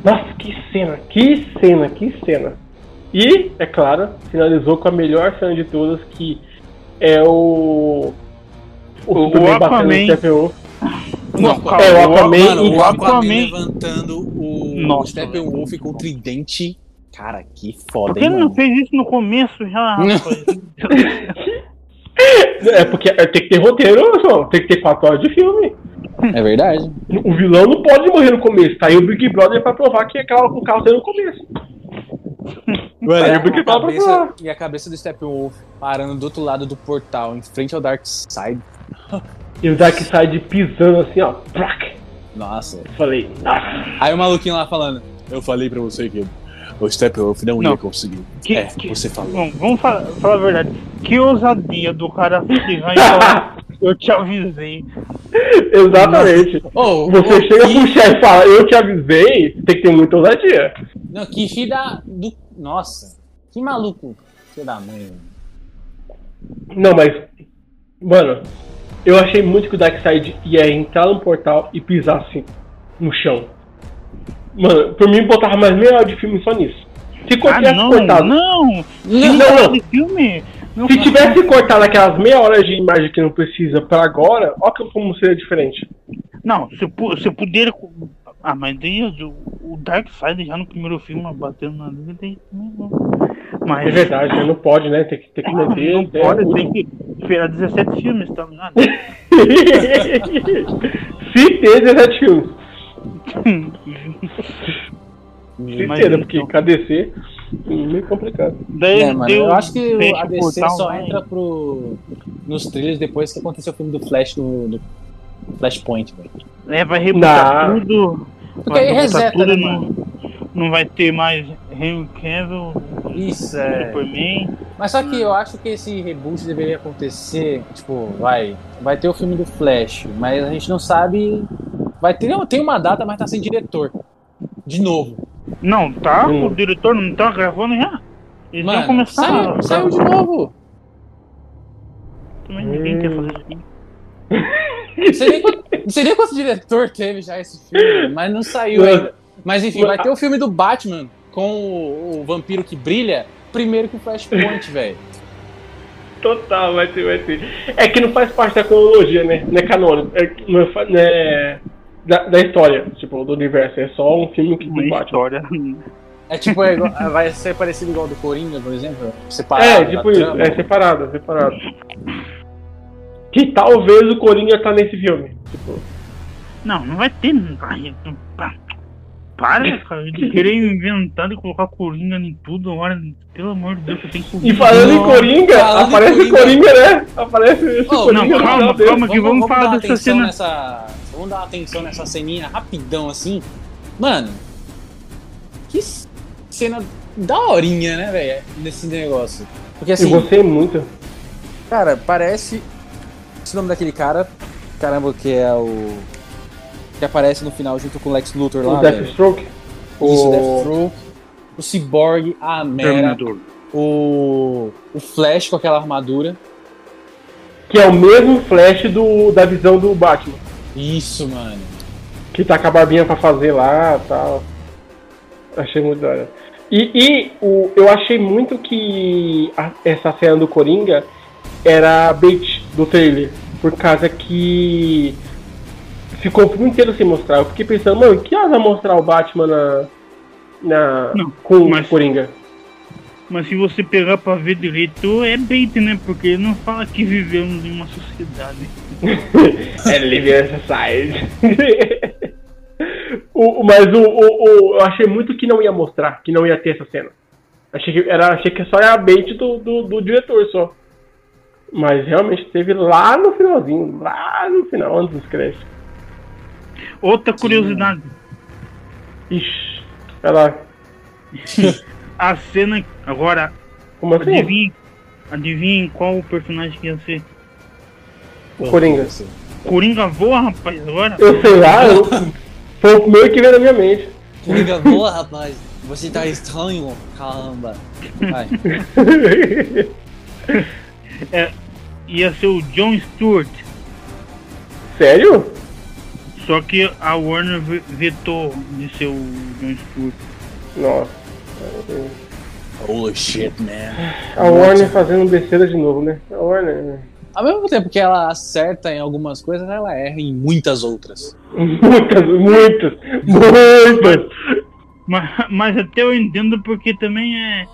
Nossa, que cena, que cena, que cena. E, é claro, finalizou com a melhor cena de todas, que é o... O, O Superman batendo no. Não, É, o Aquaman Mano, o Aquaman Aquaman- levantando o Nossa, Steppenwolf com o tridente. Cara, que foda, Por que hein, ele não mano? fez isso no começo já, rapaz? É porque é, tem que ter roteiro, João. Tem que ter quatro horas de filme. É verdade. O vilão não pode morrer no começo. Tá aí o Big Brother pra provar que aquela- o carro saiu no começo. Mano, Aí e, o Big a Brother cabeça, e a cabeça do Steppenwolf parando do outro lado do portal, em frente ao Dark Side. E o Darkseid pisando assim, ó. Nossa. Falei, nossa. Aí o maluquinho lá falando, eu falei pra você que o Steppenwolf não, Não. ia conseguir. Que- é, que- você falou. Bom, vamos falar, falar a verdade. Que ousadia do cara chegar e falar, eu te avisei. Exatamente. Ô, Você ô, chega que- pro chefe e fala, eu te avisei, tem que ter muita ousadia. Não, que filho da... Do... Nossa, que maluco. Filho da mãe. Não, mas. Mano, eu achei muito que o Darkseid ia entrar no portal e pisar assim, no chão. Mano, por mim botava mais meia hora de filme só nisso. Se Ah, tivesse não, cortado. não. Não, Não, não. filme. Não Se tivesse cortado aquelas meia hora de imagem que não precisa pra agora, que como seria diferente. Não, você, pu- você poderia. Ah, mas daí o, o Darkseid já no primeiro filme batendo na liga, não. Mas. É verdade, né? não pode, né? Tem que, tem que Não, manter. não até pode, tem que esperar 17 filmes, tá ligado? Se ter 17 filmes. Ter, né? então- Porque KDC é meio complicado. Daí É, mano, eu acho que o DC portal, só entra pro, nos trailers depois que aconteceu o filme do Flash no, no Flashpoint, velho. É, vai rebutar Não. tudo. Porque vai aí reseta, tudo, né, não, mano? não vai ter mais Henry Cavill, Isso, é. Superman. Mas só que eu acho que esse reboot deveria acontecer, tipo, vai, vai ter o filme do Flash, mas a gente não sabe, vai ter, tem uma data, mas tá sem diretor. De novo. Não, tá? Hum. O diretor não tá gravando já? Eles Mano, começar. saiu, a- saiu de novo. Também ninguém quer fazer isso. Não sei, nem quanto, não sei nem quanto diretor teve já esse filme, mas não saiu ainda. Mas enfim, vai ter o filme do Batman com o, o vampiro que brilha, primeiro que o Flashpoint, velho. Total, vai ter, vai ter. É que não faz parte da cronologia, né? Não é canônico. É, não é, fa- não é da, da história, tipo, do universo. É só um filme que Batman. história. É tipo, é igual- vai ser parecido igual do Coringa, por exemplo? Separado. É, tipo isso. trama. É separado, é separado. Que talvez o Coringa tá nesse filme. Tipo, Não, não vai ter. Para, cara, de querer inventar e colocar coringa em tudo agora. Pelo amor de Deus, você tem que. E falando em Coringa, falando aparece o Coringa. Coringa, né? Aparece esse Oh, Coringa não, calma, calma. que vamos falar dar uma dessa cena. Nessa, vamos dar uma atenção nessa ceninha rapidão assim. Mano, que cena daorinha, né, velho? Nesse negócio. Porque E assim, você é muito. cara, parece. Esse nome daquele cara. Caramba, que é o. Que aparece no final junto com o Lex Luthor lá. O velho. Deathstroke. Isso, O- Deathstroke. O Cyborg, a Mera. Terminador. O. O Flash com aquela armadura. Que é o mesmo flash do, da visão do Batman. Isso, mano. Que tá com a barbinha pra fazer lá e tal. Achei muito da hora. E, e o, eu achei muito que a- essa cena do Coringa era bait do trailer. Por causa que ficou o filme inteiro sem mostrar. Eu fiquei pensando, mano, que horas vai mostrar o Batman na. na Não, com mas- o Coringa? Mas se você pegar pra ver direito, é bait, né? Porque ele não fala que vivemos em uma sociedade. é Living Society. o, mas o, o, o- eu achei muito que não ia mostrar, que não ia ter essa cena. Achei que, era, achei que só era bait do, do, do diretor só. Mas realmente teve lá no finalzinho, lá no final, antes dos créditos. Outra curiosidade, Ixi, vai lá. a cena. Agora, Como assim? adivinha, adivinha qual o personagem que ia ser? O Coringa. Coringa voa, rapaz, agora? Eu sei lá, eu, foi o primeiro que veio na minha mente. Coringa boa, rapaz. Você tá estranho, caramba. Vai. Ia ser o John Stewart. Sério? Só que a Warner ve- vetou de ser o John Stewart. Nossa. Holy shit, man. A Warner fazendo besteira de novo, né? A Warner. Ao mesmo tempo que ela acerta em algumas coisas, ela erra em muitas outras. Muitas, muitas, muitas. Mas, mas até eu entendo porque também é.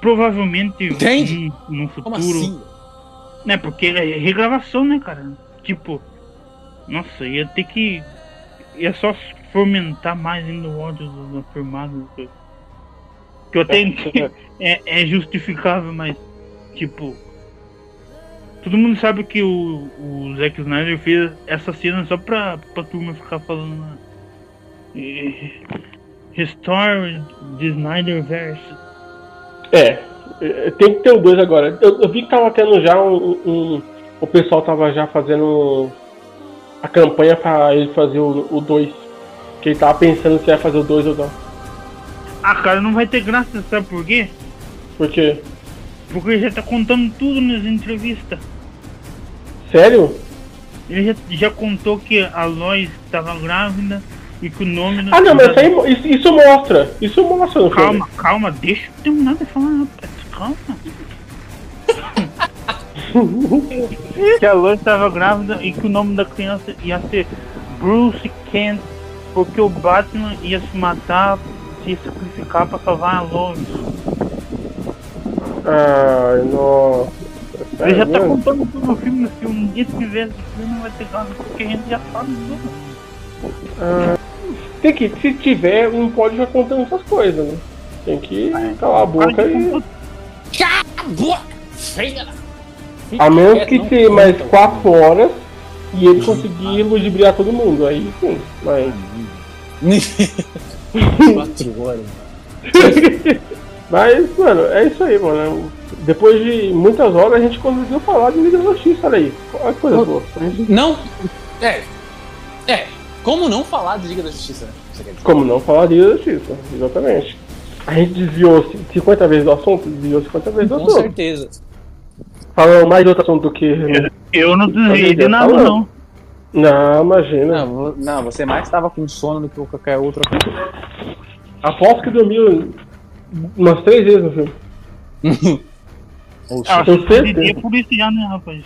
Provavelmente Entende? no, no futuro. Como assim? Né, porque é regravação, né, cara? Tipo, nossa, ia ter que. ia só fomentar mais ainda o ódio dos afirmados. Que eu até entendo, é, é justificável, mas, tipo. Todo mundo sabe que o, o Zack Snyder fez essa cena só pra, pra turma ficar falando. né? eh, Restore the Snyderverse. É, é, tem que ter o 2 agora. Eu, eu vi que tava tendo já um, um- O pessoal tava já fazendo a campanha pra ele fazer o 2. Que ele tava pensando se ia fazer o 2 ou não. Ah, cara, não vai ter graça, sabe por quê? Porque. Porque ele já tá contando tudo nas entrevistas. Sério? Ele já, já contou que a Lois estava grávida e que o nome do. Ah não, mas isso, isso, isso mostra. Isso mostra no filme. Calma, calma, deixa eu terminar de falar. Calma. que a Lois estava grávida e que o nome da criança ia ser Bruce Kent, porque o Batman ia se matar, se sacrificar pra salvar a Lois. Ai, nossa. Ele já tá contando tudo no filme, se um dia tiver esse filme não vai ter graça, porque a gente já sabe tudo. Ah, tem que, se tiver, não pode ficar contando essas coisas, né? Tem que calar a boca Para de e. contar A menos É, que tenha mais conta. 4 horas e ele conseguir ludibriar todo mundo. Aí sim, mas. Quatro horas. Mas, mano, é isso aí, mano. Depois de muitas horas a gente conseguiu falar de Liga da Justiça, olha aí. Olha que coisa boa. Não. É. É. Como não falar de Liga da Justiça, né? Como não falar de Liga da Justiça, exatamente. A gente desviou 50 vezes do assunto, desviou 50 vezes do Com assunto. certeza. Falando mais de outro assunto do que. Eu não desviei de nada, Falando. não. Não, imagina. Não, não, você mais estava com sono do que qualquer outro. Aposto que dormiu umas três vezes no filme. Oxe. Ah, tenho você certeza. poderia policiar, né, rapaz?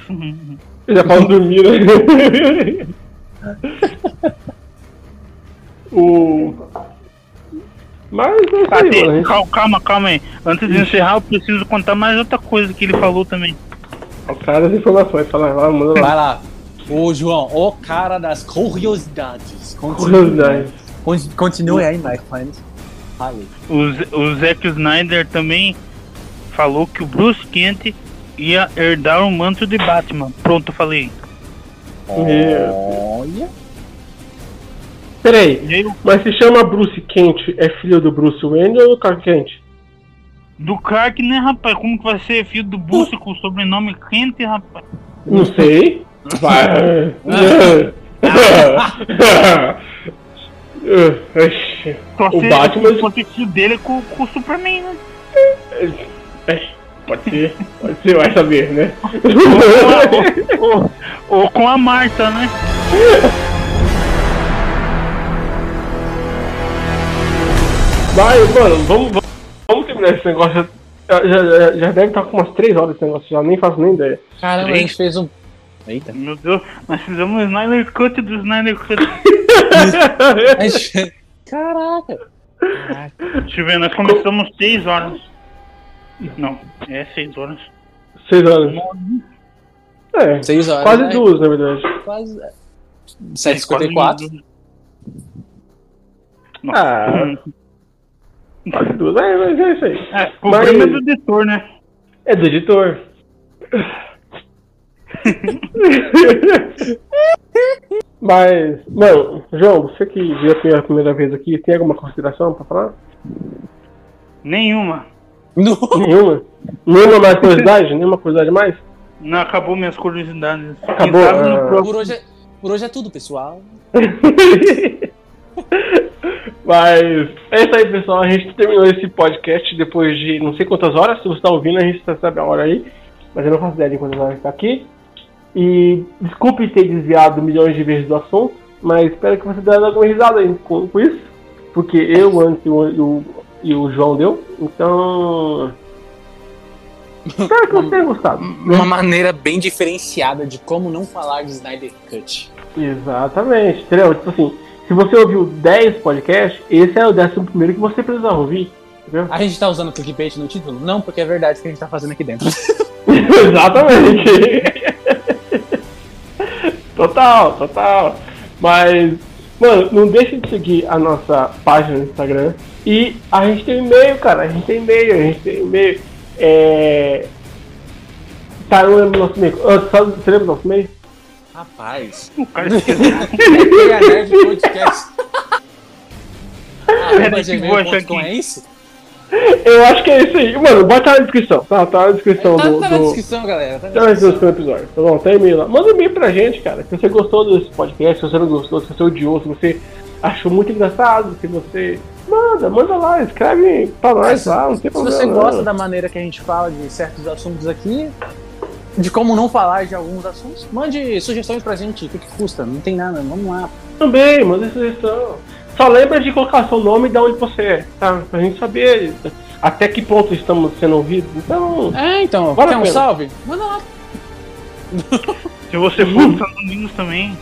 Eu já falo dormir, né? o. Mas é isso aí, mano. calma, calma, calma aí. Antes de encerrar, eu preciso contar mais outra coisa que ele falou também. O cara das informações, fala lá, manda lá. Vai lá. Ô, João, o cara das curiosidades. Continue, Curiosidade. Con- Continue aí, my friend. Fale. O, Z- o Zack Snyder também falou que o Bruce Kent ia herdar o manto de Batman. Pronto, falei. Olha. Peraí, mas se chama Bruce Kent, é filho do Bruce Wayne ou do Clark Kent? do Clark, né, rapaz? Como que vai ser filho do Bruce com o sobrenome Kent, rapaz? Não sei. Vai. O Batman- o protegido dele é com, com o Superman, né? É, Pode ser, pode ser, vai saber, né? ou, ou- ou com a Marta, né? Vai, mano, vamos, vamos, vamos terminar esse negócio. Já, já, já- já deve estar com umas 3 horas esse negócio, já nem faço nem ideia. Caramba, a gente fez um. Eita. Meu Deus, nós fizemos um Snyder Cut do Snyder Cut. Caraca. Caraca. Deixa eu ver, nós começamos 6 horas. Não, é 6 horas. 6 horas. É, Seis horas. quase né? duas, na verdade. Quase. É, 7h54. Nossa. Ah. Quase duas. É, mas é isso aí. É, o Mas- problema é do editor, né? É do editor. Mas, mano, João, você que viu a primeira vez aqui, tem alguma consideração pra falar? Nenhuma. Não. Nenhuma? Nenhuma mais curiosidade? Nenhuma curiosidade mais? Não acabou minhas curiosidades. Acabou, ah. Por hoje, é, por hoje é tudo, pessoal. Mas é isso aí, pessoal. A gente terminou esse podcast depois de não sei quantas horas. Se você está ouvindo, a gente já sabe a hora aí. Mas eu não faço ideia de quantas horas está aqui. E desculpe ter desviado milhões de vezes do assunto, mas espero que você tenha dado alguma risada aí com, com isso. Porque eu, antes e o, e o, João deu. Então. Espero que você tenha gostado. Uma maneira bem diferenciada de como não falar de Snyder Cut. Exatamente, entendeu? Tipo assim, se você ouviu 10 podcasts, esse é o décimo primeiro que você precisa ouvir. Entendeu? A gente tá usando clickbait no título? Não, porque é verdade o que a gente tá fazendo aqui dentro. Exatamente. total, total. Mas, mano, não deixe de seguir a nossa página no Instagram. E a gente tem e-mail, cara. A gente tem e-mail, a gente tem e-mail. É. Tá, eu não lembro do nosso e-mail. Ah, sabe- Você lembra do nosso e-mail? Rapaz. O cara esqueceu. Pega Nerd Podcast. Aqui. é isso? Eu acho que é isso aí. Mano, bota na descrição, tá? Tá na descrição Tá, do. tá na do- descrição, galera. Tá na Tá na descrição. do episódio, tá bom? Tá e-mail lá. Manda um e-mail pra gente, cara. Se você gostou desse podcast, se você não gostou, se você odiou, se você achou muito engraçado, se você. Manda, manda lá, escreve pra nós lá, não tem Se problema. você não. gosta da maneira que a gente fala de certos assuntos aqui, de como não falar de alguns assuntos, mande sugestões pra gente. O que, que custa? Não tem nada, vamos lá. Também, manda sugestão. Só lembra de colocar seu nome e de onde você é, tá? Pra gente saber até que ponto estamos sendo ouvidos. Então, É, então, Vale quer um pena. salve? Manda lá. Se você for dos Estados Unidos também.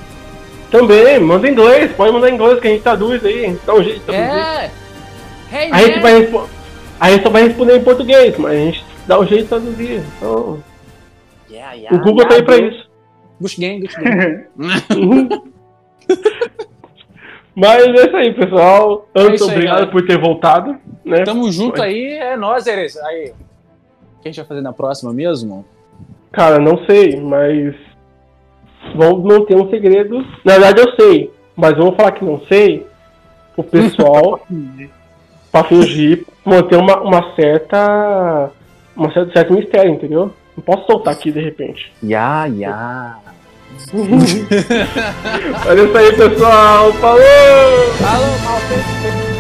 Também, manda em inglês, pode mandar em inglês que a gente traduz aí. Dá um jeito de traduzir. É. Hey, A gente vai responder. A gente só vai responder em português, mas a gente dá um jeito de traduzir. Então, Yeah, yeah, o Google tá aí pra yeah, isso. Gush Gang, Gush Gang. Mas é isso aí, pessoal. É Antes, aí, obrigado galera. por ter voltado. Né? Tamo junto Foi. aí, é nóis, Eres. Aí. O que a gente vai fazer na próxima mesmo? Cara, não sei, mas. Vamos manter um segredo. Na verdade, eu sei, mas vamos falar que não sei. O pessoal, pra fingir, manter uma, uma certa. Uma certa, certo mistério, entendeu? Não posso soltar aqui de repente. Ya, ya. É isso aí, pessoal. Falou! Mal